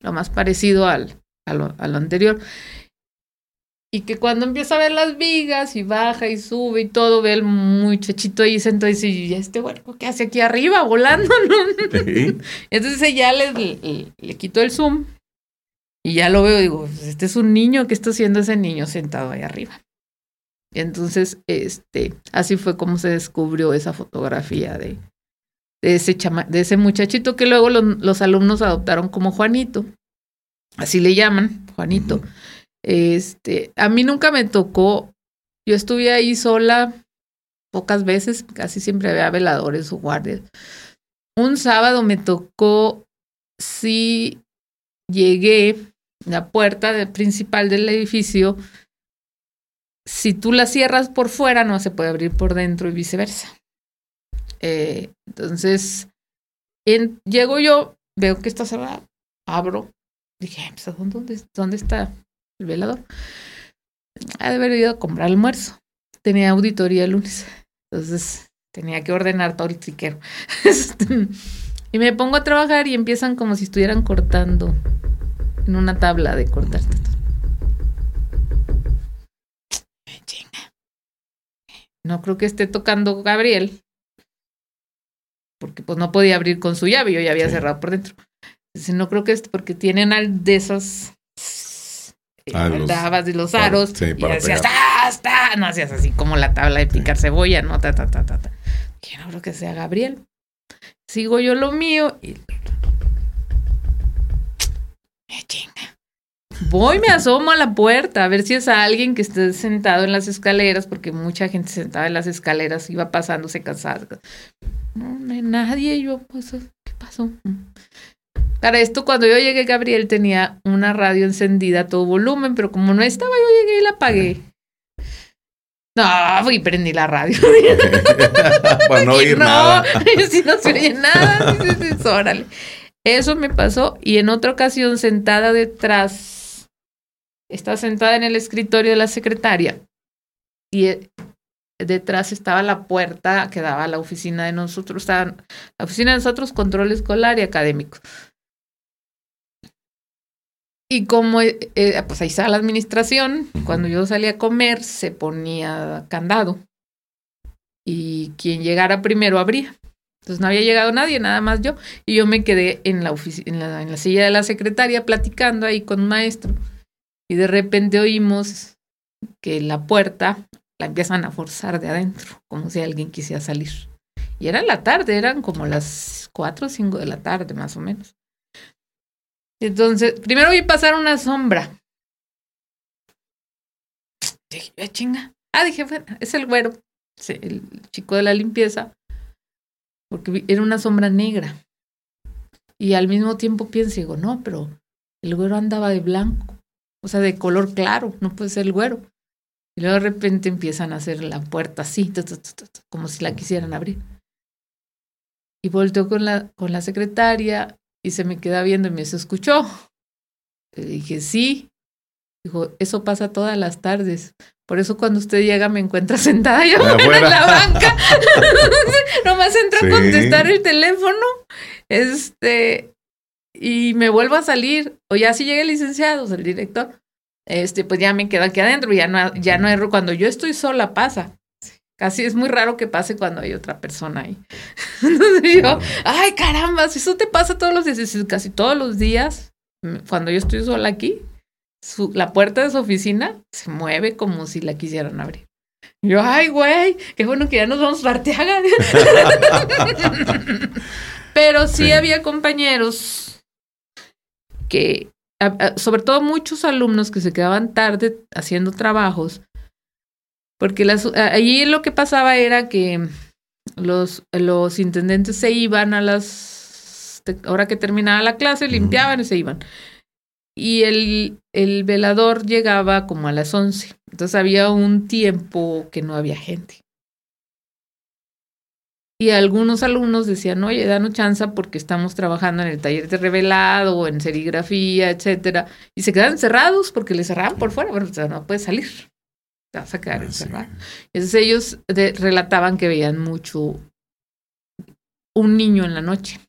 lo más parecido al, a, lo, a lo anterior. Y que cuando empieza a ver las vigas y baja y sube y todo, ve el muchachito ahí sentado y dice, ¿y este huerco qué hace aquí arriba volando? ¿no?" Sí. Entonces ya le, le, le quito el zoom y ya lo veo y digo, "Pues, este es un niño, ¿qué está haciendo ese niño sentado ahí arriba? Entonces, este, así fue como se descubrió esa fotografía de, de ese chama, de ese muchachito que luego lo- los alumnos adoptaron como Juanito. Así le llaman, Juanito. Este, a mí nunca me tocó, yo estuve ahí sola pocas veces, casi siempre había veladores o guardias. Un sábado me tocó, sí llegué, la puerta de- principal del edificio, si tú la cierras por fuera, no se puede abrir por dentro y viceversa. Eh, entonces, en- llego yo, veo que está cerrada, abro, dije, "Ay, pues, ¿dónde, dónde, dónde está el velador? Ha de haber ido a comprar almuerzo. Tenía auditoría el lunes. Entonces tenía que ordenar todo el triquero. Este, y me pongo a trabajar y empiezan como si estuvieran cortando en una tabla de cortar. No creo que esté tocando Gabriel. Porque pues no podía abrir con su llave, yo ya había Sí. cerrado por dentro. Entonces, no creo que es porque tienen al de esas Ah, los- dabas de los para- aros sí, y hacías. ¡ta! ¡ta! no hacías así como la tabla de picar cebolla, no ta ta ta ta ta. Que no creo que sea Gabriel. Sigo yo lo mío y me chinga. Voy, me asomo a la puerta a ver si es alguien que esté sentado en las escaleras, porque mucha gente sentada en las escaleras iba pasando, se cansaba. No, no hay nadie. Yo, pues, ¿qué pasó? Para esto, cuando yo llegué, Gabriel tenía una radio encendida a todo volumen, pero como no estaba, yo llegué y la apagué. No, fui y prendí la radio. Para no oír nada. si no se oye nada. dices, órale. Eso me pasó. Y en otra ocasión, sentada detrás, estaba sentada en el escritorio de la secretaria. Y eh, detrás estaba la puerta que daba a la oficina de nosotros. Estaban, la oficina de nosotros, control escolar y académico. Y como eh, eh, pues ahí estaba la administración, cuando yo salía a comer se ponía candado y quien llegara primero abría. Entonces no había llegado nadie, nada más yo. Y yo me quedé en la, ofici- en la, en la silla de la secretaria platicando ahí con un maestro. Y de repente oímos que la puerta la empiezan a forzar de adentro, como si alguien quisiera salir. Y era la tarde, eran como las 4 o 5 de la tarde más o menos. Entonces, primero vi pasar una sombra. dije, chinga. Ah, dije, bueno, es el güero, el chico de la limpieza, porque era una sombra negra. Y al mismo tiempo pienso, digo, no, pero el güero andaba de blanco, o sea, de color claro, no puede ser el güero. Y luego de repente empiezan a hacer la puerta así, como si la quisieran abrir. Y volteó con la, con la secretaria y se me queda viendo y me dice, ¿escuchó? Le dije, sí. Dijo, eso pasa todas las tardes. Por eso cuando usted llega me encuentra sentada yo en la banca. Nomás entro a contestar el teléfono. Este, y me vuelvo a salir. O ya si llega el licenciado, o el director, este, pues ya me quedo aquí adentro. Ya no, ya no erro. Cuando yo estoy sola pasa. Casi es muy raro que pase cuando hay otra persona ahí. Entonces yo, ay caramba, si eso te pasa todos los días, casi todos los días, cuando yo estoy sola aquí, la puerta de su oficina se mueve como si la quisieran abrir. yo, ay, güey, qué bueno que ya nos vamos a Arteaga. Pero sí, había compañeros que, sobre todo muchos alumnos que se quedaban tarde haciendo trabajos, porque las, allí lo que pasaba era que los, los intendentes se iban a las, ahora que terminaba la clase, limpiaban y se iban y el, el velador llegaba como a las 11. Entonces había un tiempo que no había gente. Y algunos alumnos decían, oye, danos chance porque estamos trabajando en el taller de revelado o en serigrafía, etcétera. Y se quedan encerrados porque les cerraban por fuera. Bueno, no puedes salir. Te vas a quedar ah, encerrado. Entonces ellos relataban que veían mucho un niño en la noche.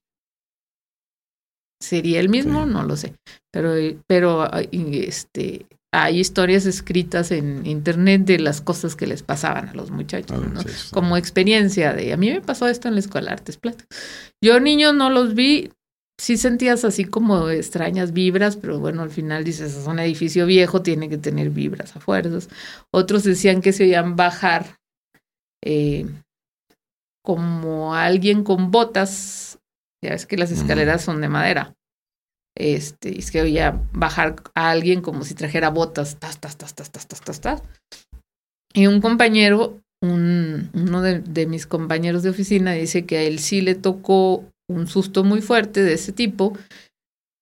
¿Sería el mismo? No lo sé. Pero, pero este, hay historias escritas en internet de las cosas que les pasaban a los muchachos, ¿no? Como experiencia de, a mí me pasó esto en la escuela de artes plata. Yo niños no los vi, sí sentías así como extrañas vibras, pero bueno, al final dices, es un edificio viejo, tiene que tener vibras a fuerzas. Otros decían que se oían bajar eh, como alguien con botas ya ves que las escaleras son de madera. Este, es que oía bajar a alguien como si trajera botas, tas, tas, tas, tas, tas, tas, tas, Y un compañero, un, uno de, de, mis compañeros de oficina, dice que a él sí le tocó un susto muy fuerte de ese tipo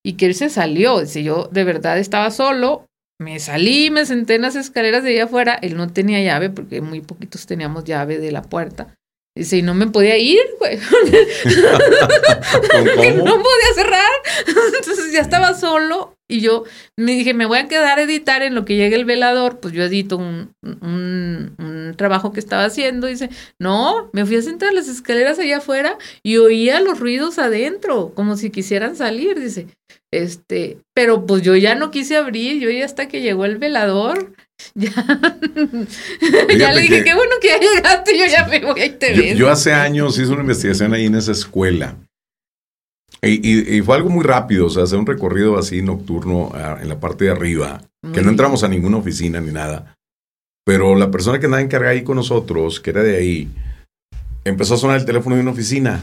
y que él se salió. Dice, yo de verdad estaba solo, me salí, me senté en las escaleras de allá afuera, él no tenía llave porque muy poquitos teníamos llave de la puerta. Dice, y no me podía ir, güey. no podía cerrar. Entonces ya estaba solo y yo me dije, me voy a quedar a editar en lo que llegue el velador. Pues yo edito un, un, un trabajo que estaba haciendo. Dice, no, me fui a sentar las escaleras allá afuera y oía los ruidos adentro, como si quisieran salir. Dice, este, pero pues yo ya no quise abrir, yo ya hasta que llegó el velador Ya, ya le dije, qué bueno que ya llegaste, yo ya me voy a te yo, hace años hice una investigación ahí en esa escuela. Y, fue algo muy rápido, o sea, hacer un recorrido así nocturno ah, en la parte de arriba, que no entramos a ninguna oficina ni nada. Pero la persona que andaba encargada ahí con nosotros, que era de ahí, empezó a sonar el teléfono de una oficina.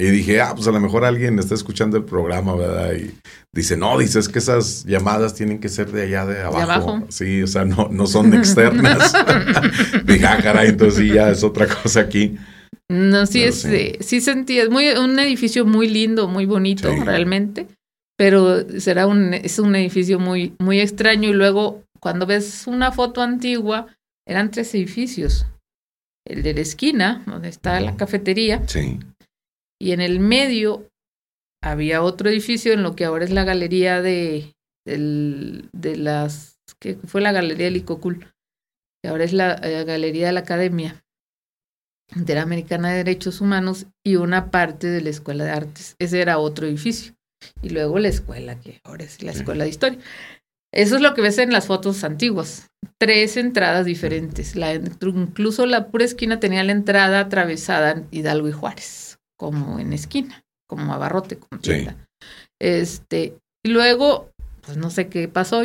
Y dije, ah, pues a lo mejor alguien está escuchando el programa, ¿verdad? Y dice, no, dices que esas llamadas tienen que ser de allá de abajo. Sí, o sea, no, no son externas. dije, ah, caray, entonces sí, ya es otra cosa aquí. No, sí, es, sí. sí. sentí, es muy, un edificio muy lindo, muy bonito, realmente. Pero será un, es un edificio muy, muy extraño. Y luego, cuando ves una foto antigua, eran tres edificios. El de la esquina, donde está la cafetería. Sí y en el medio había otro edificio en lo que ahora es la galería de, de las, que fue la galería del Icocul, que ahora es la, eh, galería de la Academia Interamericana de Derechos Humanos y una parte de la Escuela de Artes. Ese era otro edificio. Y luego la escuela, que ahora es la Escuela de Historia. Eso es lo que ves en las fotos antiguas. Tres entradas diferentes. La, incluso la pura esquina tenía la entrada atravesada en Hidalgo y Juárez como en esquina, como abarrote, como tienda. Este, y luego, pues no sé qué pasó.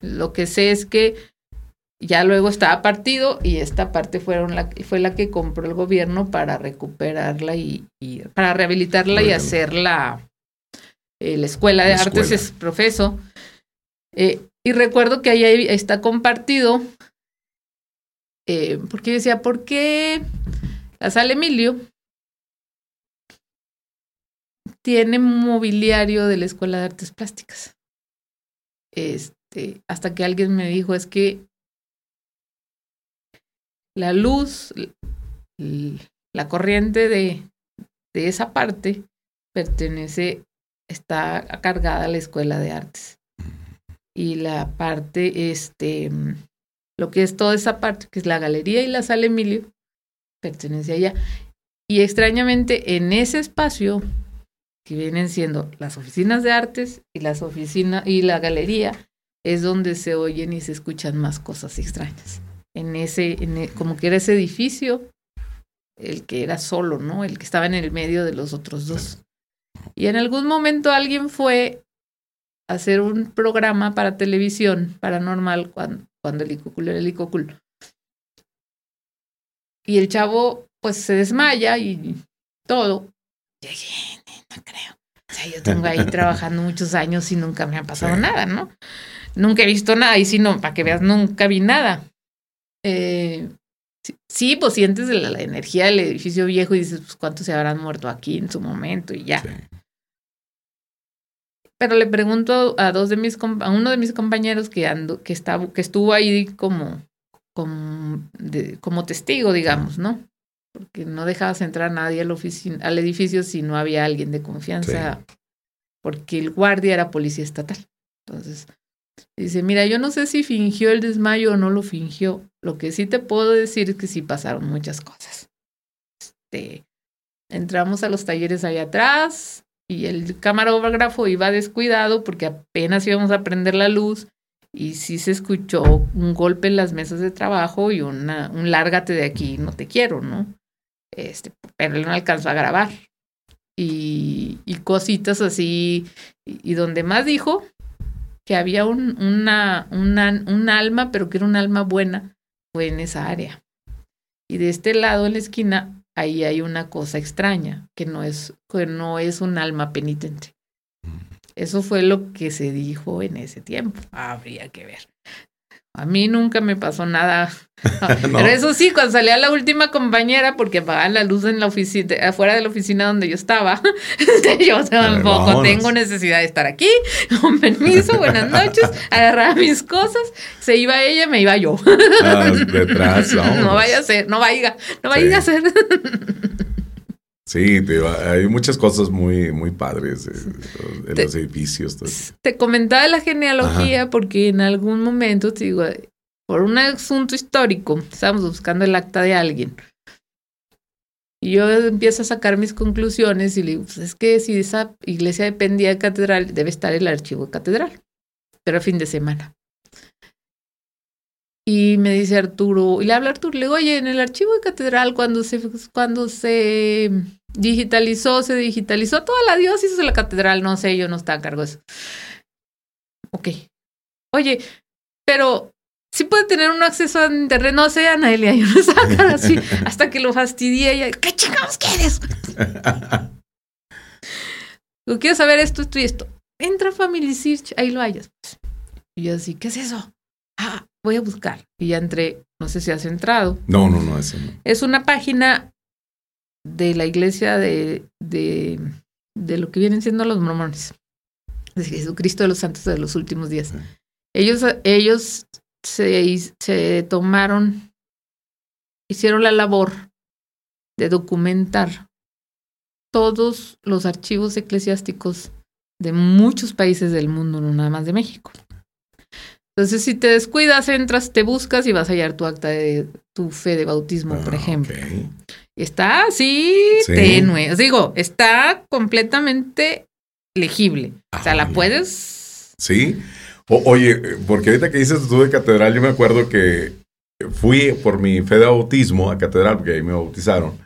Lo que sé es que ya luego estaba partido y esta parte fueron la, fue la que compró el gobierno para recuperarla y, para rehabilitarla y hacer la, eh, la escuela de artes es profeso. Eh, y recuerdo que ahí está compartido eh, porque yo decía, ¿por qué la sala Emilio tiene mobiliario de la Escuela de Artes Plásticas? Este, hasta que alguien me dijo, es que la luz, la corriente de, de esa parte pertenece, está cargada a la Escuela de Artes. Y la parte, este, lo que es toda esa parte, que es la galería y la sala Emilio, pertenece allá. Y extrañamente en ese espacio, que vienen siendo las oficinas de artes y las oficinas y la galería, es donde se oyen y se escuchan más cosas extrañas. En ese, en e, como que era ese edificio, el que era solo, ¿no? El que estaba en el medio de los otros dos. Y en algún momento alguien fue a hacer un programa para televisión paranormal cuando, cuando el licocul era el licocul. Y el chavo, pues se desmaya y todo. Llegué, no creo. O sea, yo tengo ahí trabajando muchos años y nunca me ha pasado nada, ¿no? Nunca he visto nada y si no, para que veas, nunca vi nada. Eh, sí, pues sientes la, la, energía del edificio viejo y dices, pues cuántos se habrán muerto aquí en su momento y ya. Sí. Pero le pregunto a dos de mis a uno de mis compañeros que ando, que estaba, que estuvo ahí como, como, de, como testigo, digamos, ¿no? Porque no dejabas entrar a nadie al, oficina, al edificio si no había alguien de confianza, sí. porque el guardia era policía estatal. Entonces, dice, mira, yo no sé si fingió el desmayo o no lo fingió. Lo que sí te puedo decir es que sí pasaron muchas cosas. Este, entramos a los talleres allá atrás, y el camarógrafo iba descuidado porque apenas íbamos a prender la luz y sí se escuchó un golpe en las mesas de trabajo y una, un lárgate de aquí, no te quiero, ¿no? Este, pero él no alcanzó a grabar. Y, y cositas así, y, y, donde más dijo que había un, una, una, un alma, pero que era un alma buena, fue en esa área. Y de este lado, en la esquina, ahí hay una cosa extraña, que no es, que no es un alma penitente. Eso fue lo que se dijo en ese tiempo. Habría que ver. A mí nunca me pasó nada. no. Pero eso sí, cuando salía la última compañera, porque apagaban la luz en la oficina, afuera de la oficina donde yo estaba, yo tampoco tengo necesidad de estar aquí. Con permiso, buenas noches. Agarraba mis cosas, se iba ella, me iba yo. Ah, detrás, vámonos. No vaya a ser, no vaya, no vaya sí. a ser. Sí, te, hay muchas cosas muy, muy padres de te, los edificios. Todo. Te comentaba la genealogía Ajá. porque en algún momento, te digo, por un asunto histórico, estábamos buscando el acta de alguien. Y yo empiezo a sacar mis conclusiones y le digo, pues es que si esa iglesia dependía de catedral, debe estar el archivo de catedral, pero a fin de semana. Y me dice Arturo, y le habla Arturo, le digo, oye, en el archivo de catedral, cuando se, cuando se digitalizó, se digitalizó toda la diócesis de la catedral, no sé, yo no estaba a cargo de eso. Ok. Oye, pero sí puede tener un acceso a internet, no sé, Anaelia, yo no estaba así, hasta que lo fastidié, y ¿qué chingados quieres? Yo quiero saber esto, esto y esto. Entra a Family Search, ahí lo hayas. Y yo así, ¿qué es eso? Ah, voy a buscar. Y ya entré, no sé si has entrado. No, no, no, eso no. Es una página de la iglesia de, de, de lo que vienen siendo los mormones. De Jesucristo de los Santos de los últimos días. Ellos, ellos se, se tomaron, hicieron la labor de documentar todos los archivos eclesiásticos de muchos países del mundo, no nada más de México. Entonces, si te descuidas, entras, te buscas y vas a hallar tu acta de tu fe de bautismo, ah, por ejemplo. Okay. Está así sí. tenue. Os digo, está completamente legible. Ah, o sea, la puedes. Sí. O, oye, porque ahorita que dices tú de catedral, yo me acuerdo que fui por mi fe de bautismo a catedral, porque ahí me bautizaron.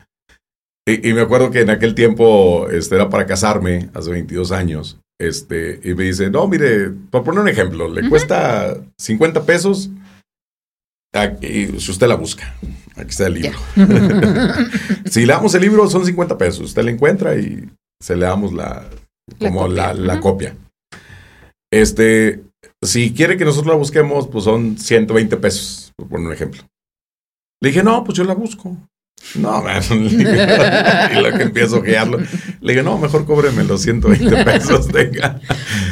Y, y me acuerdo que en aquel tiempo este, era para casarme, hace 22 años. Este, y me dice, no, mire, por poner un ejemplo, le uh -huh. cuesta 50 pesos si usted la busca. Aquí está el libro. Si le damos el libro, son 50 pesos. Usted la encuentra y se le damos la, como la copia. La, la uh -huh. copia. Este, si quiere que nosotros la busquemos, pues son 120 pesos, por poner un ejemplo. Le dije, no, pues yo la busco. No, y lo que empiezo a ojearlo. Le dije, no, mejor cóbreme los 120 pesos, tenga.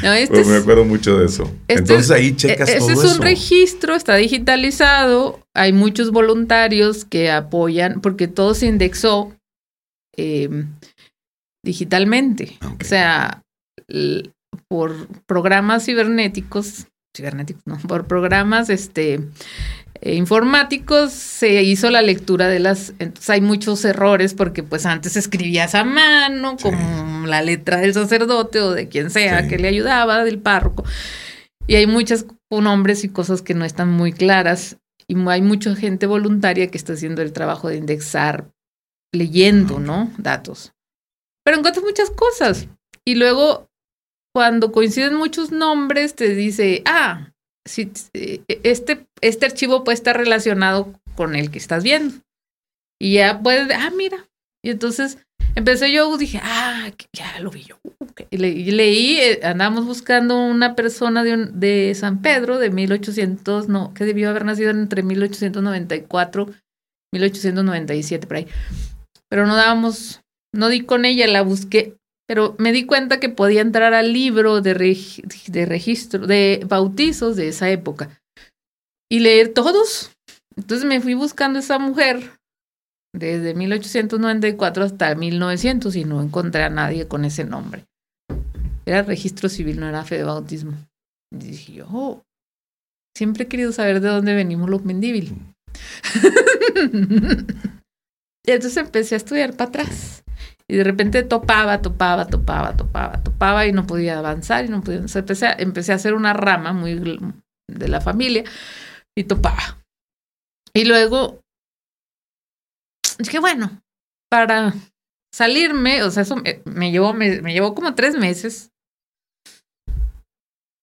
No, este pues me acuerdo mucho de eso. Este Entonces ahí checas e-, todo eso. Ese es un registro, está digitalizado. Hay muchos voluntarios que apoyan, porque todo se indexó em, digitalmente. O sea, por programas cibernéticos, cibernéticos, no, por programas este, eh, informáticos se hizo la lectura de las, entonces hay muchos errores porque pues antes escribías a mano como la letra del sacerdote o de quien sea que le ayudaba, del párroco. Y hay muchos nombres y cosas que no están muy claras y hay mucha gente voluntaria que está haciendo el trabajo de indexar leyendo, ¿no? Datos. Pero encuentras muchas cosas. Y luego, cuando coinciden muchos nombres, te dice, ah, si, eh, este, este archivo puede estar relacionado con el que estás viendo. Y ya puedes, ah, mira. Y entonces empecé yo, dije, ah, ya lo vi yo. Y, leí, eh, andamos buscando una persona de, San Pedro de 1800, no, que debió haber nacido entre 1894 1897, por ahí. Pero no dábamos, no di con ella, la busqué pero me di cuenta que podía entrar al libro de, de registro, de bautizos de esa época y leer todos. Entonces me fui buscando esa mujer desde 1894 hasta 1900 y no encontré a nadie con ese nombre. Era registro civil, no era fe de bautismo. Y dije yo, oh, siempre he querido saber de dónde venimos los mendíbil. entonces empecé a estudiar para atrás. Y de repente topaba, topaba, topaba, topaba, topaba y no podía avanzar y no podía. empecé, a, hacer una rama muy de la familia y topaba. Y luego dije, bueno, para salirme, o sea, eso me, llevó, me, llevó como tres meses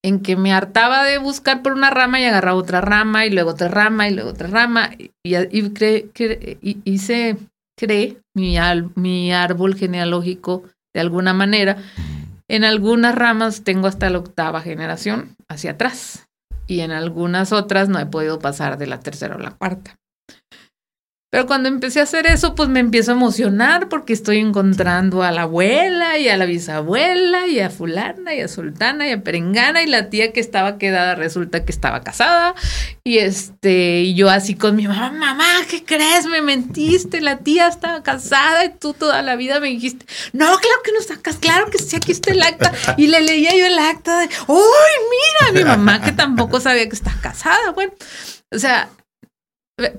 en que me hartaba de buscar por una rama y agarraba otra rama y luego otra rama y luego otra rama y, y hice cree mi, mi árbol genealógico de alguna manera. En algunas ramas tengo hasta la octava generación hacia atrás y en algunas otras no he podido pasar de la tercera o la cuarta. Pero cuando empecé a hacer eso, pues me empiezo a emocionar porque estoy encontrando a la abuela y a la bisabuela y a fulana y a sultana y a perengana y la tía que estaba quedada resulta que estaba casada. Y este y yo así con mi mamá, mamá, ¿qué crees? Me mentiste, la tía estaba casada y tú toda la vida me dijiste, no, claro que no casada, claro que sí, aquí está el acta y le leía yo el acta de, uy, mira, mi mamá que tampoco sabía que está casada, bueno, o sea,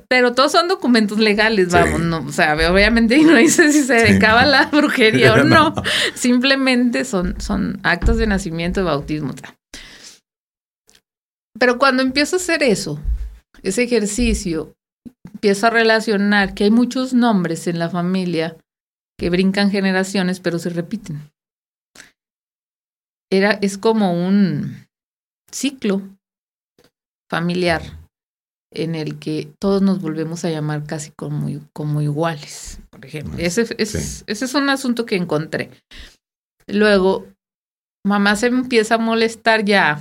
pero todos son documentos legales, vamos, no, o sea, obviamente no dice si se dedicaba a la brujería o no. Simplemente son, son actos de nacimiento, de bautismo. Pero cuando empiezo a hacer eso, ese ejercicio, empiezo a relacionar que hay muchos nombres en la familia que brincan generaciones, pero se repiten. Era, es como un ciclo familiar en el que todos nos volvemos a llamar casi como, como iguales, por ejemplo. Ese, ese es un asunto que encontré. Luego, mamá se empieza a molestar ya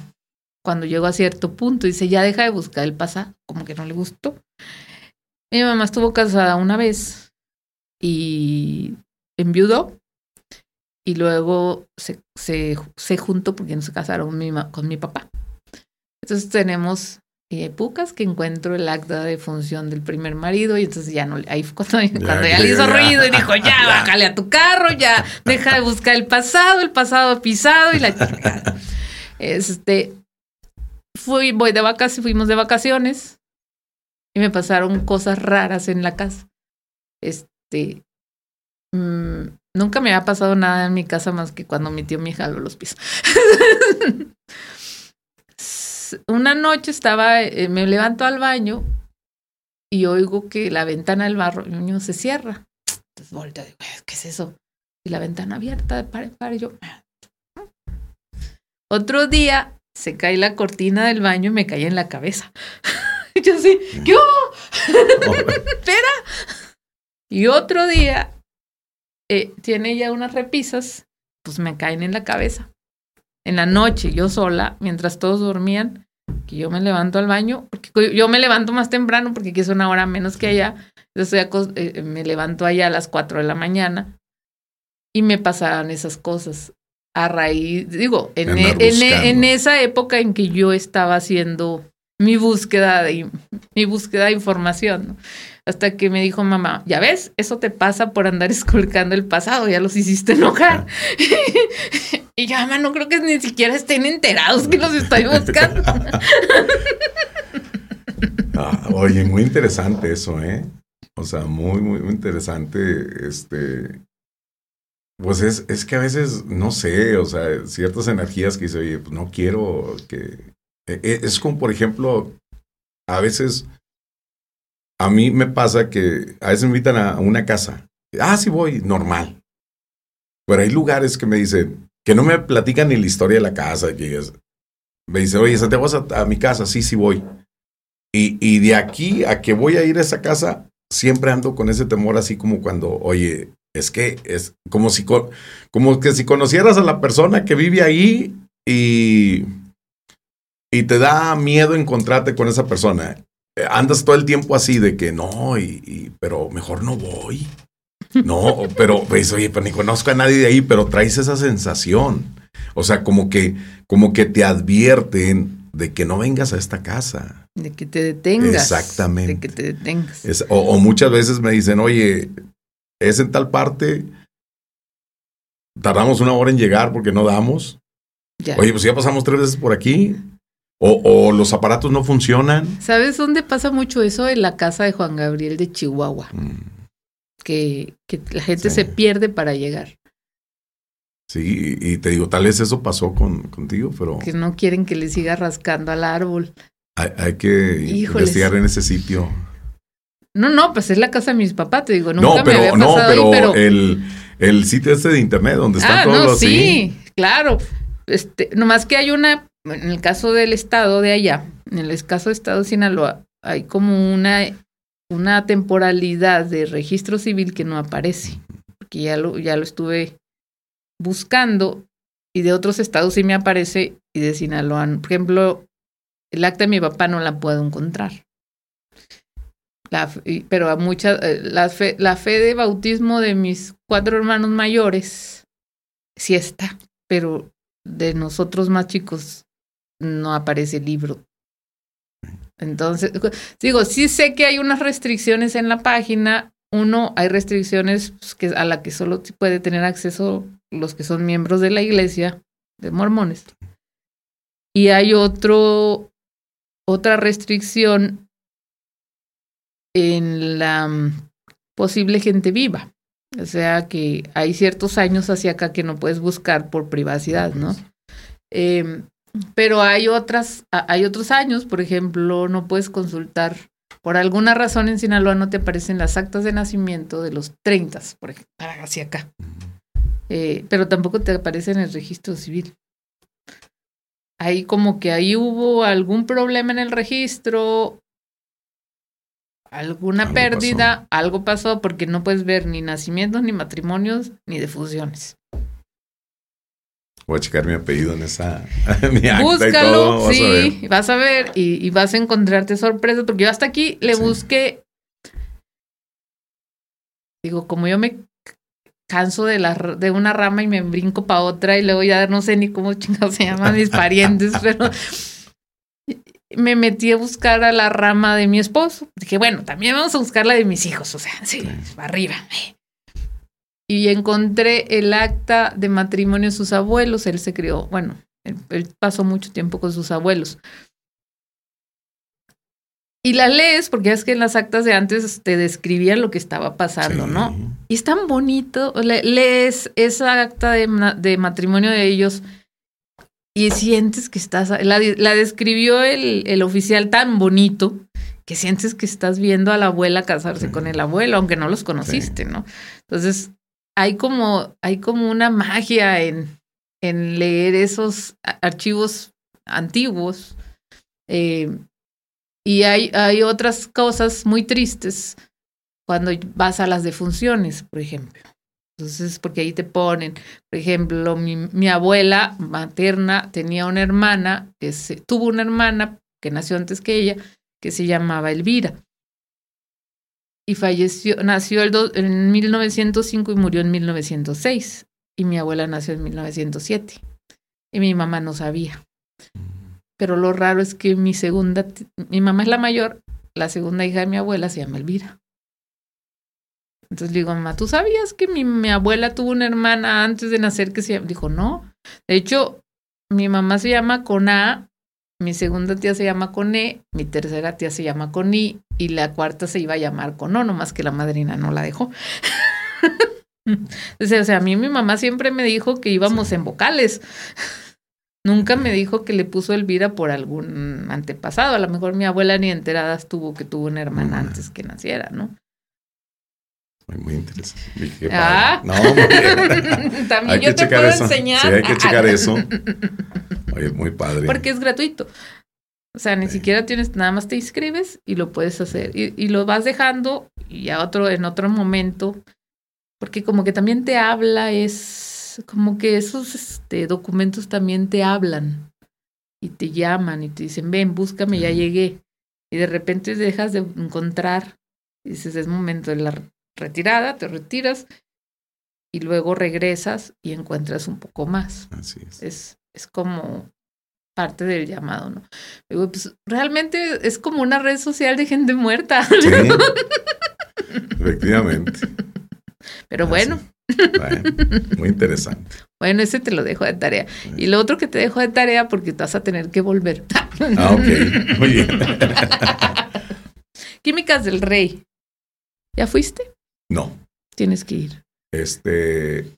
cuando llegó a cierto punto. Dice, ya deja de buscar el pasado, como que no le gustó. Mi mamá estuvo casada una vez y enviudó y luego se, se, se juntó porque no se casaron con mi papá. Entonces tenemos y épocas que encuentro el acta de función del primer marido y entonces ya no, ahí fue cuando, ya, le hizo ruido y dijo, ya, bájale a tu carro, ya, deja de buscar el pasado, el pasado pisado y la Este, fui, voy de vacaciones, fuimos de vacaciones y me pasaron cosas raras en la casa. Este, mm, nunca me había pasado nada en mi casa más que cuando mi tío me jaló los una noche estaba, eh, me levanto al baño y oigo que la ventana del baño se cierra. Entonces volteo, digo, ¿qué es eso? Y la ventana abierta, pare, pare, yo. Otro día se cae la cortina del baño y me cae en la cabeza. yo así, ¿qué Espera. Y otro día eh, tiene ya unas repisas, pues me caen en la cabeza en la noche, yo sola, mientras todos dormían, que yo me levanto al baño, porque yo me levanto más temprano porque aquí es una hora menos que allá. Entonces eh, me levanto allá a las 4 de la mañana y me pasaban esas cosas a raíz, digo, en, e, e, en, esa época en que yo estaba haciendo mi búsqueda de, mi búsqueda de información. Hasta que me dijo mamá, ya ves, eso te pasa por andar esculcando el pasado, ya los hiciste enojar. y yo, mamá, no creo que ni siquiera estén enterados que los estoy buscando. Ah, oye, muy interesante eso, ¿eh? O sea, muy, muy, muy interesante. Este, pues es, es que a veces, no sé, o sea, ciertas energías que dice, oye, pues no quiero que... E, e, es como, por ejemplo, a veces, a mí me pasa que a veces me invitan a una casa. Ah, sí voy, normal. Pero hay lugares que me dicen, que no me platican ni la historia de la casa. Que me dice, oye, Santiago, vas a, mi casa? Sí, sí voy. Y, y de aquí a que voy a ir a esa casa, siempre ando con ese temor así como cuando, oye, es que es como si, como que si conocieras a la persona que vive ahí y, y te da miedo encontrarte con esa persona. Andas todo el tiempo así de que no, y, pero mejor no voy. No, pero pues, oye, pero ni conozco a nadie de ahí, pero traes esa sensación. O sea, como que, como que te advierten de que no vengas a esta casa. De que te detengas. Exactamente. De que te detengas. o, muchas veces me dicen, oye, es en tal parte, tardamos una hora en llegar porque no damos. Oye, pues ya pasamos tres veces por aquí. O, los aparatos no funcionan. ¿Sabes dónde pasa mucho eso? En la casa de Juan Gabriel de Chihuahua. Mm. Que, que, la gente se pierde para llegar. Sí, y te digo, tal vez eso pasó con, contigo, pero... Que no quieren que le siga rascando al árbol. Hay, que investigar en ese sitio. No, no, pues es la casa de mis papás, te digo, nunca no, pero, me había pasado no, pero, El, el sitio este de internet donde están ah, todos no, sí, claro. Este, nomás que hay una, en el caso del estado de allá, en el caso de estado de Sinaloa, hay como una, una temporalidad de registro civil que no aparece, porque ya lo, ya lo estuve buscando y de otros estados sí me aparece y de Sinaloa, por ejemplo, el acta de mi papá no la puedo encontrar. La, pero eh, la fe, la fe de bautismo de mis cuatro hermanos mayores sí está, pero de nosotros más chicos no aparece el libro. Entonces, digo, sí sé que hay unas restricciones en la página. Uno, hay restricciones pues, que, a la que solo puede tener acceso los que son miembros de la iglesia de mormones. Y hay otro, otra restricción en la mm, posible gente viva. O sea que hay ciertos años hacia acá que no puedes buscar por privacidad, ¿no? Em, pero hay otras, hay otros años, por ejemplo, no puedes consultar, por alguna razón en Sinaloa no te aparecen las actas de nacimiento de los 30, por ejemplo, hacia acá. Eh, pero tampoco te aparece en el registro civil. Ahí como que ahí hubo algún problema en el registro alguna pérdida, algo pasó porque no puedes ver ni nacimientos, ni matrimonios, ni defusiones. Voy a checar mi apellido en esa. Búscalo, sí, vas a ver y, vas a encontrarte sorpresas, porque yo hasta aquí le busqué. Digo, como yo me canso de, la, de una rama y me brinco para otra y luego ya no sé ni cómo chingados se llaman mis parientes, pero me metí a buscar a la rama de mi esposo. Dije, bueno, también vamos a buscar la de mis hijos, o sea, sí, arriba. Y encontré el acta de matrimonio de sus abuelos. Él se crió, bueno, él, pasó mucho tiempo con sus abuelos. Y la lees, porque es que en las actas de antes te describían lo que estaba pasando, ¿no? Y es tan bonito. lees esa acta de, de matrimonio de ellos y sientes que estás, la, describió el, el, oficial tan bonito que sientes que estás viendo a la abuela casarse con el abuelo, aunque no los conociste, ¿no? Entonces, hay como, hay como una magia en, en leer esos archivos antiguos. Eh, y hay, hay otras cosas muy tristes cuando vas a las defunciones, por ejemplo. Entonces, porque ahí te ponen, por ejemplo, mi, mi abuela materna tenía una hermana, que se, tuvo una hermana, que nació antes que ella, que se llamaba Elvira. Y falleció, nació el en 1905 y murió en 1906. Y mi abuela nació en 1907. Y mi mamá no sabía. Pero lo raro es que mi segunda, mi mamá es la mayor, la segunda hija de mi abuela se llama Elvira. Entonces le digo, mamá, ¿tú sabías que mi, mi, abuela tuvo una hermana antes de nacer que se llama? Dijo, no. De hecho, mi mamá se llama con A, mi segunda tía se llama con E, mi tercera tía se llama con I y la cuarta se iba a llamar con O, nomás que la madrina no la dejó. o sea, a mí mi mamá siempre me dijo que íbamos en vocales. Nunca me dijo que le puso Elvira por algún antepasado. A lo mejor mi abuela ni enterada estuvo que tuvo una hermana antes que naciera, ¿no? Muy, muy interesante. Ah. No, También hay yo que te puedo eso. enseñar. Sí, hay que checar eso. Oye, muy padre. Porque es gratuito. O sea, ni siquiera tienes, nada más te inscribes y lo puedes hacer. Y, y, lo vas dejando y a otro, en otro momento. Porque como que también te habla, es como que esos este, documentos también te hablan y te llaman y te dicen, ven, búscame, ya llegué. Y de repente dejas de encontrar, y dices, es momento de la retirada, te retiras y luego regresas y encuentras un poco más. Así es. Es, es como parte del llamado, ¿no? Digo, pues realmente es como una red social de gente muerta. Sí, efectivamente. Pero bueno, muy interesante. Bueno, ese te lo dejo de tarea. Y lo otro que te dejo de tarea porque te vas a tener que volver. Ah, ok. Muy bien. Químicas del Rey. ¿Ya fuiste? No. Tienes que ir. Este.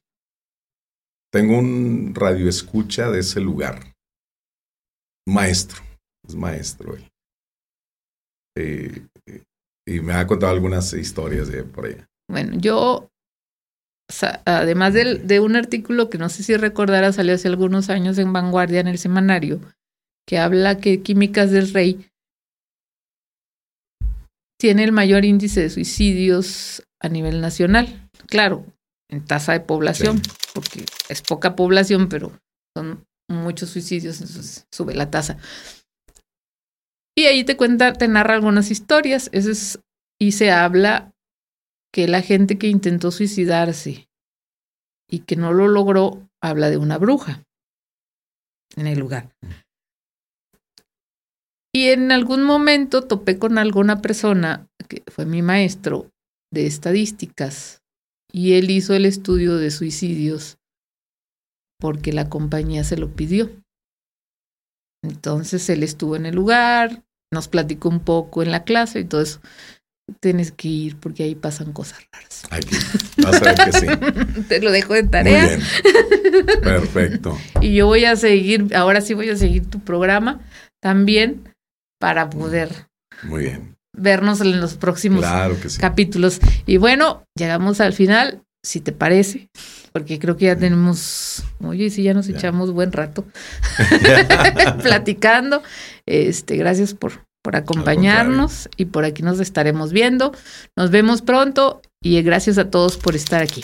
Tengo un radio escucha de ese lugar. Maestro. Es maestro. Eh, y me ha contado algunas historias de por allá. Bueno, yo además de, un artículo que no sé si recordará, salió hace algunos años en Vanguardia en el semanario, que habla que Químicas del Rey tiene el mayor índice de suicidios a nivel nacional. Claro, en tasa de población, porque es poca población, pero son muchos suicidios, entonces sube la tasa. Y ahí te cuenta, te narra algunas historias, es, y se habla que la gente que intentó suicidarse y que no lo logró habla de una bruja en el lugar. Y en algún momento topé con alguna persona, que fue mi maestro de estadísticas, y él hizo el estudio de suicidios porque la compañía se lo pidió. Entonces él estuvo en el lugar, nos platicó un poco en la clase y todo eso tienes que ir porque ahí pasan cosas raras. Ay, vas a ver que sí. Te lo dejo de tarea. Muy bien. Perfecto. y yo voy a seguir, ahora sí voy a seguir tu programa también para poder. Muy bien. Vernos en los próximos capítulos. Y bueno, llegamos al final, si te parece, porque creo que ya tenemos, oye, sí, ya nos echamos buen rato platicando. Este, gracias por por acompañarnos y por aquí nos estaremos viendo. Nos vemos pronto y gracias a todos por estar aquí.